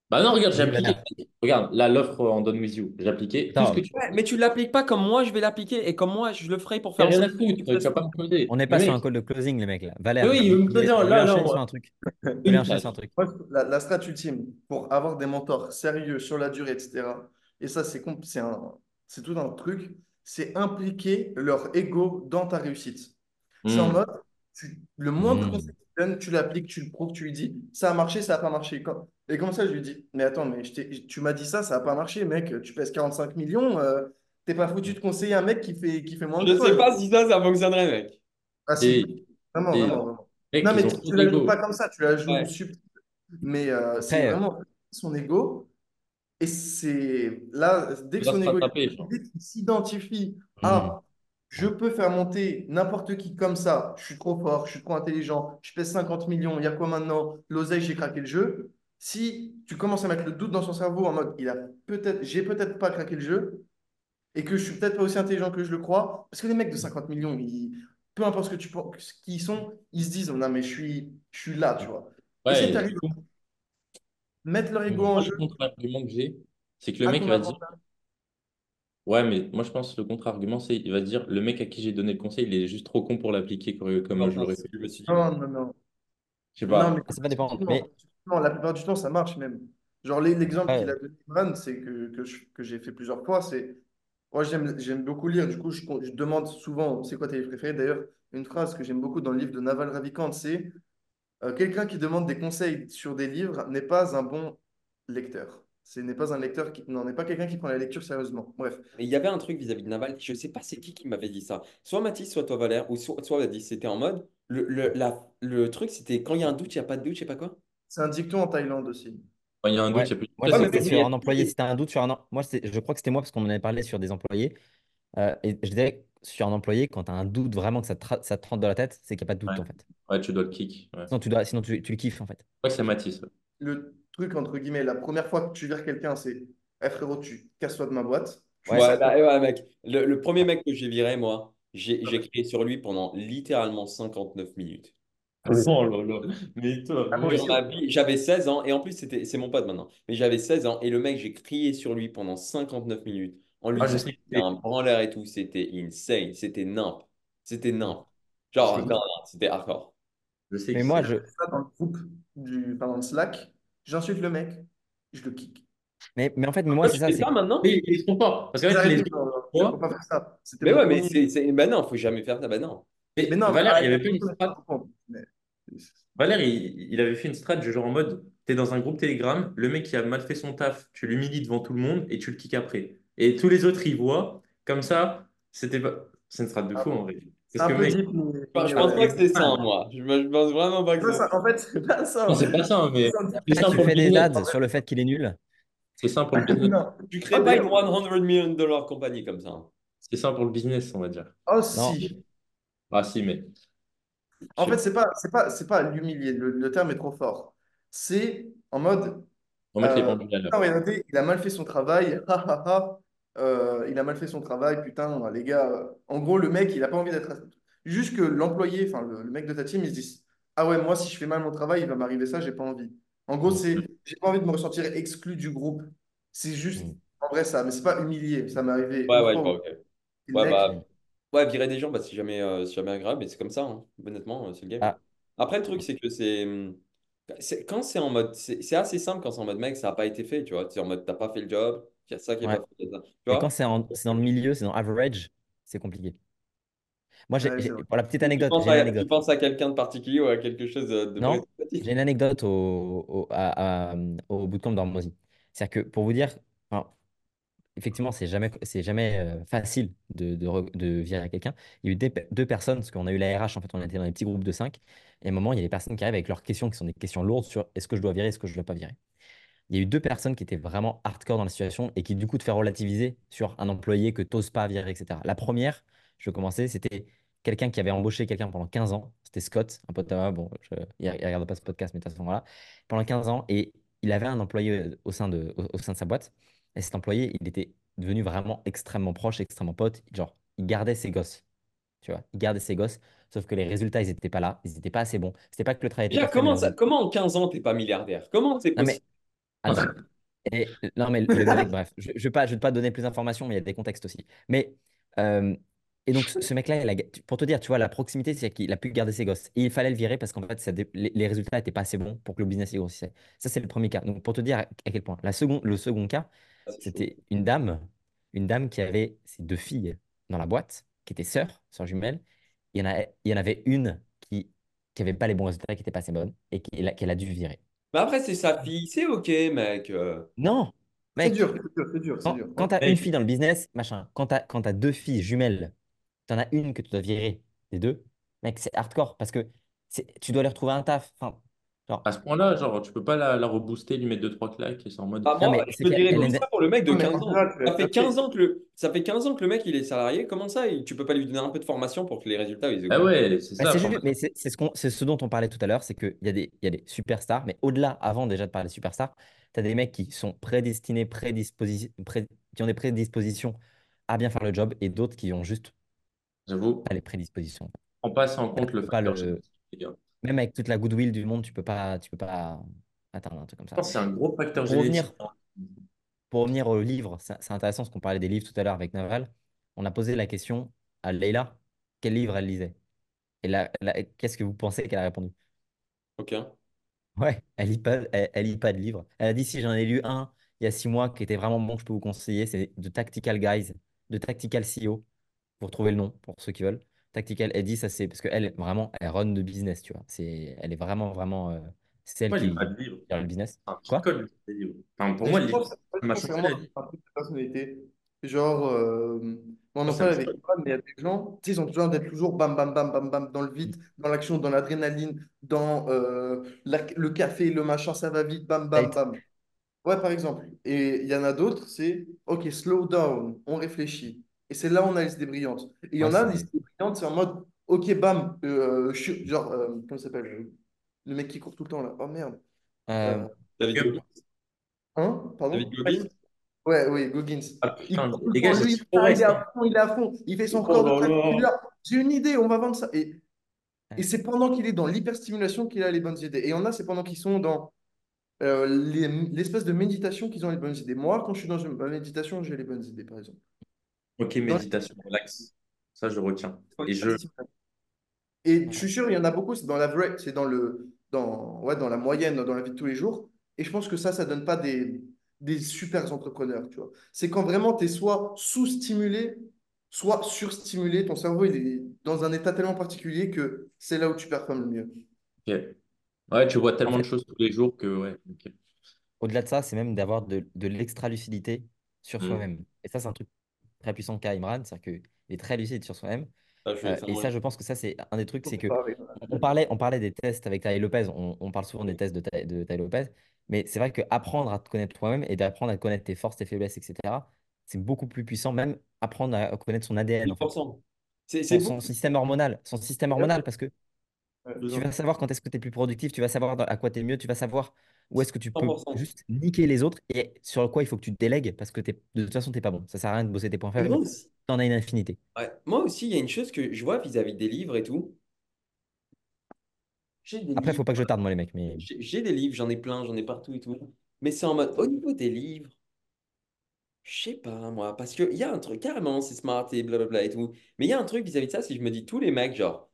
Bah non, regarde, j'ai appliqué. Regarde, là, l'offre en Done With You, j'ai appliqué. Ce que tu Ouais, mais tu l'appliques pas comme moi je vais l'appliquer et comme moi je le ferai pour faire en rien à foutre, tu vas pas me closer. On n'est pas sur un call de closing, les mecs, là. Valère, Oui, il veut me voulait là, là, on- sur un truc. Sur un truc. La, la strat ultime pour avoir des mentors sérieux sur la durée, etc. Et ça, c'est un, c'est tout un truc. C'est impliquer leur ego dans ta réussite. C'est en Hmm. mode, tu- le moindre Hmm. conseil que tu donnes, tu l'appliques, tu le prouves, tu lui dis, ça a marché, ça n'a pas marché. Et comme ça, je lui dis, mais attends, mais je tu m'as dit ça, ça n'a pas marché, mec. Tu pèses 45 millions, euh, t'es pas foutu de conseiller un mec qui fait, qui fait moins de Je sais fois. pas si ça, ça fonctionnerait, mec. Ah, si. Et- Vraiment, et- vraiment, vraiment. Mec, Non, mais tu, tu la joues pas comme ça, tu la joues Ouais. subtil. Mais euh, c'est vraiment son ego. Et c'est là, dès que son s'identifie Hmm. à je peux faire monter n'importe qui comme ça, je suis trop fort, je suis trop intelligent, je pèse 50 millions, il y a quoi maintenant? L'oseille, j'ai craqué le jeu. Si tu commences à mettre le doute dans son cerveau en mode il a peut-être, j'ai peut-être pas craqué le jeu et que je suis peut-être pas aussi intelligent que je le crois, parce que les mecs de 50 millions, ils- peu importe ce que tu penses, qu'ils sont, ils se disent non mais je suis, je suis là, tu vois. Et si tu arrives mettre leur ego en le jeu, contre-argument que j'ai, c'est que le à mec va dire. Ouais, mais moi je pense que le contre-argument, c'est il va dire le mec à qui j'ai donné le conseil, il est juste trop con pour l'appliquer comme comme je l'aurais fait. je. Non, non, non. Je sais Non, pas. mais Ça va dépendre. non, Mais non, la plupart du temps, ça marche même. Genre, l'e- l'exemple Ouais. qu'il a donné, Imran, c'est que, que, je- que j'ai fait plusieurs fois, c'est... Moi, j'aime, j'aime beaucoup lire, du coup, je, je demande souvent, c'est quoi tes livres préférés? D'ailleurs, une phrase que j'aime beaucoup dans le livre de Naval Ravikant, c'est euh, quelqu'un qui demande des conseils sur des livres n'est pas un bon lecteur. Ce n'est pas un lecteur qui... Non, n'est pas quelqu'un qui prend la lecture sérieusement. Bref. Mais il y avait un truc vis-à-vis de Naval, je sais pas c'est qui qui m'avait dit ça. Soit Mathis, soit toi Valère, ou soit, soit. C'était en mode, le, le, la- le truc c'était quand il y a un doute, il n'y a pas de doute, je sais pas quoi. C'est un dicton en Thaïlande aussi. Quand il y a un doute, ouais, il y a plus de moi, c'était sur un employé. Si t'as un doute sur un. Moi, c'est- je crois que c'était moi parce qu'on en avait parlé sur des employés. Euh, et je disais sur un employé, quand tu as un doute vraiment que ça te, ça te rentre dans la tête, c'est qu'il n'y a pas de doute Ouais. en fait. Ouais, tu dois le kick. Ouais. Sinon, tu, dois, sinon tu, tu le kiffes en fait. que c'est ouais. Le truc, entre guillemets, la première fois que tu vires quelqu'un, c'est Eh frérot, tu casse-toi de ma boîte. Ouais, Ouais, bah, ouais, mec. Le, le premier mec que j'ai viré, moi, j'ai crié sur lui pendant littéralement 59 minutes. J'avais 16 ans et en plus c'était c'est mon pote maintenant. Mais j'avais 16 ans et le mec j'ai crié sur lui pendant 59 minutes On lui Ah, disait que que c'était un branleur et tout. C'était insane. C'était nimp. C'était nimp. Genre, non, que- non, c'était hardcore. je sais Mais que moi, je, Ça, dans le groupe, du, dans le Slack, j'insulte le mec, je le kick. mais, mais en fait, mais moi, c'est ça. fais c'est ça maintenant? Oui, ils sont forts. Parce qu'en Vous fait, les fois, faut pas faire ça. Mais ouais, mais c'est. c'est- Bah non, faut jamais faire ça. Bah non. mais Mais non, Valère, il avait fait une strat. mais- Valère, il, il avait fait une strat du genre en mode, t'es dans un groupe Telegram, le mec qui a mal fait son taf, tu l'humilies devant tout le monde et tu le kicks après. Et tous les autres, ils voient. Comme ça, c'était pas... C'est une strat de fou en vrai. C'est un que peu mec, deep, mais- Enfin, je pense pas que c'est ça, moi. Je, pense vraiment pas que c'est ça. En fait, c'est pas ça. c'est pas ça, mais tu fais des business. ads sur le fait qu'il est nul. C'est simple pour le business. Non. Tu crées Ah, pas une d'ailleurs- 100 million dollar compagnie comme ça. hein. C'est simple pour le business, on va dire. Oh, si. Ah si, mais... En Je- fait, c'est pas, c'est pas, c'est pas l'humilier. Le, le terme est trop fort. C'est en mode, On va mettre les Euh, pendules à l'heure. Ah, il a mal fait son travail. ha, ha, ha. Euh, il a mal fait son travail, putain, les gars. En gros, le mec, il a pas envie d'être. Juste que l'employé, enfin, le, le mec de ta team, il se dit Ah ouais, moi, si je fais mal mon travail, il va m'arriver ça, j'ai pas envie. En gros, c'est j'ai pas envie de me ressentir exclu du groupe. C'est juste, Mm. en vrai, ça, mais c'est pas humilié. Ça m'est arrivé Ouais, ouais, fois le Ouais, mec- bah, ouais, virer des gens, bah, c'est jamais, euh, jamais agréable, mais c'est comme ça, hein. Honnêtement, euh, c'est le game. Ah. Après, le truc, c'est que c'est. hum, Quand c'est en mode. C'est c'est assez simple quand c'est en mode mec, ça n'a pas été fait, tu vois. C'est en mode t'as pas fait le job, il y a ça qui est Ouais. pas vois? quand c'est en- c'est dans le milieu, c'est dans average, c'est compliqué. Moi, j'ai, Ouais, pour la petite Tu anecdote, penses j'ai une à, anecdote. tu penses à quelqu'un de particulier ou à quelque chose de Non, j'ai une anecdote au, au, à- à- au bootcamp d'Ormozy. C'est-à-dire que pour vous dire, enfin, effectivement, c'est jamais, c'est jamais euh, facile de, de, de virer quelqu'un. Il y a eu des deux personnes, parce qu'on a eu la RH, en fait, on était dans des petits groupes de cinq. Et à un moment, il y a des personnes qui arrivent avec leurs questions, qui sont des questions lourdes sur est-ce que je dois virer, est-ce que je ne dois pas virer. Il y a eu deux personnes qui étaient vraiment hardcore dans la situation et qui, du coup, te fait relativiser sur un employé que tu n'oses pas virer, etc. La première, je vais commencer, c'était quelqu'un qui avait embauché quelqu'un pendant 15 ans. C'était Scott, un pote à moi. Bon, je- il ne regarde pas ce podcast, mais de toute façon, voilà. Pendant 15 ans, et il avait un employé euh, au sein de, au, au sein de sa boîte. Et cet employé, il était devenu vraiment extrêmement proche, extrêmement pote. Genre, il gardait ses gosses. Tu vois, il gardait ses gosses. Sauf que les résultats, ils n'étaient pas là. Ils n'étaient pas assez bons. C'était pas que le travail était Déjà, comment, ça, comment en 15 ans t'es pas milliardaire? Comment c'est possible? Attends. Et, non, mais le mec, bref, je ne vais pas, donner plus d'informations, mais il y a des contextes aussi. Mais, euh, et donc, ce, mec-là, pour te dire, tu vois, la proximité, c'est qu'il a pu garder ses gosses. Et il fallait le virer parce qu'en fait, les, résultats n'étaient pas assez bons pour que le business y grossissait. Ça, c'est le premier cas. Donc, pour te dire à, quel point. La seconde, le second cas, Ah, c'était une dame, une dame qui avait ses deux filles dans la boîte, qui étaient sœurs, sœurs jumelles. Il y en a, il y en avait une qui n'avait pas les bons résultats, qui n'était pas assez bonne, et qu'elle a dû virer. Mais après, c'est sa fille, c'est ok, mec. euh. Non, C'est mec, dur, c'est dur, c'est dur, c'est quand, dur. quand t'as Mec. une fille dans le business, machin, quand t'as, quand t'as deux filles jumelles, t'en as une que tu dois virer des deux, mec, c'est hardcore parce que c'est, tu dois les retrouver un taf. Enfin, genre, À ce point-là, genre, tu peux pas la, la rebooster, lui mettre deux, trois claques et c'est en mode. Ah, Non, moi, mais je te dirais est- ça pour le mec de Non, mais 15 en ans. tu Ça fait fait. 15 ans que le, ça fait 15 ans que le mec il est salarié. Comment ça, tu peux pas lui donner un peu de formation pour que les résultats ils Ah ouais, c'est bah, ça. juste- mais c'est ce, dont on parlait tout à l'heure, c'est qu'il y a des, il y a des superstars, mais au-delà, avant déjà de parler de superstars, tu as des mecs qui sont prédestinés, prédisposi- pré- qui ont des prédispositions à bien faire le job et d'autres qui ont juste J'avoue, pas les prédispositions. on passe en compte le facteur le- génétique, les gars. Même avec toute la goodwill du monde, tu peux pas, tu peux pas atteindre un truc comme Je ça. pense que c'est un gros facteur Pour revenir- génétique. Pour revenir au livre, c'est intéressant parce qu'on parlait des livres tout à l'heure avec Naval. On a posé la question à Leila, quel livre elle lisait? Et là, qu'est-ce que vous pensez qu'elle a répondu? Ok. Ouais, elle lit pas, elle, elle lit pas de livre. Elle a dit si j'en ai lu un il y a six mois qui était vraiment bon, que je peux vous conseiller, c'est The Tactical Guys, de Tactical CEO. Vous retrouvez le nom pour ceux qui veulent. Tactical, elle dit ça c'est parce qu'elle vraiment elle run de business, tu vois. C'est, elle est vraiment vraiment, euh, c'est elle Moi, qui pas de livre. gère le business. Un Quoi? livres. Enfin, pour moi, le livre, ça m'a changé la vie. personnalité. Genre, euh, moi, on en Ça parle avec. Imran, mais il y a des gens, ils ont besoin d'être toujours bam, bam, bam, bam, bam, dans le vite, dans l'action, dans l'adrénaline, dans euh, la- le café, le machin, ça va vite, bam, bam, bam. Ouais, par exemple. Et il y en a d'autres, c'est, OK, slow down, on réfléchit. Et c'est là où on a les idées brillantes. Et il y en a, les idées brillantes, c'est en mode, OK, bam, euh, je suis- genre, euh, comment ça s'appelle? Le mec qui court tout le temps, là. Oh merde. Euh, Euh, David Goggins. Hein? Pardon? David Goggins. Ouais, oui, Goggins. Ah, Il putain, les gars, lui, il est à fond, il est à fond. Il fait son Oh corps de J'ai une idée, on va vendre ça. Et, et c'est pendant qu'il est dans l'hyperstimulation qu'il a les bonnes idées. Et il y en a, c'est pendant qu'ils sont dans euh, les- l'espèce de méditation qu'ils ont les bonnes idées. Moi, quand je suis dans une ma méditation, j'ai les bonnes idées, par exemple. Ok, méditation, relax. Ça, je retiens. Et je. Et je suis sûr, il y en a beaucoup, c'est dans la vraie, c'est dans le, dans, ouais, dans la moyenne, dans la vie de tous les jours. Et je pense que ça, ça donne pas des, des super entrepreneurs, tu vois. C'est quand vraiment tu es soit sous-stimulé, soit surstimulé. Ton cerveau, il est dans un état tellement particulier que c'est là où tu performes le mieux. Ok. Ouais, tu vois En tellement de choses tous les jours que, ouais. au-delà de ça, c'est même d'avoir de, de l'extra-lucidité sur Hmm. soi-même. Et ça, c'est un truc très puissant qu'a Imran, c'est-à-dire qu'il est très lucide sur soi-même. Ah, Euh, et ça, je pense que ça, c'est un des trucs, c'est que on parlait, on parlait des tests avec Tai Lopez, on, on parle souvent des tests de Tai Lopez, mais c'est vrai qu'apprendre à te connaître toi-même et d'apprendre à connaître tes forces, tes faiblesses, etc., c'est beaucoup plus puissant, même apprendre à connaître son ADN, en fait, 1000%. C'est c'est son, système hormonal, son système hormonal, parce que tu vas savoir quand est-ce que tu es plus productif, tu vas savoir à quoi tu es mieux, tu vas savoir où est-ce que tu peux 100%. juste niquer les autres et sur quoi il faut que tu te délègues parce que t'es- de toute façon, tu n'es pas bon. Ça sert à rien de bosser tes points faibles, aussi, tu en as une infinité. ouais. Moi aussi, il y a une chose que je vois vis-à-vis des livres et tout. Des Après, il livres, faut pas que je tarde, moi, les mecs, mais j'ai des livres, j'en ai plein, j'en ai partout et tout. Mais c'est en mode, au niveau des livres, je sais pas, moi, parce qu'il y a un truc, carrément, c'est smart et blablabla et tout. Mais il y a un truc vis-à-vis de ça, si je me dis, tous les mecs, genre,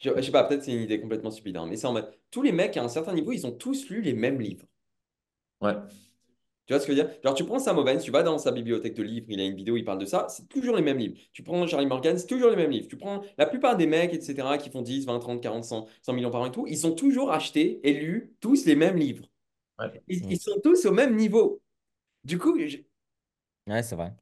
je, je sais pas, peut-être c'est une idée complètement stupide, hein, mais c'est en mode, tous les mecs à un certain niveau, ils ont tous lu les mêmes livres. Ouais. Tu vois ce que je veux dire? Genre, tu prends Sam Ovens, tu vas dans sa bibliothèque de livres, il a une vidéo, il parle de ça, c'est toujours les mêmes livres. Tu prends Charlie Morgan, c'est toujours les mêmes livres. Tu prends la plupart des mecs, etc., qui font 10, 20, 30, 40, 100, 100 millions par an et tout, ils ont toujours acheté et lu tous les mêmes livres. Ouais. Ils, ils sont tous au même niveau. Du coup, je- ouais, c'est vrai.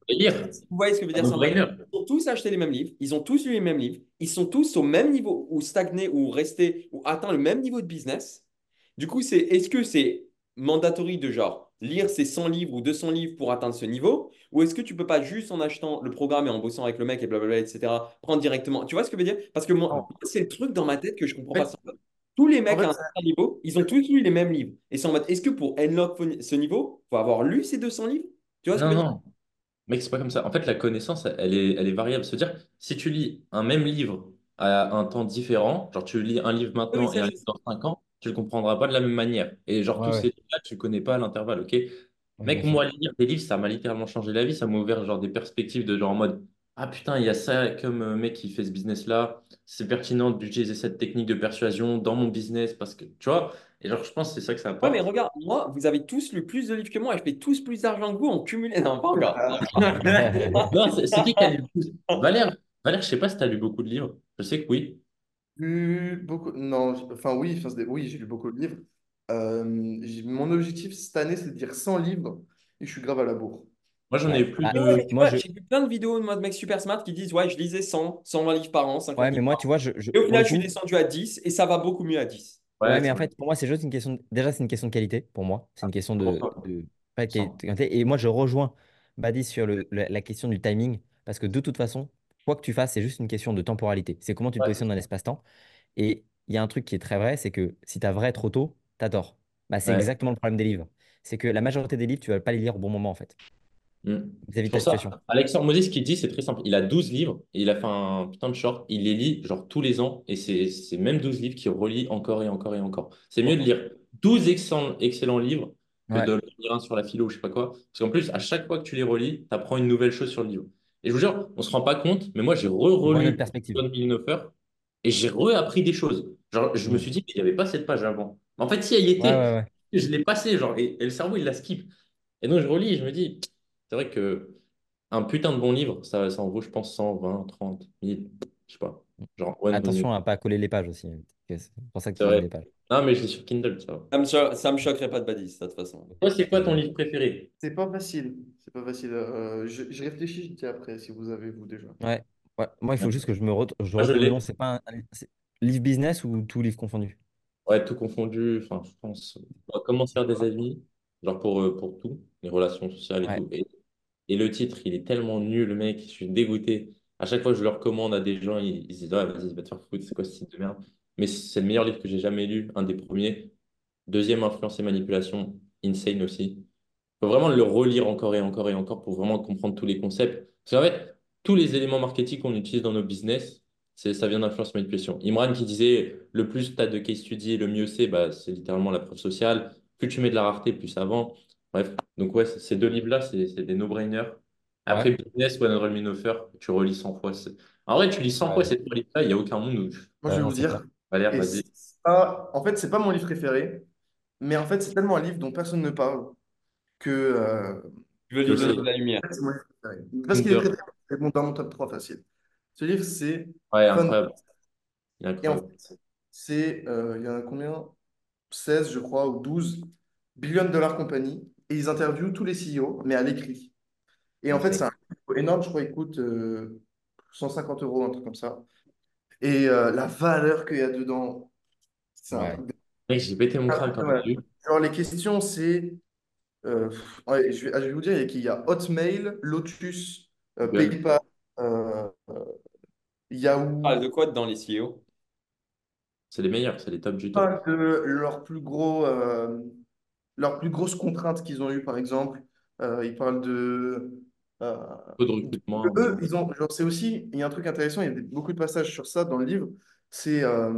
Vous voyez ce que veut dire ont tous acheté les mêmes livres, ils ont tous lu les mêmes livres, ils sont tous au même niveau, ou stagné, ou resté, ou atteint le même niveau de business. Du coup, c'est est-ce que c'est mandatory de genre lire ces 100 livres ou 200 livres pour atteindre ce niveau, ou est-ce que tu peux pas juste en achetant le programme et en bossant avec le mec et blablabla, etc., prendre directement? Tu vois ce que je veux dire? Parce que moi, c'est le truc dans ma tête que je comprends pas. Tous les en mecs fait, à un certain niveau, ils ont tous lu les mêmes livres. Et c'est en mode, est-ce que pour unlock ce niveau, il faut avoir lu ces 200 livres? Tu vois ce que je veux dire? non. Mec, c'est pas comme ça. En fait, la connaissance, elle est, elle est variable. C'est-à-dire, si tu lis un même livre à un temps différent, genre tu lis un livre Oui, maintenant et ça, un je livre sais. dans 5 ans, tu le comprendras pas de la même manière. Et genre, Ouais, tous ouais. ces livres-là, tu connais pas à l'intervalle, ok? Ouais, Mec, sûr. moi, lire des livres, ça m'a littéralement changé la vie. Ça m'a ouvert genre des perspectives de genre en mode, ah putain, il y a ça comme euh, mec qui fait ce business-là. C'est pertinent d'utiliser cette technique de persuasion dans mon business parce que, tu vois, et genre, je pense que c'est ça que ça Ouais, mais apporte. regarde, moi, vous avez tous lu plus de livres que moi et je fais tous plus d'argent que vous en cumulé. Non, pas encore. Non, c'est c'est qui qui a lu plus? Valère, Valère, je sais pas si tu as lu beaucoup de livres. Je sais que oui. lu beaucoup. Non, enfin oui, enfin, oui, j'ai lu beaucoup de livres. Euh, mon objectif cette année, c'est de lire 100 livres et je suis grave à la bourre. Moi, j'en ai plus Ah, de. moi, j'ai vu plein de vidéos de moi, de mecs super smart qui disent Ouais, je lisais 100, 120 livres par an, 50 ouais, mais moi, par tu vois, je, je- Et au final, je suis descendu à 10 et ça va beaucoup mieux à 10. Ouais, Ouais, mais en fait, pour moi, c'est juste une question. Déjà, c'est une question de qualité pour moi. C'est une question de, 100%. de... pas de 100. qualité. Et moi, je rejoins Badi sur le, le- la question du timing. Parce que de toute façon, quoi que tu fasses, c'est juste une question de temporalité. C'est comment tu te Ouais, positionnes dans l'espace-temps. Et il y a un truc qui est très vrai c'est que si tu as vrai trop tôt, tu as tort. Bah, c'est ouais. exactement le problème des livres. C'est que la majorité des livres, tu vas pas les lire au bon moment, en fait, Mm. de pour ça, Alexandre Moses, ce qu'il dit, c'est très simple. Il a 12 livres et il a fait un putain de short. Il les lit genre tous les ans et c'est c'est même 12 livres qu'il relit encore et encore et encore. C'est mieux de lire 12 excellents, excellents livres que Ouais. de lire un sur la philo ou je sais pas quoi. Parce qu'en plus, à chaque fois que tu les relis, tu apprends une nouvelle chose sur le livre. Et je vous jure, on se rend pas compte, mais moi, j'ai re-relu. John Villeneuve et j'ai re-appris des choses. Genre, je me Mm. suis dit, mais il n'y avait pas cette page avant. En fait, si elle y était, ouais, ouais. je l'ai passée, genre, et, et le cerveau, il la skip. Et donc, je relis et je me dis, c'est vrai que un putain de bon livre, ça, ça en vaut, je pense, 100, 20, 30, 1000, je sais pas. Genre. Attention à pas coller les pages aussi. C'est pour ça que tu les pages. Non, mais je l'ai sur Kindle, ça va. Ça me, cho- ça me choquerait pas de badis, de toute façon. Toi, c'est quoi ton livre préféré? C'est pas facile. C'est pas facile. Euh, je, je réfléchis, je dis après si vous avez vous déjà. Ouais. Ouais. Moi, il faut juste que je me je je retrouve le l'ai. nom. C'est pas un, livre business ou tout livre confondu? Ouais, tout confondu. Enfin, je pense. On va faire des amis, genre pour, euh, pour tout, les relations sociales et Ouais. tout. Et, et le titre, il est tellement nul, le mec, je suis dégoûté. À chaque fois que je le recommande à des gens, ils, disent, ouais, vas-y, va te faire foutre, c'est quoi ce site de merde? Mais c'est le meilleur livre que j'ai jamais lu, un des premiers. Deuxième, Influence et Manipulation, Insane aussi. faut vraiment le relire encore et encore et encore pour vraiment comprendre tous les concepts. Parce qu'en fait, tous les éléments marketing qu'on utilise dans nos business, ça vient d'influence manipulation. Imran qui disait le plus tu as de case study, le mieux c'est, bah, c'est littéralement la preuve sociale. Plus tu mets de la rareté, plus ça vend. Bref, donc ouais, ces deux livres-là, c'est c'est des no-brainers. Après, Ouais. business, one enrollment offer, tu relis 100 fois. En vrai, tu lis 100 fois Ouais. cette livre-là, il n'y a aucun monde où. Moi, je vais vous dire, Valère, vas-y. ça, en fait, c'est pas mon livre préféré, mais en fait, c'est tellement un livre dont personne ne parle que euh, Je veux lui donner de la lumière. c'est mon livre préféré. Parce qu'il est très, bon, dans mon top 3 facile. Ce livre, c'est Ouais, incroyable. Il est Et en incroyable. fait, c'est, euh, il y en a combien? 16, je crois, ou 12 billion dollars compagnie. Et ils interviewent tous les CEO, mais à l'écrit. Et en fait, c'est un énorme, je crois, il coûte euh, 150 euros, un truc comme ça. Et euh, la valeur qu'il y a dedans, c'est un Ouais. truc de- j'ai pété mon crâne quand. Genre, les questions, c'est. euh, ouais, je vais, je vais vous dire, il y a Hotmail, Lotus, euh, Ouais. PayPal, euh, euh, Yahoo. Ah, de quoi dans les CEO? C'est les meilleurs, c'est les top du top. Pas de leurs plus gros, euh, leurs plus grosses contraintes qu'ils ont eues, par exemple. Euh, ils parlent de. euh, Peu de recrutement. eux, ils ont. Genre, c'est aussi. Il y a un truc intéressant, il y a beaucoup de passages sur ça dans le livre. C'est euh,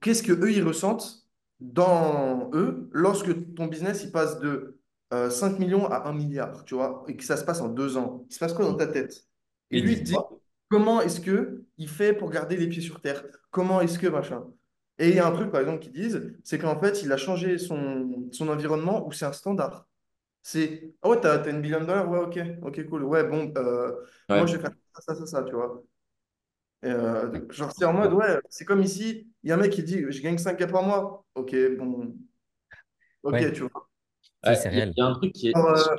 qu'est-ce que eux, ils ressentent dans eux lorsque ton business, il passe de euh, 5 millions à 1 milliard, tu vois, et que ça se passe en deux ans? Il se passe quoi dans ta tête? Et Et lui, il dit. Comment est-ce que il fait pour garder les pieds sur terre? Comment est-ce que machin? Et il y a un truc, par exemple, qu'ils disent, c'est qu'en fait, il a changé son, son environnement où c'est un standard. C'est, ah ouais, t'as, t'as une billion de dollars, ouais, ok, ok, cool. Ouais, bon, euh, moi, je vais faire ça, ça, ça, ça, tu vois. Et, euh, genre, c'est en mode, ouais, c'est comme ici, il y a un mec qui dit, je gagne 5K par mois. Ok, bon, ok, Ouais. tu vois. Si, Ouais, c'est Il y a- réel. il y a un truc qui est. Alors, euh,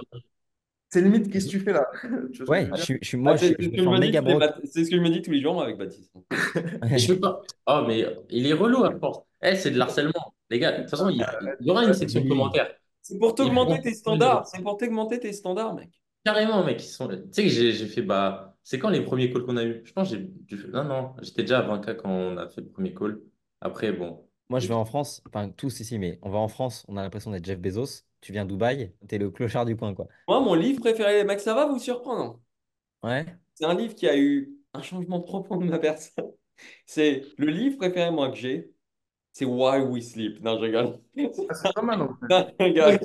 c'est limite, qu'est-ce que tu fais là? Je Ouais, veux je suis, je suis- Ah, moi, je, je ce me que je sens me dis méga tous les broke. mat- c'est ce que je me dis tous les jours moi, avec Baptiste. Je peux pas. Oh, mais il est relou à force. Eh, c'est de l'harcèlement. Les gars, de toute façon, il y, aura une section Oui. commentaires. C'est pour t'augmenter tes standards. C'est pour t'augmenter tes standards, mec. Carrément, mec. Ils sont... Tu sais que j'ai fait. Bah, c'est quand les premiers calls qu'on a eu? Je pense que j'ai dû faire- Non, non, j'étais déjà à 20K quand on a fait le premier call. Après, bon. Moi, je vais en France, enfin, tous ici, mais on va en France, on a l'impression d'être Jeff Bezos. Tu viens Dubaï, t'es le clochard du coin, quoi. Moi, mon livre préféré, mec, ça va vous surprendre. Ouais, C'est un livre qui a eu un changement profond de ma personne. C'est le livre préféré, moi, que j'ai. C'est Why We Sleep. Non, je rigole. Ah, c'est pas mal, fait. Non, je rigole.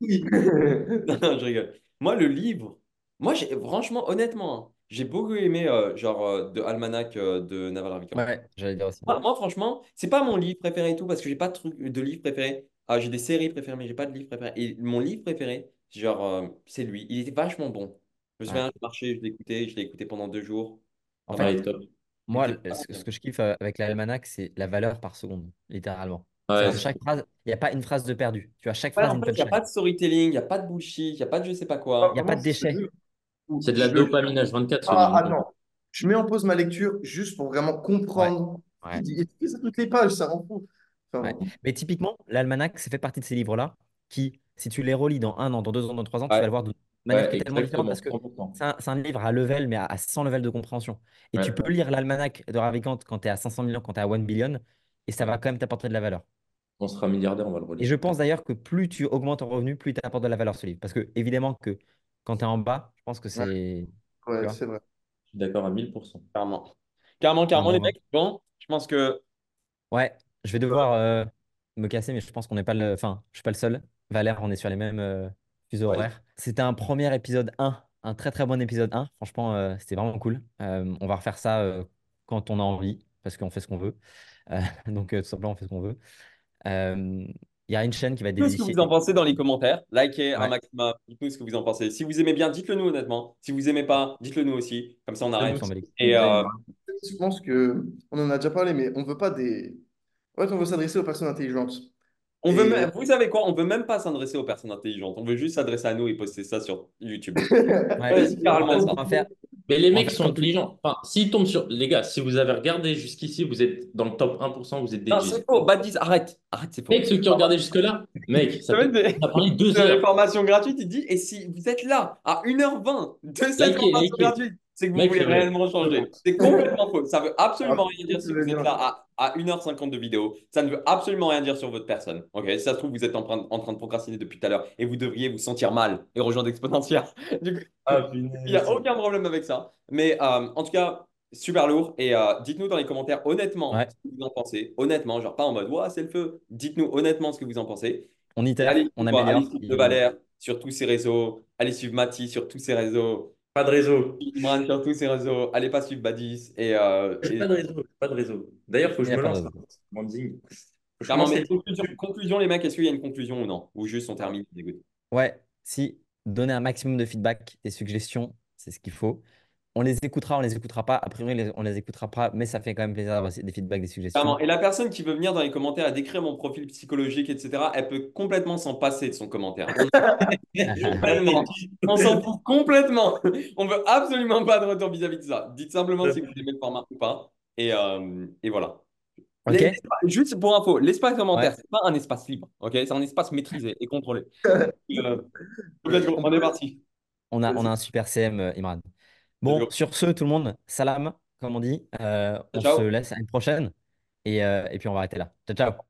Non, je rigole. Moi, le livre, moi, j'ai franchement, honnêtement, hein, j'ai beaucoup aimé, euh, genre, euh, de Almanach euh, de Naval Ravikant. ouais, j'allais dire aussi. Moi, moi, franchement, c'est pas mon livre préféré et tout, parce que j'ai pas de, truc, de livre préféré. Ah, j'ai des séries préférées, mais j'ai pas de livre préféré. Et mon livre préféré, genre, euh, c'est lui. Il était vachement bon. Je me souviens, je l'ai écouté, je l'ai écouté pendant deux jours. En Ça m'a- fait, moi, était le- ce, que je kiffe euh, avec l'almanach, c'est la valeur par seconde, littéralement. Ouais, C'est-à-dire c'est- chaque phrase, il n'y a pas une phrase de perdu. Tu as chaque Ouais, phrase en une fait, il n'y a punchline. pas de storytelling, il n'y a pas de bullshit, il n'y a pas de je sais pas quoi. Il y a pas de déchets. c'est de la Je- dopamine H24 ce Ah, livre. attends. Je mets en pause ma lecture juste pour vraiment comprendre. Ouais. Il dit, et ça toutes les pages, ça rend fou. Ouais. Mais typiquement, l'almanach, ça fait partie de ces livres-là qui, si tu les relis dans un an, dans deux ans, dans trois ans, tu vas le voir de manière Ouais, qui est tellement différente parce que 100%. c'est un, c'est un livre à level, mais à, à 100 levels de compréhension. Et Ouais. tu peux lire l'almanach de Ravikant quand tu es à 500 millions, quand tu es à 1 billion, et ça va quand même t'apporter de la valeur. On sera milliardaire, on va le Et relire. je pense d'ailleurs que plus tu augmentes ton revenu, plus tu apportes de la valeur ce livre. Parce que, évidemment, que quand tu es en bas, je pense que c'est. ouais, c'est vrai. Je suis d'accord à 1000%. Carrément. Carrément, carrément, les mecs. Bon, je pense que. Ouais, je vais devoir euh, me casser, mais je pense qu'on n'est pas le. Enfin, je suis pas le seul. Valère, on est sur les mêmes euh, fuseaux Ouais. horaires. C'était un premier épisode 1, un très très bon épisode 1. Franchement, euh, c'était vraiment cool. Euh, on va refaire ça euh, quand on a envie, parce qu'on fait ce qu'on veut. Euh, donc, euh, tout simplement, on fait ce qu'on veut. Euh, Il y a une chaîne qui va Dites-nous ce que vous en pensez dans les commentaires. Likez un Ouais. maximum. Dites-nous ce que vous en pensez. Si vous aimez bien, dites-le nous honnêtement. Si vous aimez pas, dites-le nous aussi. Comme ça, on arrête. s'en bat les Et euh, Je pense que on en a déjà parlé, mais on veut pas des. En fait, on veut s'adresser aux personnes intelligentes. on veut même- vous savez quoi? On veut même pas s'adresser aux personnes intelligentes. On veut juste s'adresser à nous et poster ça sur YouTube. Ouais. C'est carrément ça. faire. Mais les On mecs fait sont intelligents. Enfin, s'ils tombent sur. Les gars, si vous avez regardé jusqu'ici, vous êtes dans le top 1%, vous êtes des Non, c'est faux. Baptiste, arrête. Arrête, c'est faux. Mec, ceux qui ont regardé jusque-là, mec, ça fait... parlé deux C'est une heures. formation gratuite, il dit, et si vous êtes là à 1h20 de cette formation gratuite, c'est que vous Mec, voulez réellement changer. C'est complètement faux. Ça veut absolument Ah, rien dire si vous êtes là à, à 1h50 de vidéo. Ça ne veut absolument rien dire sur votre personne. Ok, si ça se trouve, vous êtes en train, en train de procrastiner depuis tout à l'heure et vous devriez vous sentir mal et rejoindre Exponential. Du coup, Ah, il n'y a aucun problème avec ça. Mais euh, en tout cas, super lourd. Et euh, dites-nous dans les commentaires honnêtement Ouais. ce que vous en pensez. Honnêtement, genre pas en mode, ouais, c'est le feu. Dites-nous honnêtement ce que vous en pensez. On itère, Allez on suivre, allez améliore. suivre De Valère sur tous ses réseaux. Allez suivre Mati sur tous ses réseaux. Pas de réseau. Imran sur tous ses réseaux. Allez pas suivre Badis. Et, euh, J'ai et- pas de réseau. j'ai Pas de réseau. D'ailleurs, faut que je me lance branding. Conclusion, conclusion, les mecs, est-ce qu'il y a une conclusion ou non? Ou juste on termine. Ouais, si, donner un maximum de feedback, des suggestions, c'est ce qu'il faut. On les écoutera, on les écoutera pas. A priori, on les écoutera pas, mais ça fait quand même plaisir d'avoir des feedbacks, des suggestions. Et la personne qui veut venir dans les commentaires à décrire mon profil psychologique, etc., elle peut complètement s'en passer de son commentaire. On s'en fout complètement. On veut absolument pas de retour vis-à-vis de ça. Dites simplement si vous aimez le format ou pas. Et, euh, et voilà. Juste pour info, l'espace commentaire, Ouais. c'est pas un espace libre, ok? C'est un espace maîtrisé et contrôlé. Euh, on est parti. On a, on a un super CM, euh, Imran. Bon, sur ce, tout le monde, salam, comme on dit. Euh, on Ciao. se laisse à une prochaine. Et, euh, et puis, on va arrêter là. Ciao, ciao.